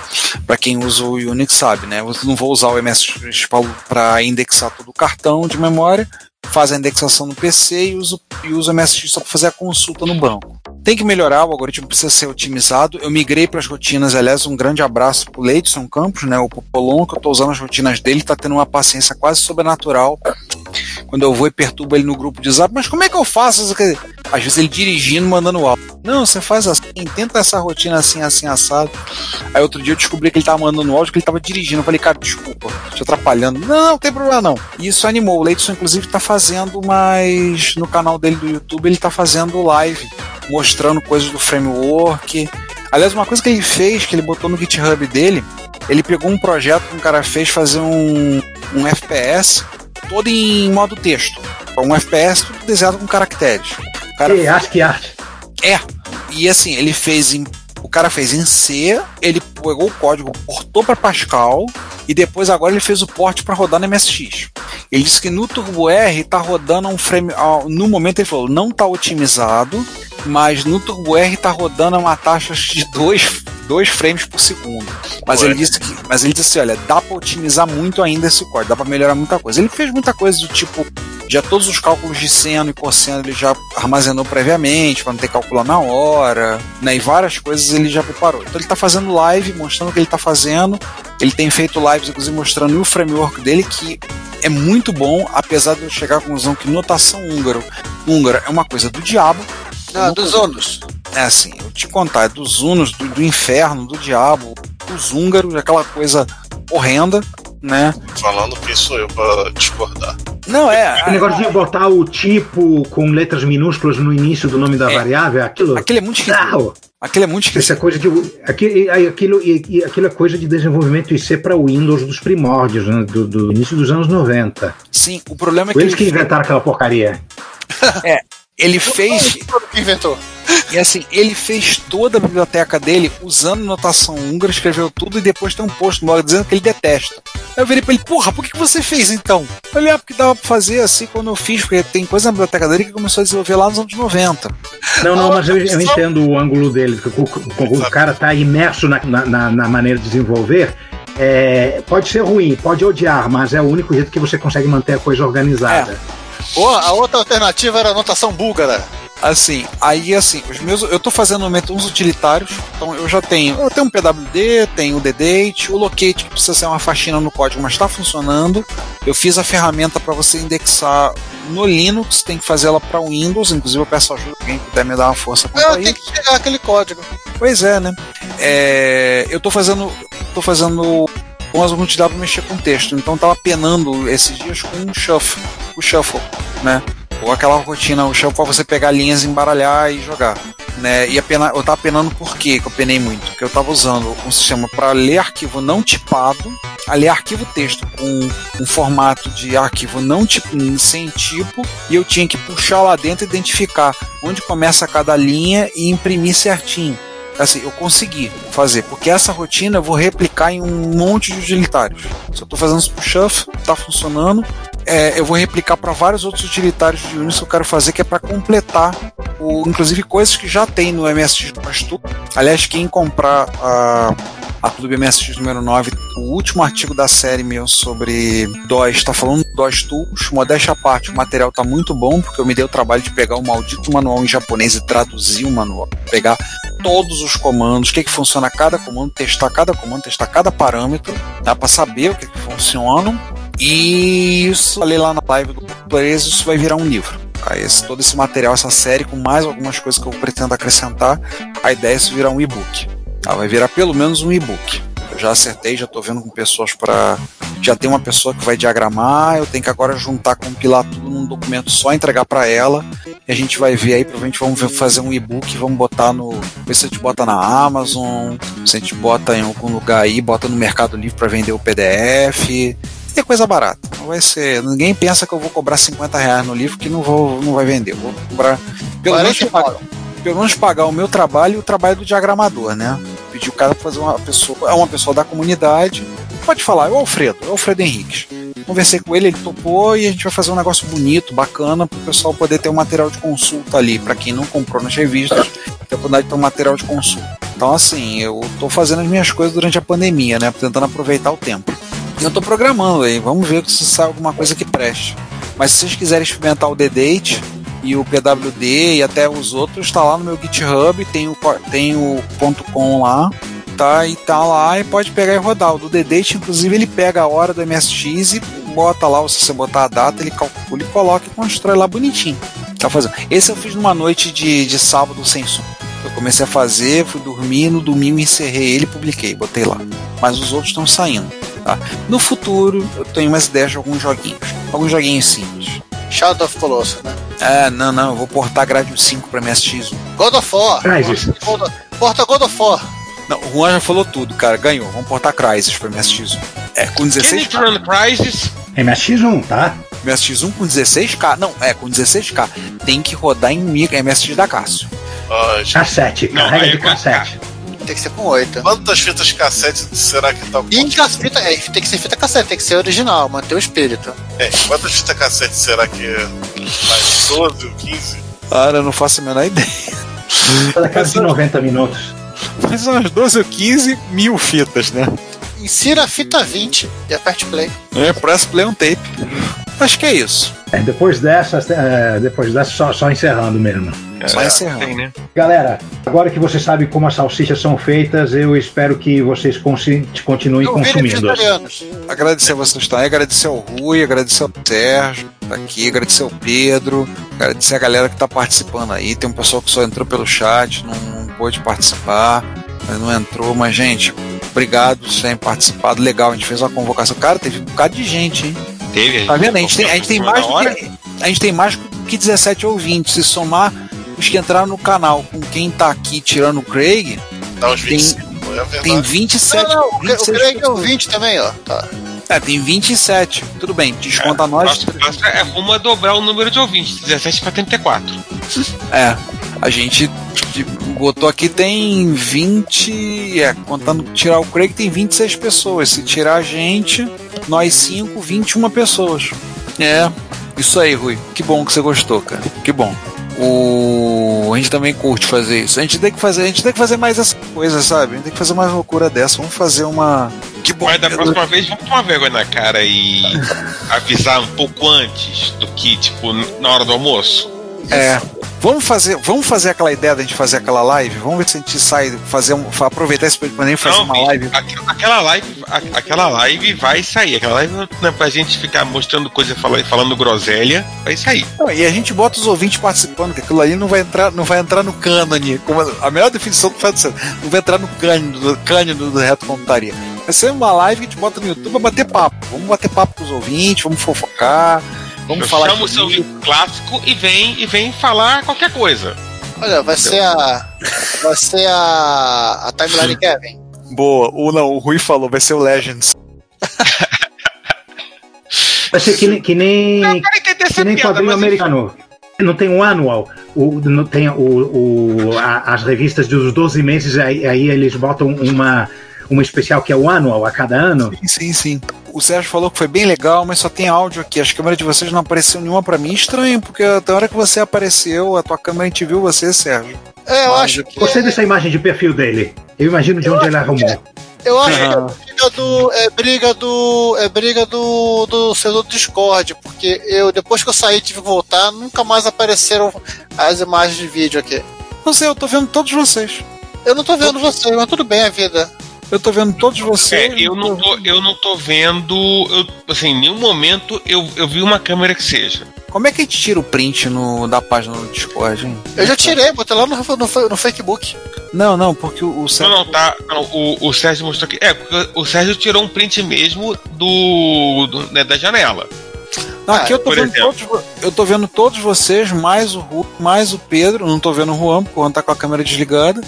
Para quem usa o Unix sabe, né? Eu não vou usar o MSX para indexar todo o cartão de memória, faz a indexação no PC e uso, e uso o MSX só para fazer a consulta no banco. Tem que melhorar, o algoritmo precisa ser otimizado. Eu migrei para as rotinas, aliás, um grande abraço pro Leidson Campos, né? O Popolon, que eu estou usando as rotinas dele, está tendo uma paciência quase sobrenatural. Quando eu vou e perturbo ele no grupo de zap, mas como é que eu faço? Às vezes ele dirigindo, mandando áudio. Não, você faz assim, tenta essa rotina assim, assim, assado. Aí outro dia eu descobri que ele tava mandando áudio que ele tava dirigindo. Eu falei, cara, desculpa, te atrapalhando. Não, não, não tem problema não. E isso animou. O Leidson, inclusive, tá fazendo mais no canal dele do YouTube, ele tá fazendo live, mostrando coisas do framework. Aliás, uma coisa que ele fez, que ele botou no GitHub dele, ele pegou um projeto que um cara fez fazer um, um FPS todo em modo texto. Um FPS tudo desenhado com caracteres. O cara E ASCII Art. é. E assim, ele fez em. O cara fez em C, ele pegou o código, portou para Pascal e depois agora ele fez o port para rodar no MSX. Ele disse que no Turbo R tá rodando um frame. ah, No momento ele falou, não tá otimizado, mas no Turbo R tá rodando a uma taxa de 2 dois frames por segundo. Mas Ué. ele disse que, mas ele disse assim, olha, dá para otimizar muito ainda esse código, dá para melhorar muita coisa. Ele fez muita coisa do tipo já todos os cálculos de seno e cosseno ele já armazenou previamente para não ter que calcular na hora, né? E várias coisas ele já preparou. Então ele está fazendo live mostrando o que ele está fazendo. Ele tem feito lives inclusive mostrando o framework dele que é muito bom, apesar de eu chegar à conclusão que notação húngaro, húngara é uma coisa do diabo. Não, dos Onos. É assim, eu te contar, é dos Hunos, do, do inferno, do diabo, dos húngaros, aquela coisa horrenda. né? Falando quem sou eu pra discordar. Não, é. O negócio de botar o tipo com letras minúsculas no início do nome da É. variável, aquilo. Aquele é muito esquisito. Aquele é muito Essa esquisito. coisa de. Aquilo, aquilo, aquilo é coisa de desenvolvimento IC para Windows dos primórdios, né, do, do início dos anos 90. Sim, o problema é que Foi eles que inventaram aquela porcaria. ele fez. Quem inventou? E assim, ele fez toda a biblioteca dele usando notação húngara, escreveu tudo e depois tem um post no blog dizendo que ele detesta. Aí eu virei pra ele, porra, por que, que você fez então? Eu falei, ah, porque dava pra fazer assim quando eu fiz, porque tem coisa na biblioteca dele que começou a desenvolver lá nos anos 90. Não, não, mas eu, eu entendo o ângulo dele. que O, o- o cara tá imerso na, na- na- maneira de desenvolver. É, pode ser ruim, pode odiar, mas é o único jeito que você consegue manter a coisa organizada. Pô, a outra alternativa era a notação búlgara. Assim, aí assim, os meus. Eu tô fazendo uns utilitários, então eu já tenho. Eu tenho um PWD, tenho o DDate, o Locate, que precisa ser uma faxina no código, mas está funcionando. Eu fiz a ferramenta para você indexar no Linux, tem que fazer ela para Windows, inclusive eu peço ajuda, alguém puder me dar uma força a tenho isso. que pegar aquele código. Pois é, né? É, eu tô fazendo. tô fazendo com as alguns dá pra mexer com texto. Então tava penando esses dias com o shuffle, o shuffle, né? Ou aquela rotina, o shuffle pra você pegar linhas, embaralhar e jogar. Né? E a pena, eu tava penando por quê que eu penei muito? Porque eu tava usando um sistema para ler arquivo não tipado, a ler arquivo texto com um formato de arquivo não tipo, sem tipo, e eu tinha que puxar lá dentro e identificar onde começa cada linha e imprimir certinho. Assim, eu consegui fazer, porque essa rotina eu vou replicar em um monte de utilitários. Se eu estou fazendo isso pro Shuffle, está funcionando, é, eu vou replicar para vários outros utilitários de Unix que eu quero fazer, que é para completar, o, inclusive coisas que já tem no MSX do Pastu. Aliás, quem comprar a, a Clube MSX número 9, o último artigo da série meu sobre DOS, está falando do DOS Tools, modéstia à parte, o material está muito bom, porque eu me dei o trabalho de pegar o maldito manual em japonês e traduzir o manual, pegar todos os comandos, o que, que funciona cada comando, testar cada comando, testar cada parâmetro, dá para saber o que, que funciona. E isso, falei lá na live do Plays, isso vai virar um livro. Esse, todo esse material, essa série, com mais algumas coisas que eu pretendo acrescentar, a ideia é isso virar um e-book. Tá? Vai virar pelo menos um e-book. Já acertei, já estou vendo com pessoas para. Já tem uma pessoa que vai diagramar, eu tenho que agora juntar, compilar tudo num documento só, entregar para ela. E a gente vai ver aí, provavelmente vamos fazer um e-book, vamos botar no. Ver se a gente bota na Amazon, se a gente bota em algum lugar aí, bota no Mercado Livre para vender o PDF. É coisa barata. Não vai ser. Ninguém pensa que eu vou cobrar 50 reais no livro que não, vou, não vai vender. Eu vou cobrar. Pelo menos, 49. pagar, pelo menos pagar o meu trabalho e o trabalho do diagramador, né? Pedir o cara pra fazer uma pessoa. É uma pessoa da comunidade. Pode falar, é o Alfredo, é o Alfredo Henriques. Conversei com ele, ele topou e a gente vai fazer um negócio bonito, bacana, para o pessoal poder ter um material de consulta ali. Para quem não comprou nas revistas, ter a oportunidade de ter um material de consulta. Então, assim, eu tô fazendo as minhas coisas durante a pandemia, né? Tentando aproveitar o tempo. E eu tô programando aí, vamos ver se sai alguma coisa que preste. Mas se vocês quiserem experimentar o D-Date e o PWD e até os outros, tá lá no meu GitHub, tem o, tem o .com lá, tá? E tá lá e pode pegar e rodar. O do D-Date, inclusive, ele pega a hora do MSX e bota lá, se você botar a data, ele calcula e coloca e constrói lá bonitinho. Tá fazendo. Esse eu fiz numa noite de, de sábado sem som. Eu comecei a fazer, fui dormir, no domingo encerrei ele publiquei, botei lá. Mas os outros estão saindo. Tá? No futuro, eu tenho umas ideias de alguns joguinhos. Alguns joguinhos simples. Shadow of Colossus, né? É, não, não, eu vou portar Gradium 5 pra MSX1. God of War. Crysis. God Porta God of War. Não, o Juan já falou tudo, cara, ganhou. Vamos portar Crysis pra MSX1. É, com 16 Kenneth Run Crisis. MSX1, tá? MSX1 com 16K. Não, é, com 16K. Tem que rodar em micro, MSX da Cássio. Ah, gente, Cassete, Não, carrega aí de o ca- cassete. Tem que ser com 8. quantas fitas cassete será que tá o E em código? cas- fita, é, tem que ser fita cassete, tem que ser original, manter o espírito. É, quantas fitas cassete será que é? Mais 12 ou 15? Cara, eu não faço a menor ideia. Cada casa de 90 minutos. São umas 12 ou 15 mil fitas, né? Insira a fita 20 e aperte play. É, press play on tape. Acho que é isso. É, depois dessa, é, depois dessa só, só encerrando mesmo. Só encerrando. Tem, né? Galera, agora que você sabe como as salsichas são feitas, eu espero que vocês continuem Eu vi consumindo. Agradecer a vocês também, agradecer ao Rui, agradecer ao Sérgio, tá aqui, agradecer ao Pedro, agradecer a galera que tá participando aí. Tem um pessoal que só entrou pelo chat, não, não pôde participar, mas não entrou, mas gente, Obrigado por terem participado. Legal, a gente fez uma convocação. Cara, teve um bocado de gente, hein? Teve, Tá vendo? A gente tem, a gente tem mais que, a gente tem mais que 17 ouvintes. Se somar os que entraram no canal com quem tá aqui tirando o Craig, Dá uns Tem- 25, é verdade. tem 27. Não, não, o, o 26 Craig é o pessoas. 20 também, ó. Tá. É, tem 27. Tudo bem, desconta nós. Nosso passo é rumo a dobrar o número de ouvintes, 17 para 34. É, a gente tipo, botou aqui tem 20. É, contando tirar o Craig, tem 26 pessoas. Se tirar a gente, nós 5, 21 pessoas. É, isso aí, Rui. Que bom que você gostou, cara. Que bom. O... A gente também curte fazer isso. A gente tem que fazer, a gente tem que fazer mais essa coisa, sabe? A gente tem que fazer mais loucura dessa. Vamos fazer uma. Que bom. Mas da próxima vez vamos tomar vergonha na cara e avisar um pouco antes do que, tipo, na hora do almoço. É. Vamos fazer, vamos fazer aquela ideia da gente fazer aquela live? Vamos ver se a gente sai, fazer um, aproveitar esse período nem fazer Não, uma live. aqu- Aquela live, aquela live vai sair. Aquela live não é pra gente ficar mostrando coisa, falando, falando groselha, vai sair. Não, e a gente bota os ouvintes participando, que aquilo ali não vai entrar, não vai entrar no cânone. Como a melhor definição do fato não vai entrar no cânone do, cânone do reto computaria. Vai ser uma live que a gente bota no YouTube pra bater papo. Vamos bater papo com os ouvintes, vamos fofocar, vamos Eu falar. chamo o seu livro. clássico e vem, e vem falar qualquer coisa. Olha, vai ser a. Vai ser a. A timeline Kevin. Boa, o não, o Rui falou, vai ser o Legends. Vai ser que, nem- que nem, essa que nem piada, quadrinho americano. Não tem um anual. O, não tem o, o, a- as revistas dos 12 meses, aí, aí eles botam uma, uma especial que é o anual a cada ano. Sim, sim, sim. O Sérgio falou que foi bem legal, mas só tem áudio aqui. As câmeras de vocês não apareceu nenhuma pra mim. Estranho, porque até a hora que você apareceu, a tua câmera a gente viu você, Sérgio. É, eu Mas acho que. Gostei dessa imagem de perfil dele. Eu imagino de onde ele arrumou. Eu acho que Ah. é briga do. É briga do. É briga do. do servidor do Discord, porque eu, depois que eu saí e tive que voltar, nunca mais apareceram as imagens de vídeo aqui. Não sei, eu tô vendo todos vocês. Eu não tô vendo vocês, mas tudo bem a vida. Eu tô vendo todos É, vocês. eu não tô, eu não tô vendo. Eu, assim, em nenhum momento eu, eu vi uma câmera que seja. Como é que a gente tira o print no, da página do Discord, hein? Eu já tirei, botei lá no, no, no Facebook. Não, não, porque o, o Não, Sérgio. não, tá. não, o, o Sérgio mostrou aqui. É, porque o Sérgio tirou um print mesmo do, do- né, da janela. Não, aqui Ah, eu tô vendo exemplo. todos. Eu tô vendo todos vocês, mais o Ru, mais o Pedro. Não tô vendo o Juan, porque o Juan tá com a câmera desligada.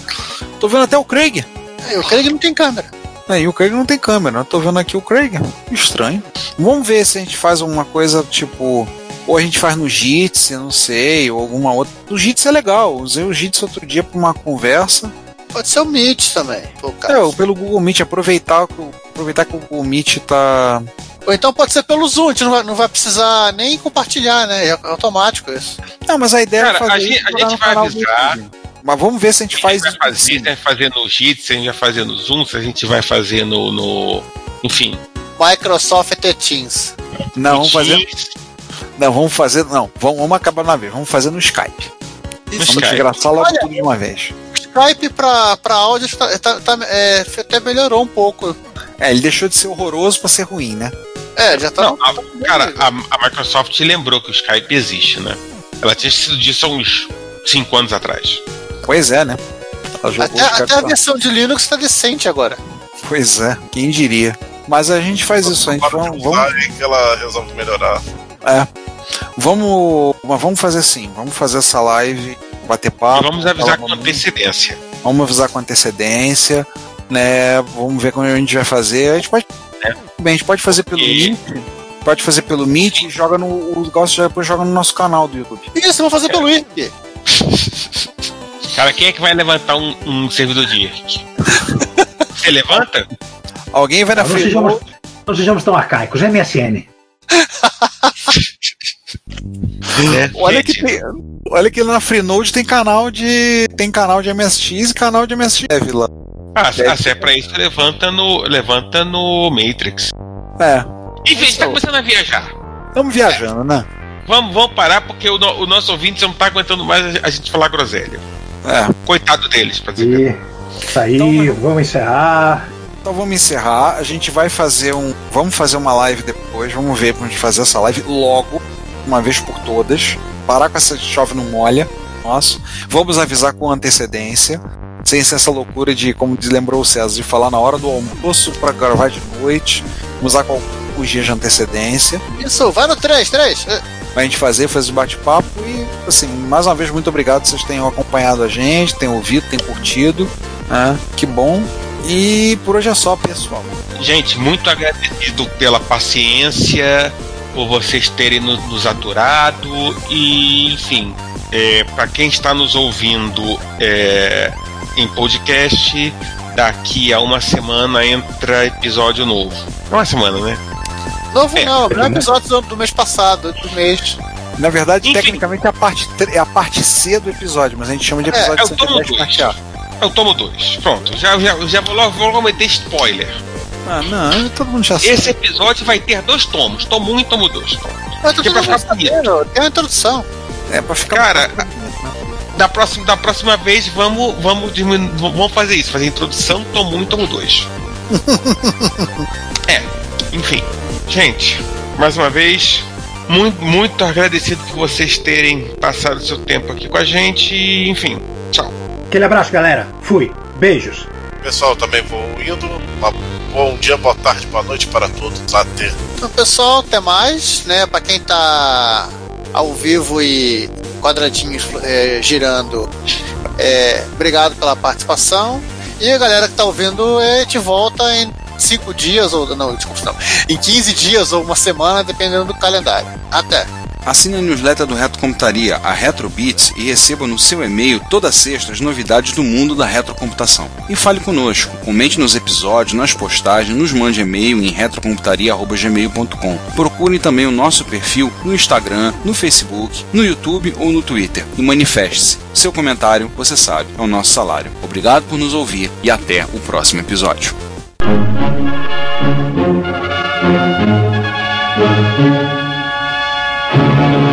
Tô vendo até o Craig. É, Eu creio que não tem câmera. É, e o Craig não tem câmera, eu tô vendo aqui o Craig. Estranho. Vamos ver se a gente faz alguma coisa tipo. Ou a gente faz no Jitsi, não sei, ou alguma outra. O Jitsi é legal, usei o Jitsi outro dia pra uma conversa. Pode ser o Meet também. É, ou pelo Google Meet, aproveitar, que o- aproveitar que o Google Meet tá. Ou então pode ser pelo Zoom, a gente não vai, não vai precisar nem compartilhar, né? É automático isso. Não, mas a ideia Cara, é fazer a gente- a gente vai avisar. Mas vamos ver se a gente a faz gente isso. vai fazer, se a gente vai fazer no Jitsi, se a gente vai fazer no Zoom, se a gente vai fazer no. no- enfim. Microsoft Teams. Não, vamos fazer. Não, vamos fazer. Não, vamos, vamos acabar na vez. Vamos fazer no Skype. no Vamos desgraçar logo Olha, tudo de uma vez. O Skype pra, pra áudio tá, tá- tá- é, até melhorou um pouco. É, ele deixou de ser horroroso pra ser ruim, né? É, já tá. Não, a- cara, a, a Microsoft lembrou que o Skype existe, né? Ela tinha sido disso há uns 5 anos atrás. Pois é, né? Até, até a versão de Linux tá decente agora. Pois é, quem diria. Mas a gente faz isso, a gente vamos, vamos, e que ela resolve melhorar. é, vamos, mas vamos fazer assim, vamos fazer essa live, bater E papo. vamos avisar com antecedência. Vamos avisar com antecedência, né? Vamos ver como a gente vai fazer. A gente pode, É. bem, a gente pode fazer pelo E- Meet, pode fazer pelo Meet e joga no o negócio já depois joga no nosso canal do YouTube. Isso, vou fazer pelo IRC. Cara, quem é que vai levantar um, um servidor de IRC? Você levanta? Alguém vai na frente. sejamos, não sejamos tão arcaicos. MSN. É, Olha gente, que tem, olha que na Freenode tem canal de tem canal de MSX e canal de MSX Dev lá. Ah, se ah, se é pra isso, levanta no, levanta no Matrix. É, Enfim, a gente tá começando a viajar. estamos viajando, né? Vamos, vamos parar porque o, o nosso ouvinte não tá aguentando mais a, a gente falar groselha. É. Coitado deles, pra dizer. E isso aí, Então, vamos encerrar. Então vamos encerrar. A gente vai fazer um. Vamos fazer uma live depois. Vamos ver pra gente fazer essa live logo, uma vez por todas. Parar com essa chove não molha. Nosso. Vamos avisar com antecedência. sem ser essa loucura de, como lembrou o César, de falar na hora do almoço para gravar de noite, usar com alguns dias de antecedência. Isso, vai no 3, 3. Pra gente fazer, fazer esse bate-papo e, assim, mais uma vez, muito obrigado vocês tenham acompanhado a gente, tenham ouvido, tenham curtido. né? que bom. E por hoje é só, pessoal. Gente, muito agradecido pela paciência, por vocês terem no- nos aturado e, enfim, é, para quem está nos ouvindo é, em podcast, daqui a uma semana entra episódio novo. É uma semana, né? Novo É, não, não é episódio do, do mês passado, do mês. Na verdade, Enfim. tecnicamente é a parte, é a parte C do episódio, mas a gente chama de É, episódio é o tomo 110 dois. parte A. Eu tomo dois. Pronto, já, já, já vou logo, vou logo meter spoiler. Ah, não, todo mundo já sabe. Esse episódio vai ter dois tomos, tomo um e tomo dois. Mas Que é pra ficar bonito. sabendo, tem uma introdução. É pra ficar. Cara, Da próxima, da próxima vez, vamos, vamos, vamos fazer isso, fazer introdução, tomo um e tomo dois. é, enfim. Gente, mais uma vez, muito, muito agradecido por vocês terem passado o seu tempo aqui com a gente. e, Enfim, tchau. Aquele abraço, galera. Fui. Beijos. Pessoal, também vou indo. Uma- bom dia, boa tarde, boa noite para todos. Até. Então, pessoal, até mais, né? Pra quem tá ao vivo e quadradinhos é, girando, é, obrigado pela participação. E a galera que tá ouvindo, é, gente volta em cinco dias, ou não, desculpa, não, em 15 dias ou uma semana, dependendo do calendário. Até! Assine a newsletter do Retrocomputaria, a Retrobits, e receba no seu e-mail toda sexta as novidades do mundo da retrocomputação. E fale conosco, comente nos episódios, nas postagens, nos mande e-mail em retrocomputaria.gmail.com. Procure também o nosso perfil no Instagram, no Facebook, no YouTube ou no Twitter e manifeste-se. Seu comentário, você sabe, é o nosso salário. Obrigado por nos ouvir e até o próximo episódio. Thank you.